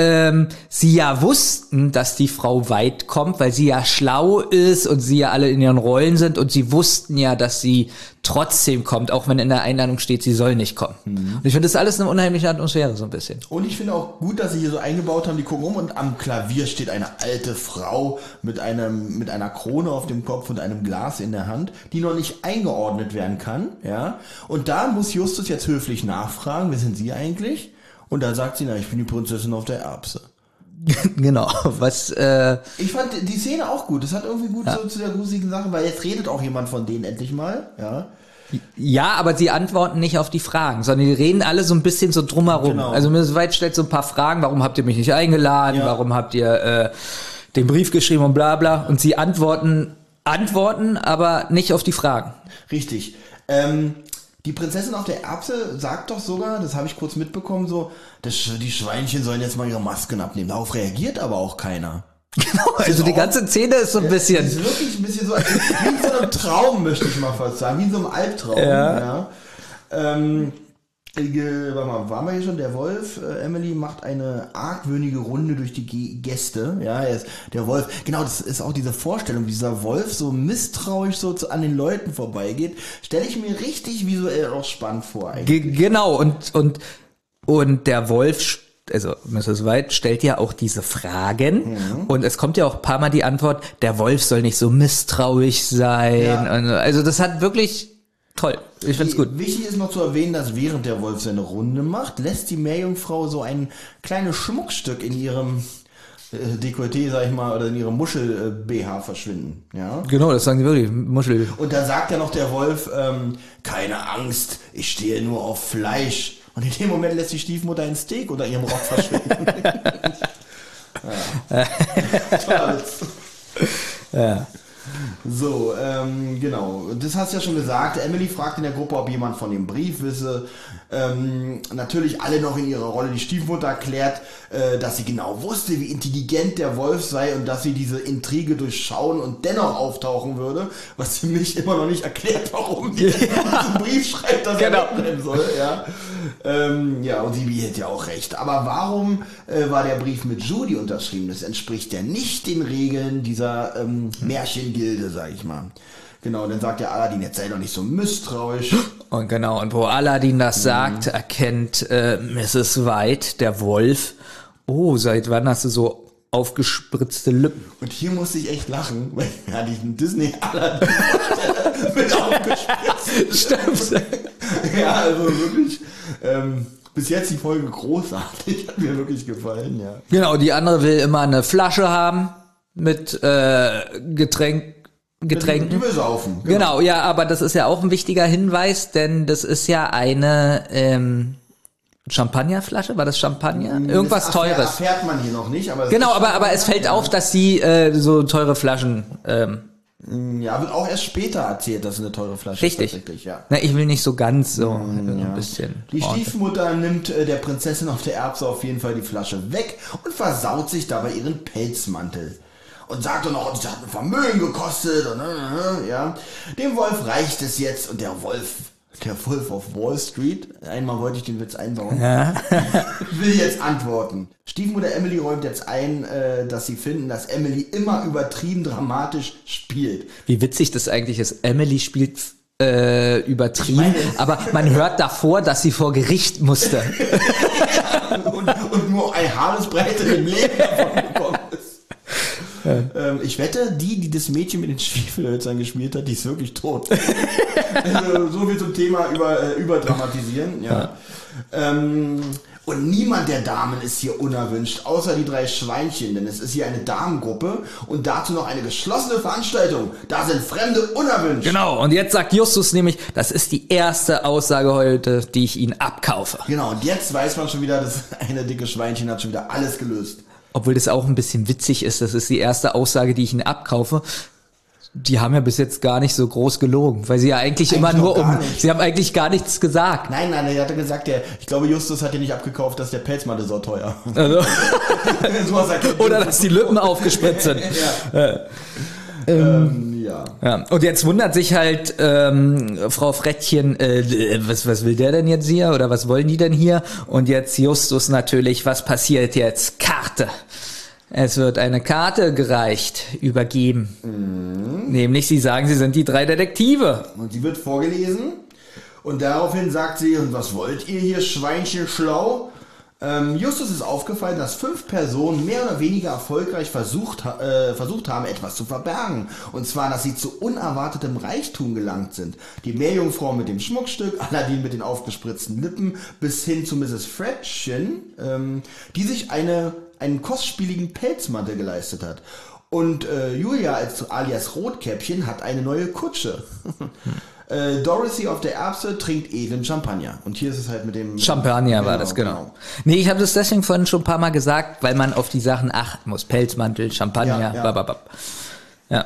ähm, sie ja wussten, dass die Frau weit kommt, weil sie ja schlau ist und sie ja alle in ihren Rollen sind und sie wussten ja, dass sie trotzdem kommt, auch wenn in der Einladung steht, sie soll nicht kommen. Und ich finde das alles eine unheimliche Atmosphäre so ein bisschen. Und ich finde auch gut, dass sie hier so eingebaut haben, die gucken um und am Klavier steht eine alte Frau mit einem, mit einer Krone auf dem Kopf und einem Glas in der Hand, die noch nicht eingeordnet werden kann, ja. Und da muss Justus jetzt höflich nachfragen, wer sind Sie eigentlich? Und da sagt sie, na, ich bin die Prinzessin auf der Erbse. genau, was äh, Ich fand die Szene auch gut. Das hat irgendwie gut so zu der gruseligen Sache, weil jetzt redet auch jemand von denen endlich mal, ja. Ja, aber sie antworten nicht auf die Fragen, sondern die reden alle so ein bisschen so drumherum. Genau. Also Mrs. White stellt so ein paar Fragen, warum habt ihr mich nicht eingeladen, Ja. warum habt ihr äh, den Brief geschrieben und bla bla. Und sie antworten, antworten, aber nicht auf die Fragen. Richtig. Ähm, die Prinzessin auf der Erbse sagt doch sogar, das habe ich kurz mitbekommen, so, das, die Schweinchen sollen jetzt mal ihre Masken abnehmen. Darauf reagiert aber auch keiner. Also die ganze Szene ist so ein Das bisschen. ist wirklich ein bisschen so, wie in so einem Traum, möchte ich mal fast sagen, wie in so einem Albtraum. Ja. Ähm, äh, warte mal, waren wir hier schon? Der Wolf, äh, Emily macht eine argwöhnige Runde durch die Ge Gäste. Ja, er ist, der Wolf, genau, das ist auch diese Vorstellung, wie dieser Wolf so misstrauisch so zu, an den Leuten vorbeigeht. Stelle ich mir richtig visuell auch spannend vor. Eigentlich. Ge genau, und, und, und der Wolf, also Mrs. White stellt ja auch diese Fragen und es kommt ja auch ein paar Mal die Antwort, der Wolf soll nicht so misstrauisch sein. Ja. Also das hat wirklich toll. Ich find's gut. Wichtig ist noch zu erwähnen, dass während der Wolf seine Runde macht, lässt die Meerjungfrau so ein kleines Schmuckstück in ihrem äh, Dekolleté, sag ich mal, oder in ihrem Muschel-BH verschwinden. Ja. Genau, das sagen die wirklich. Muschel. Und dann sagt ja noch der Wolf, ähm, keine Angst, ich stehe nur auf Fleisch. Und in dem Moment lässt die Stiefmutter ein Steak unter ihrem Rock verschwinden. ja. Ja. So, ähm, genau. Das hast du ja schon gesagt. Emily fragt in der Gruppe, ob jemand von dem Brief wisse. Ähm, natürlich alle noch in ihrer Rolle. Die Stiefmutter erklärt, äh, dass sie genau wusste, wie intelligent der Wolf sei und dass sie diese Intrige durchschauen und dennoch auftauchen würde. Was für mich immer noch nicht erklärt, warum die diesen Brief schreibt, dass Genau. er wegbleiben soll. Ja, ähm, ja und sie hat ja auch recht. Aber warum äh, war der Brief mit Judy unterschrieben? Das entspricht ja nicht den Regeln dieser ähm, Märchengilde, sag ich mal. Genau, dann sagt der Aladdin, jetzt sei doch nicht so misstrauisch. Und genau, und wo Aladdin das sagt, erkennt äh, Mrs. White, der Wolf, oh, seit wann hast du so aufgespritzte Lippen? Und hier musste ich echt lachen, weil ja diesen Disney Aladdin mit aufgespitzt. Stimmt. Ja, also wirklich. Ähm, bis jetzt die Folge großartig, hat mir wirklich gefallen, ja. Genau, die andere will immer eine Flasche haben mit äh, Getränk, Getränken. Die will saufen. Genau, ja, aber das ist ja auch ein wichtiger Hinweis, denn das ist ja eine ähm, Champagnerflasche, war das Champagner? Irgendwas das erfährt- Teures. Erfährt man hier noch nicht, aber es Genau, aber, aber es fällt auf, dass sie äh, so teure Flaschen. Ähm, Ja, wird auch erst später erzählt, dass es eine teure Flasche richtig. ist. Tatsächlich, ja. Na, ich will nicht so ganz so, so ein bisschen. Die ordentlich. Stiefmutter nimmt äh, der Prinzessin auf der Erbse auf jeden Fall die Flasche weg und versaut sich dabei ihren Pelzmantel. Und sagt dann noch, das hat ein Vermögen gekostet. Und, äh, äh, ja. Dem Wolf reicht es jetzt und der Wolf, der Wolf auf Wall Street, einmal wollte ich den Witz einbauen, will jetzt antworten. Stiefmutter Emily räumt jetzt ein, äh, dass sie finden, dass Emily immer übertrieben dramatisch spielt. Wie witzig das eigentlich ist. Emily spielt äh, übertrieben, aber man hört davor, dass sie vor Gericht musste. und, und nur ein Haaresbreite im Leben davon. Ähm, ich wette, die, die das Mädchen mit den Schwiefelhölzern gespielt hat, die ist wirklich tot. also, so viel zum Thema über, äh, überdramatisieren. Ja. Ähm, Und niemand der Damen ist hier unerwünscht, außer die drei Schweinchen, denn es ist hier eine Damengruppe und dazu noch eine geschlossene Veranstaltung. Da sind Fremde unerwünscht. Genau, und jetzt sagt Justus nämlich, das ist die erste Aussage heute, die ich Ihnen abkaufe. Genau, und jetzt weiß man schon wieder, das eine dicke Schweinchen hat schon wieder alles gelöst. Obwohl das auch ein bisschen witzig ist, das ist die erste Aussage, die ich Ihnen abkaufe. Die haben ja bis jetzt gar nicht so groß gelogen, weil sie ja eigentlich, immer Eigentlich nur noch gar um, nicht. sie haben eigentlich gar nichts gesagt. Nein, nein, er hatte gesagt, der, ich glaube, Justus hat dir nicht abgekauft, dass der Pelzmantel so teuer. Also, so er oder dass die Lippen aufgespritzt sind. ähm, ja. Ja, und jetzt wundert sich halt ähm, Frau Frettchen, äh, was, was will der denn jetzt hier oder was wollen die denn hier? Und jetzt Justus natürlich, was passiert jetzt? Karte. Es wird eine Karte gereicht, übergeben. Nämlich, sie sagen, sie sind die drei Detektive. Und sie wird vorgelesen und daraufhin sagt sie, und was wollt ihr hier, Schweinchen schlau? Ähm, Justus ist aufgefallen, dass fünf Personen mehr oder weniger erfolgreich versucht, äh, versucht haben, etwas zu verbergen. Und zwar, dass sie zu unerwartetem Reichtum gelangt sind. Die Meerjungfrau mit dem Schmuckstück, Aladdin mit den aufgespritzten Lippen, bis hin zu Mrs. Fredchen, ähm, die sich eine, einen kostspieligen Pelzmantel geleistet hat. Und äh, Julia als alias Rotkäppchen hat eine neue Kutsche. äh, Dorothy auf der Erbse trinkt edlen Champagner. Und hier ist es halt mit dem... Champagner war das, genau. Nee, ich habe das deswegen vorhin schon ein paar Mal gesagt, weil man auf die Sachen achten muss. Pelzmantel, Champagner, Ja, ja. bababab. Ja.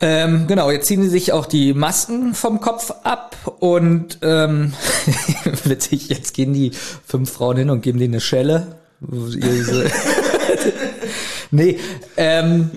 Ähm, genau, jetzt ziehen sie sich auch die Masken vom Kopf ab und ähm, witzig, jetzt gehen die fünf Frauen hin und geben denen eine Schelle. Nee, ähm,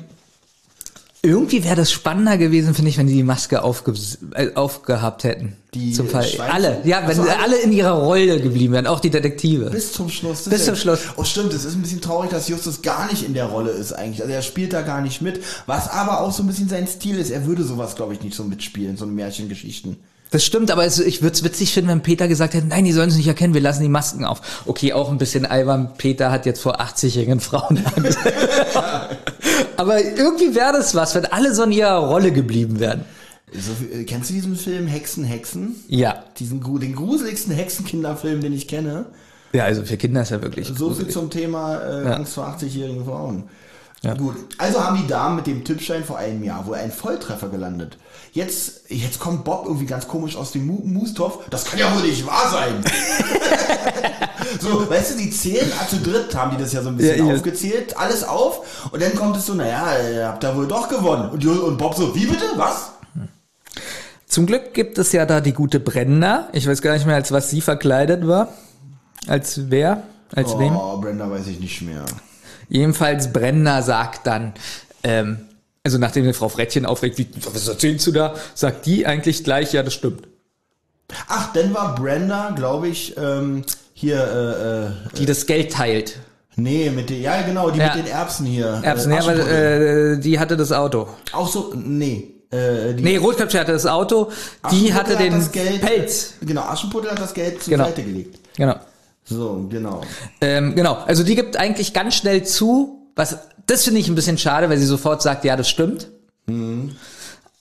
irgendwie wäre das spannender gewesen, finde ich, wenn die die Maske aufge äh, aufgehabt hätten. Die Zum Fall. Schweizer? Alle, ja, wenn Ach so, alle. alle? in ihrer Rolle geblieben wären, auch die Detektive. Bis zum Schluss. Bis zum Schluss. Oh stimmt, es ist ein bisschen traurig, dass Justus gar nicht in der Rolle ist eigentlich. Also er spielt da gar nicht mit. Was aber auch so ein bisschen sein Stil ist. Er würde sowas, glaube ich, nicht so mitspielen, so Märchengeschichten. Das stimmt, aber es, ich würde es witzig finden, wenn Peter gesagt hätte, nein, die sollen es nicht erkennen, wir lassen die Masken auf. Okay, auch ein bisschen albern, Peter hat jetzt vor 80-jährigen Frauen Angst. aber irgendwie wäre das was, wenn alle so in ihrer Rolle geblieben wären. So, äh, kennst du diesen Film Hexen, Hexen? Ja. Diesen, den gruseligsten Hexenkinderfilm, den ich kenne. Ja, also für Kinder ist ja wirklich So viel gruselig. zum Thema äh, Angst vor 80-jährigen Frauen. Gut, also haben die Damen mit dem Tippschein vor einem Jahr wohl einen Volltreffer gelandet. Jetzt, jetzt kommt Bob irgendwie ganz komisch aus dem Mu- Mustopf. Das kann ja wohl nicht wahr sein. so, weißt du, die zählen, ah, zu dritt haben die das ja so ein bisschen Ja, aufgezählt, alles auf. Und dann kommt es so, naja, ihr habt da wohl doch gewonnen. Und, und Bob so, wie bitte, was? Zum Glück gibt es ja da die gute Brenda. Ich weiß gar nicht mehr, als was sie verkleidet war. Als wer? Als wem? Oh, Brenda weiß ich nicht mehr. Jedenfalls Brenda sagt dann, ähm, also nachdem die Frau Frettchen aufregt, wie, was erzählst du da, sagt die eigentlich gleich, ja, das stimmt. Ach, dann war Brenda, glaube ich, ähm, hier, äh, äh, Die das Geld teilt. Nee, mit den, ja genau, die Ja. mit den Erbsen hier. Erbsen, äh, ja, weil äh, die hatte das Auto. Auch so, nee. Äh, die Nee, Rotköpfchen hatte das Auto, die hatte hat den das Geld, Pelz. Genau, Aschenputtel hat das Geld zur Genau. Seite gelegt. Genau. So, genau. Ähm, genau, also die gibt eigentlich ganz schnell zu, was, das finde ich ein bisschen schade, weil sie sofort sagt, ja, das stimmt. Aber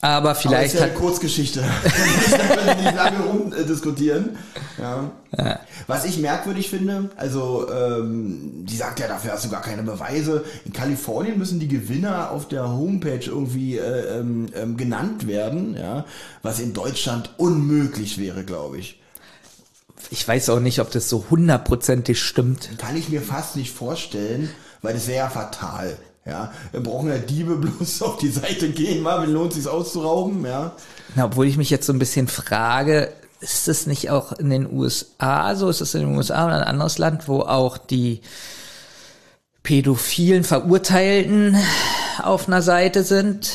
Aber vielleicht ist ja eine Kurzgeschichte. wir nicht lange rumdiskutieren. Ja. Was ich merkwürdig finde, also ähm, die sagt ja, dafür hast du gar keine Beweise. In Kalifornien müssen die Gewinner auf der Homepage irgendwie äh, ähm, ähm, genannt werden, ja, was in Deutschland unmöglich wäre, glaube ich. ich weiß auch nicht, ob das so hundertprozentig stimmt. Kann ich mir fast nicht vorstellen, weil das wäre ja fatal. Ja, wir brauchen ja Diebe bloß auf die Seite gehen, mal, wenn lohnt es sich auszurauben, ja. Na, obwohl ich mich jetzt so ein bisschen frage, ist es nicht auch in den USA so? Ist es in den USA oder ein anderes Land, wo auch die pädophilen Verurteilten auf einer Seite sind?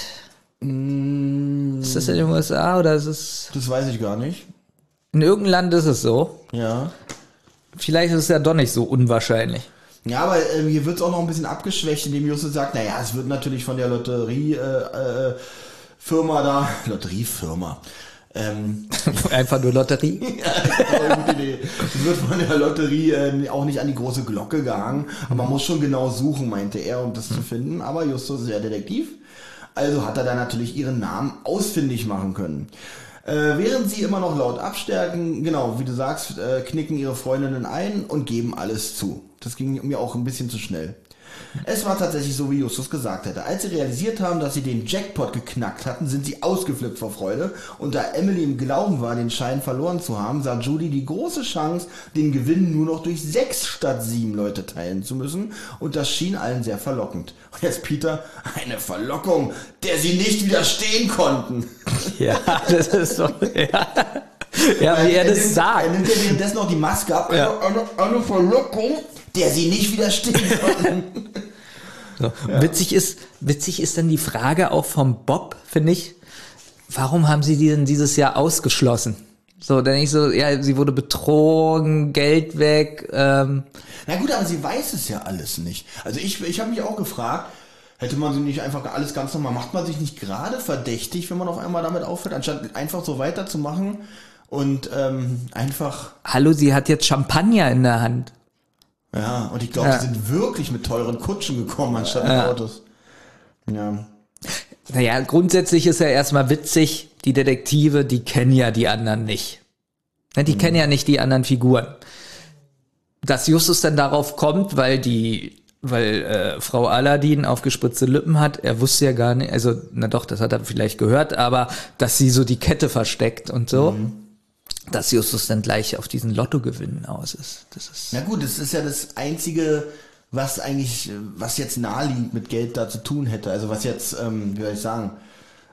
Ist das in den USA oder ist es Das weiß ich gar nicht. in irgendeinem Land ist es so? Ja. Vielleicht ist es ja doch nicht so unwahrscheinlich. Ja, aber äh, hier wird es auch noch ein bisschen abgeschwächt, indem Justus sagt, naja, es wird natürlich von der Lotteriefirma äh, Firma da, Lotteriefirma, ähm, Einfach nur Lotterie. aber gute Idee. es wird von der Lotterie äh, auch nicht an die große Glocke gehangen, aber man muss schon genau suchen, meinte er, um das zu finden, aber Justus ist ja Detektiv, also hat er da natürlich ihren Namen ausfindig machen können. Äh, während sie immer noch laut abstärken, genau, wie du sagst, äh, knicken ihre Freundinnen ein und geben alles zu. Das ging mir auch ein bisschen zu schnell. Es war tatsächlich so, wie Justus gesagt hätte. Als sie realisiert haben, dass sie den Jackpot geknackt hatten, sind sie ausgeflippt vor Freude. Und da Emily im Glauben war, den Schein verloren zu haben, sah Judy die große Chance, den Gewinn nur noch durch sechs statt sieben Leute teilen zu müssen. Und das schien allen sehr verlockend. Und jetzt Peter, eine Verlockung, der sie nicht widerstehen konnten. Ja, das ist doch, ja. Ja, wie er das nimmt, sagt. Er nimmt ja währenddessen noch die Maske ab. Ja. Eine, eine, eine Verlockung, der sie nicht widerstehen konnten. So. Witzig ist, witzig ist dann die Frage auch vom Bob, finde ich. Warum haben sie die denn dieses Jahr ausgeschlossen? So, dann ich so, ja, sie wurde betrogen, Geld weg, ähm, Na gut, aber sie weiß es ja alles nicht. Also ich, ich habe mich auch gefragt, hätte man sie nicht einfach alles ganz normal, macht man sich nicht gerade verdächtig, wenn man auf einmal damit aufhört, anstatt einfach so weiterzumachen und ähm, einfach, hallo, sie hat jetzt Champagner in der Hand. Ja, und ich glaube, Ja. sie sind wirklich mit teuren Kutschen gekommen, anstatt mit Ja. Autos. Ja. Naja, grundsätzlich ist ja erstmal witzig, die Detektive, die kennen ja die anderen nicht. Ne, Die kennen ja nicht die anderen Figuren. Dass Justus dann darauf kommt, weil die, weil äh, Frau Aladdin aufgespritzte Lippen hat, er wusste ja gar nicht, also, na doch, das hat er vielleicht gehört, aber dass sie so die Kette versteckt und so, dass Justus dann gleich auf diesen Lottogewinn aus ist. Das ist. Na gut, das ist ja das einzige, was eigentlich, was jetzt naheliegend mit Geld da zu tun hätte. Also was jetzt, ähm, wie soll ich sagen,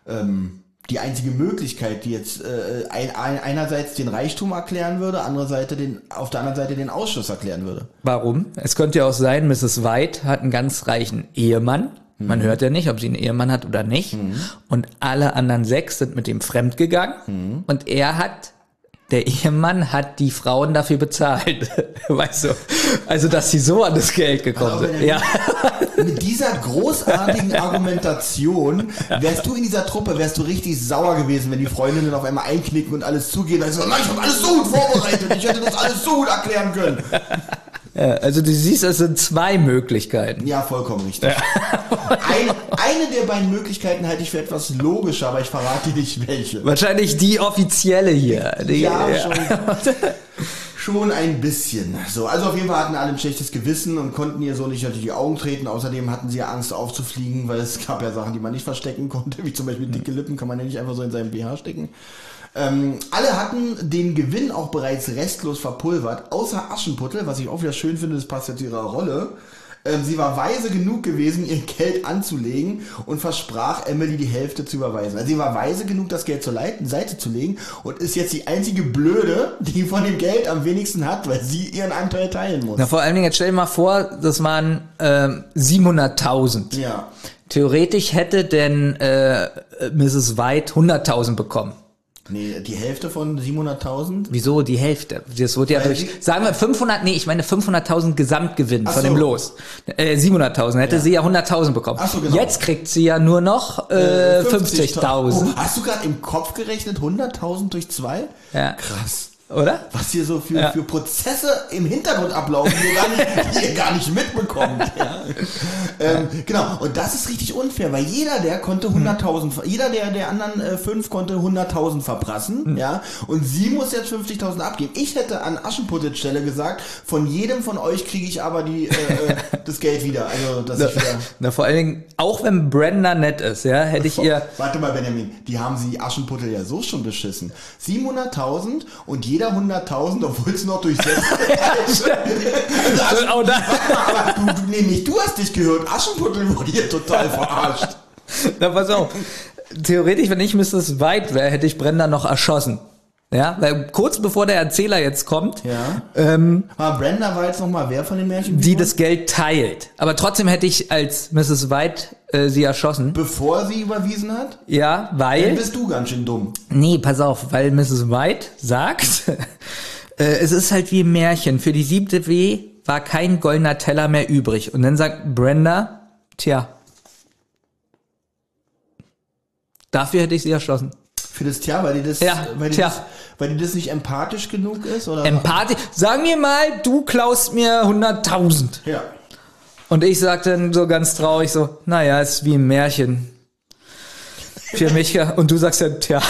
ähm, die einzige Möglichkeit, die jetzt äh, ein, ein, einerseits den Reichtum erklären würde, andererseits den, auf der anderen Seite den Ausschuss erklären würde. Warum? Es könnte ja auch sein, Mrs. White hat einen ganz reichen Ehemann. Man hört ja nicht, ob sie einen Ehemann hat oder nicht. Und alle anderen sechs sind mit ihm fremdgegangen. Und er hat, der Ehemann hat die Frauen dafür bezahlt. weißt du? Also, dass sie so an das Geld gekommen sind. Ja. Mit dieser großartigen Argumentation wärst du in dieser Truppe, wärst du richtig sauer gewesen, wenn die Freundinnen auf einmal einknicken und alles zugehen. Dann so, nein, ich habe alles so gut vorbereitet, ich hätte das alles so gut erklären können. Ja. Also, du siehst, es sind zwei Möglichkeiten. Ja, vollkommen richtig. Ein, eine der beiden Möglichkeiten halte ich für etwas logischer, aber ich verrate dir nicht welche. Wahrscheinlich die offizielle hier. Die, Ja, schon, schon ein bisschen. So, also auf jeden Fall hatten alle ein schlechtes Gewissen und konnten ihr so nicht unter die Augen treten. Außerdem hatten sie ja Angst aufzufliegen, weil es gab ja Sachen, die man nicht verstecken konnte, wie zum Beispiel dicke Lippen kann man ja nicht einfach so in seinem BH stecken. Ähm, alle hatten den Gewinn auch bereits restlos verpulvert, außer Aschenputtel, was ich auch wieder schön finde, das passt ja zu ihrer Rolle. Ähm, sie war weise genug gewesen, ihr Geld anzulegen und versprach Emily die Hälfte zu überweisen. Also sie war weise genug, das Geld zur Seite zu legen und ist jetzt die einzige Blöde, die von dem Geld am wenigsten hat, weil sie ihren Anteil teilen muss. Na, vor allen Dingen, jetzt stell dir mal vor, das waren ähm, 700.000. Ja. Theoretisch hätte denn äh, Mrs. White 100.000 bekommen. Nee, die Hälfte von 700.000? Wieso die Hälfte? Das wurde ja Weil durch, sagen wir 500, nee, ich meine 500.000 Gesamtgewinn Ach von so. dem Los. Äh, 700.000, hätte Ja. sie ja 100.000 bekommen. Ach so, genau. Jetzt kriegt sie ja nur noch äh, 50.000, Oh, hast du gerade im Kopf gerechnet 100.000 durch zwei? Ja. Krass. Oder? Was hier so für, Ja. für Prozesse im Hintergrund ablaufen, die ihr gar nicht, die ihr gar nicht mitbekommt. Ja. Ähm, genau, und das ist richtig unfair, weil jeder der konnte 100.000, ver- jeder der, der anderen äh, fünf konnte 100.000 verprassen, ja, und sie muss jetzt 50.000 abgeben. Ich hätte an Aschenputtels Stelle gesagt, von jedem von euch kriege ich aber die, äh, äh, das Geld wieder, also, dass ich wieder... Na, vor allen Dingen, auch wenn Brenda nett ist, ja, hätte ich ihr, Warte mal, Benjamin, die haben sie Aschenputtel ja so schon beschissen. 700.000 und jeder 100.000, obwohl es noch durch sechs oh, da, Aber du, du, nee, nicht du hast dich gehört. Aschenputtel wurde hier total verarscht. na, pass auf. Theoretisch, wenn ich Mrs. White wäre, hätte ich Brenda noch erschossen. Ja, weil kurz bevor der Erzähler jetzt kommt, Ja. ähm, Aber Brenda war jetzt nochmal wer von den Märchen? die das Geld teilt. Aber trotzdem hätte ich als Mrs. White äh, sie erschossen. Bevor sie überwiesen hat? Ja, Dann weil. bist du ganz schön dumm. Nee, pass auf, weil Mrs. White sagt, äh, es ist halt wie im Märchen. Für die siebte W war kein goldener Teller mehr übrig. Und dann sagt Brenda, tja, dafür hätte ich sie erschossen. Für das Tja, weil die das, Ja, weil die tja. das, weil die das nicht empathisch genug ist, oder? Empathie. Sag mir mal, du klaust mir 100.000. ja. Und ich sag dann so ganz traurig so, naja, ist wie im Märchen. Für mich ja. Und du sagst ja, tja.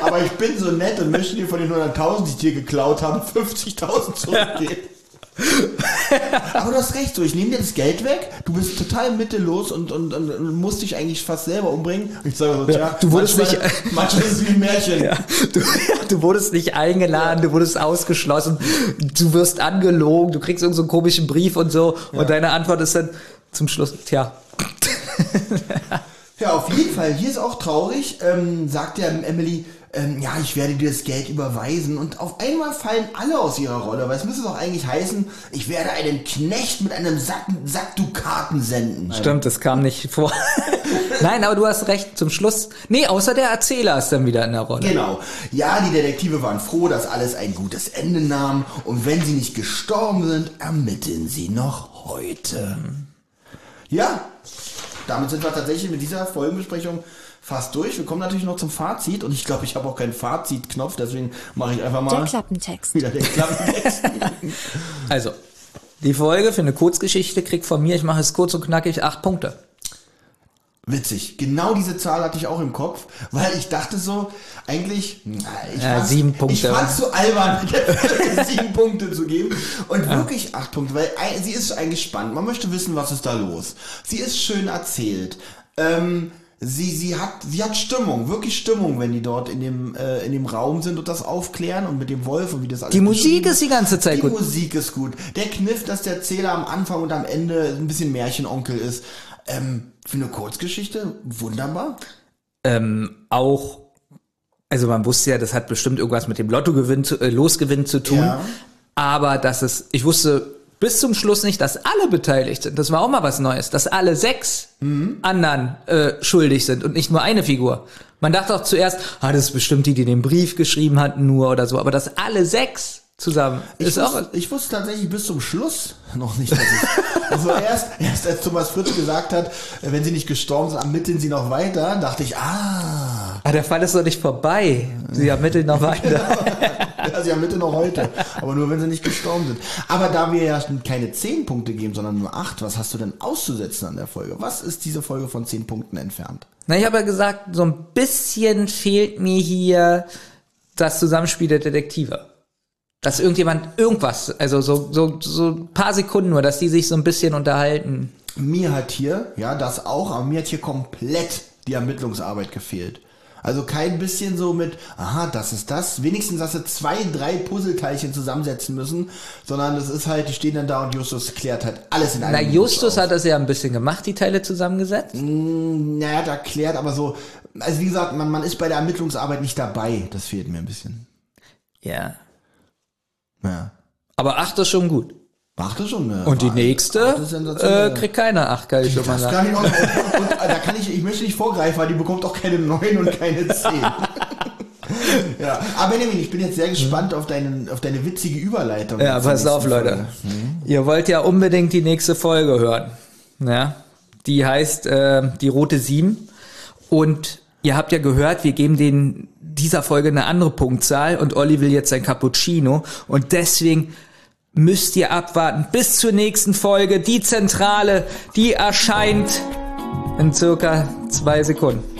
Aber ich bin so nett und möchte dir von den 100.000, die ich dir geklaut habe, 50.000 zurückgeben. Aber du hast recht, so ich nehme dir das Geld weg, du bist total mittellos und, und, und, und musst dich eigentlich fast selber umbringen. Und ich sage so, tja, du wurdest manchmal, nicht- manchmal ist es wie ein Märchen. Ja, du, du wurdest nicht eingeladen, du wurdest ausgeschlossen, du wirst angelogen, du kriegst irgendeinen so komischen Brief und so und deine Antwort ist dann zum Schluss, tja, Ja, auf jeden Fall. Hier ist auch traurig, ähm, sagt ja Emily, ähm, ja, ich werde dir das Geld überweisen. Und auf einmal fallen alle aus ihrer Rolle, weil es müsste doch eigentlich heißen, ich werde einen Knecht mit einem Sack, Sack Dukaten senden. stimmt, das kam nicht vor. Nein, aber du hast recht, zum Schluss, nee, außer der Erzähler ist dann wieder in der Rolle. Genau. Ja, die Detektive waren froh, dass alles ein gutes Ende nahm. Und wenn sie nicht gestorben sind, ermitteln sie noch heute. Ja, damit sind wir tatsächlich mit dieser Folgenbesprechung fast durch. Wir kommen natürlich noch zum Fazit. Und ich glaube, ich habe auch keinen Fazitknopf, deswegen mache ich einfach mal Der Klappentext. wieder den Klappentext. Also, die Folge für eine Kurzgeschichte kriegt von mir, ich mache es kurz und knackig, acht Punkte. Witzig. Genau diese Zahl hatte ich auch im Kopf, weil ich dachte so, eigentlich, na, ich Ja, sieben Punkte. Ich fand's so albern, sieben Punkte zu geben. Und wirklich acht Punkte, weil ein- sie ist eigentlich spannend. Man möchte wissen, was ist da los. Sie ist schön erzählt. Ähm, sie, sie hat, sie hat Stimmung, wirklich Stimmung, wenn die dort in dem, äh, in dem Raum sind und das aufklären und mit dem Wolf und wie das alles Die Musik ist die ganze Zeit die gut. Musik ist gut. Der Kniff, dass der Zähler am Anfang und am Ende ein bisschen Märchenonkel ist. Ähm, für eine Kurzgeschichte wunderbar. ähm, auch, also man wusste ja, das hat bestimmt irgendwas mit dem Lottogewinn, zu, äh, Losgewinn zu tun. Ja. Aber dass es, ich wusste bis zum Schluss nicht, dass alle beteiligt sind. Das war auch mal was Neues, dass alle sechs Mhm. anderen äh, schuldig sind und nicht nur eine Figur. Man dachte auch zuerst, ah, das ist bestimmt die, die den Brief geschrieben hat, nur oder so. Aber dass alle sechs zusammen Ich, ist auch. wusste, ich wusste tatsächlich bis zum Schluss noch nicht, dass ich, also erst, erst als Thomas Fritz gesagt hat, äh, wenn sie nicht gestorben sind, ermitteln sie noch weiter, dachte ich, ah, Ah, der Fall ist doch nicht vorbei. Sie ermitteln noch weiter. Ja, sie ermitteln noch heute. Aber nur, wenn sie nicht gestorben sind. Aber da wir ja keine zehn Punkte geben, sondern nur acht, was hast du denn auszusetzen an der Folge? Was ist diese Folge von zehn Punkten entfernt? Na, ich habe ja gesagt, so ein bisschen fehlt mir hier das Zusammenspiel der Detektive. Dass irgendjemand irgendwas, also so, so, so ein paar Sekunden nur, dass die sich so ein bisschen unterhalten. Mir hat hier, ja, das auch, aber mir hat hier komplett die Ermittlungsarbeit gefehlt. Also kein bisschen so mit, aha, das ist das. Wenigstens, dass sie zwei, drei Puzzleteilchen zusammensetzen müssen, sondern es ist halt, die stehen dann da und Justus klärt halt alles in einem Na, Justus auf. hat das ja ein bisschen gemacht, die Teile zusammengesetzt. Naja, er hat erklärt, aber so, also wie gesagt, man, man ist bei der Ermittlungsarbeit nicht dabei. Das fehlt mir ein bisschen. Ja. Ja. Aber acht ist schon gut. Macht schon eine Und die nächste äh, kriegt keine acht, kann ich schon mal Das sagen. kann ich auch, und, und, da kann ich, ich möchte nicht vorgreifen, weil die bekommt auch keine 9 und keine 10. ja, aber Benjamin, ich bin jetzt sehr gespannt auf, deinen, auf deine witzige Überleitung. Ja, pass auf, Leute. Folge. Ihr wollt ja unbedingt die nächste Folge hören. Ja, die heißt äh, die rote Sieben. Und ihr habt ja gehört, wir geben den dieser Folge eine andere Punktzahl und Olli will jetzt sein Cappuccino und deswegen müsst ihr abwarten bis zur nächsten Folge. Die Zentrale, die erscheint in circa zwei Sekunden.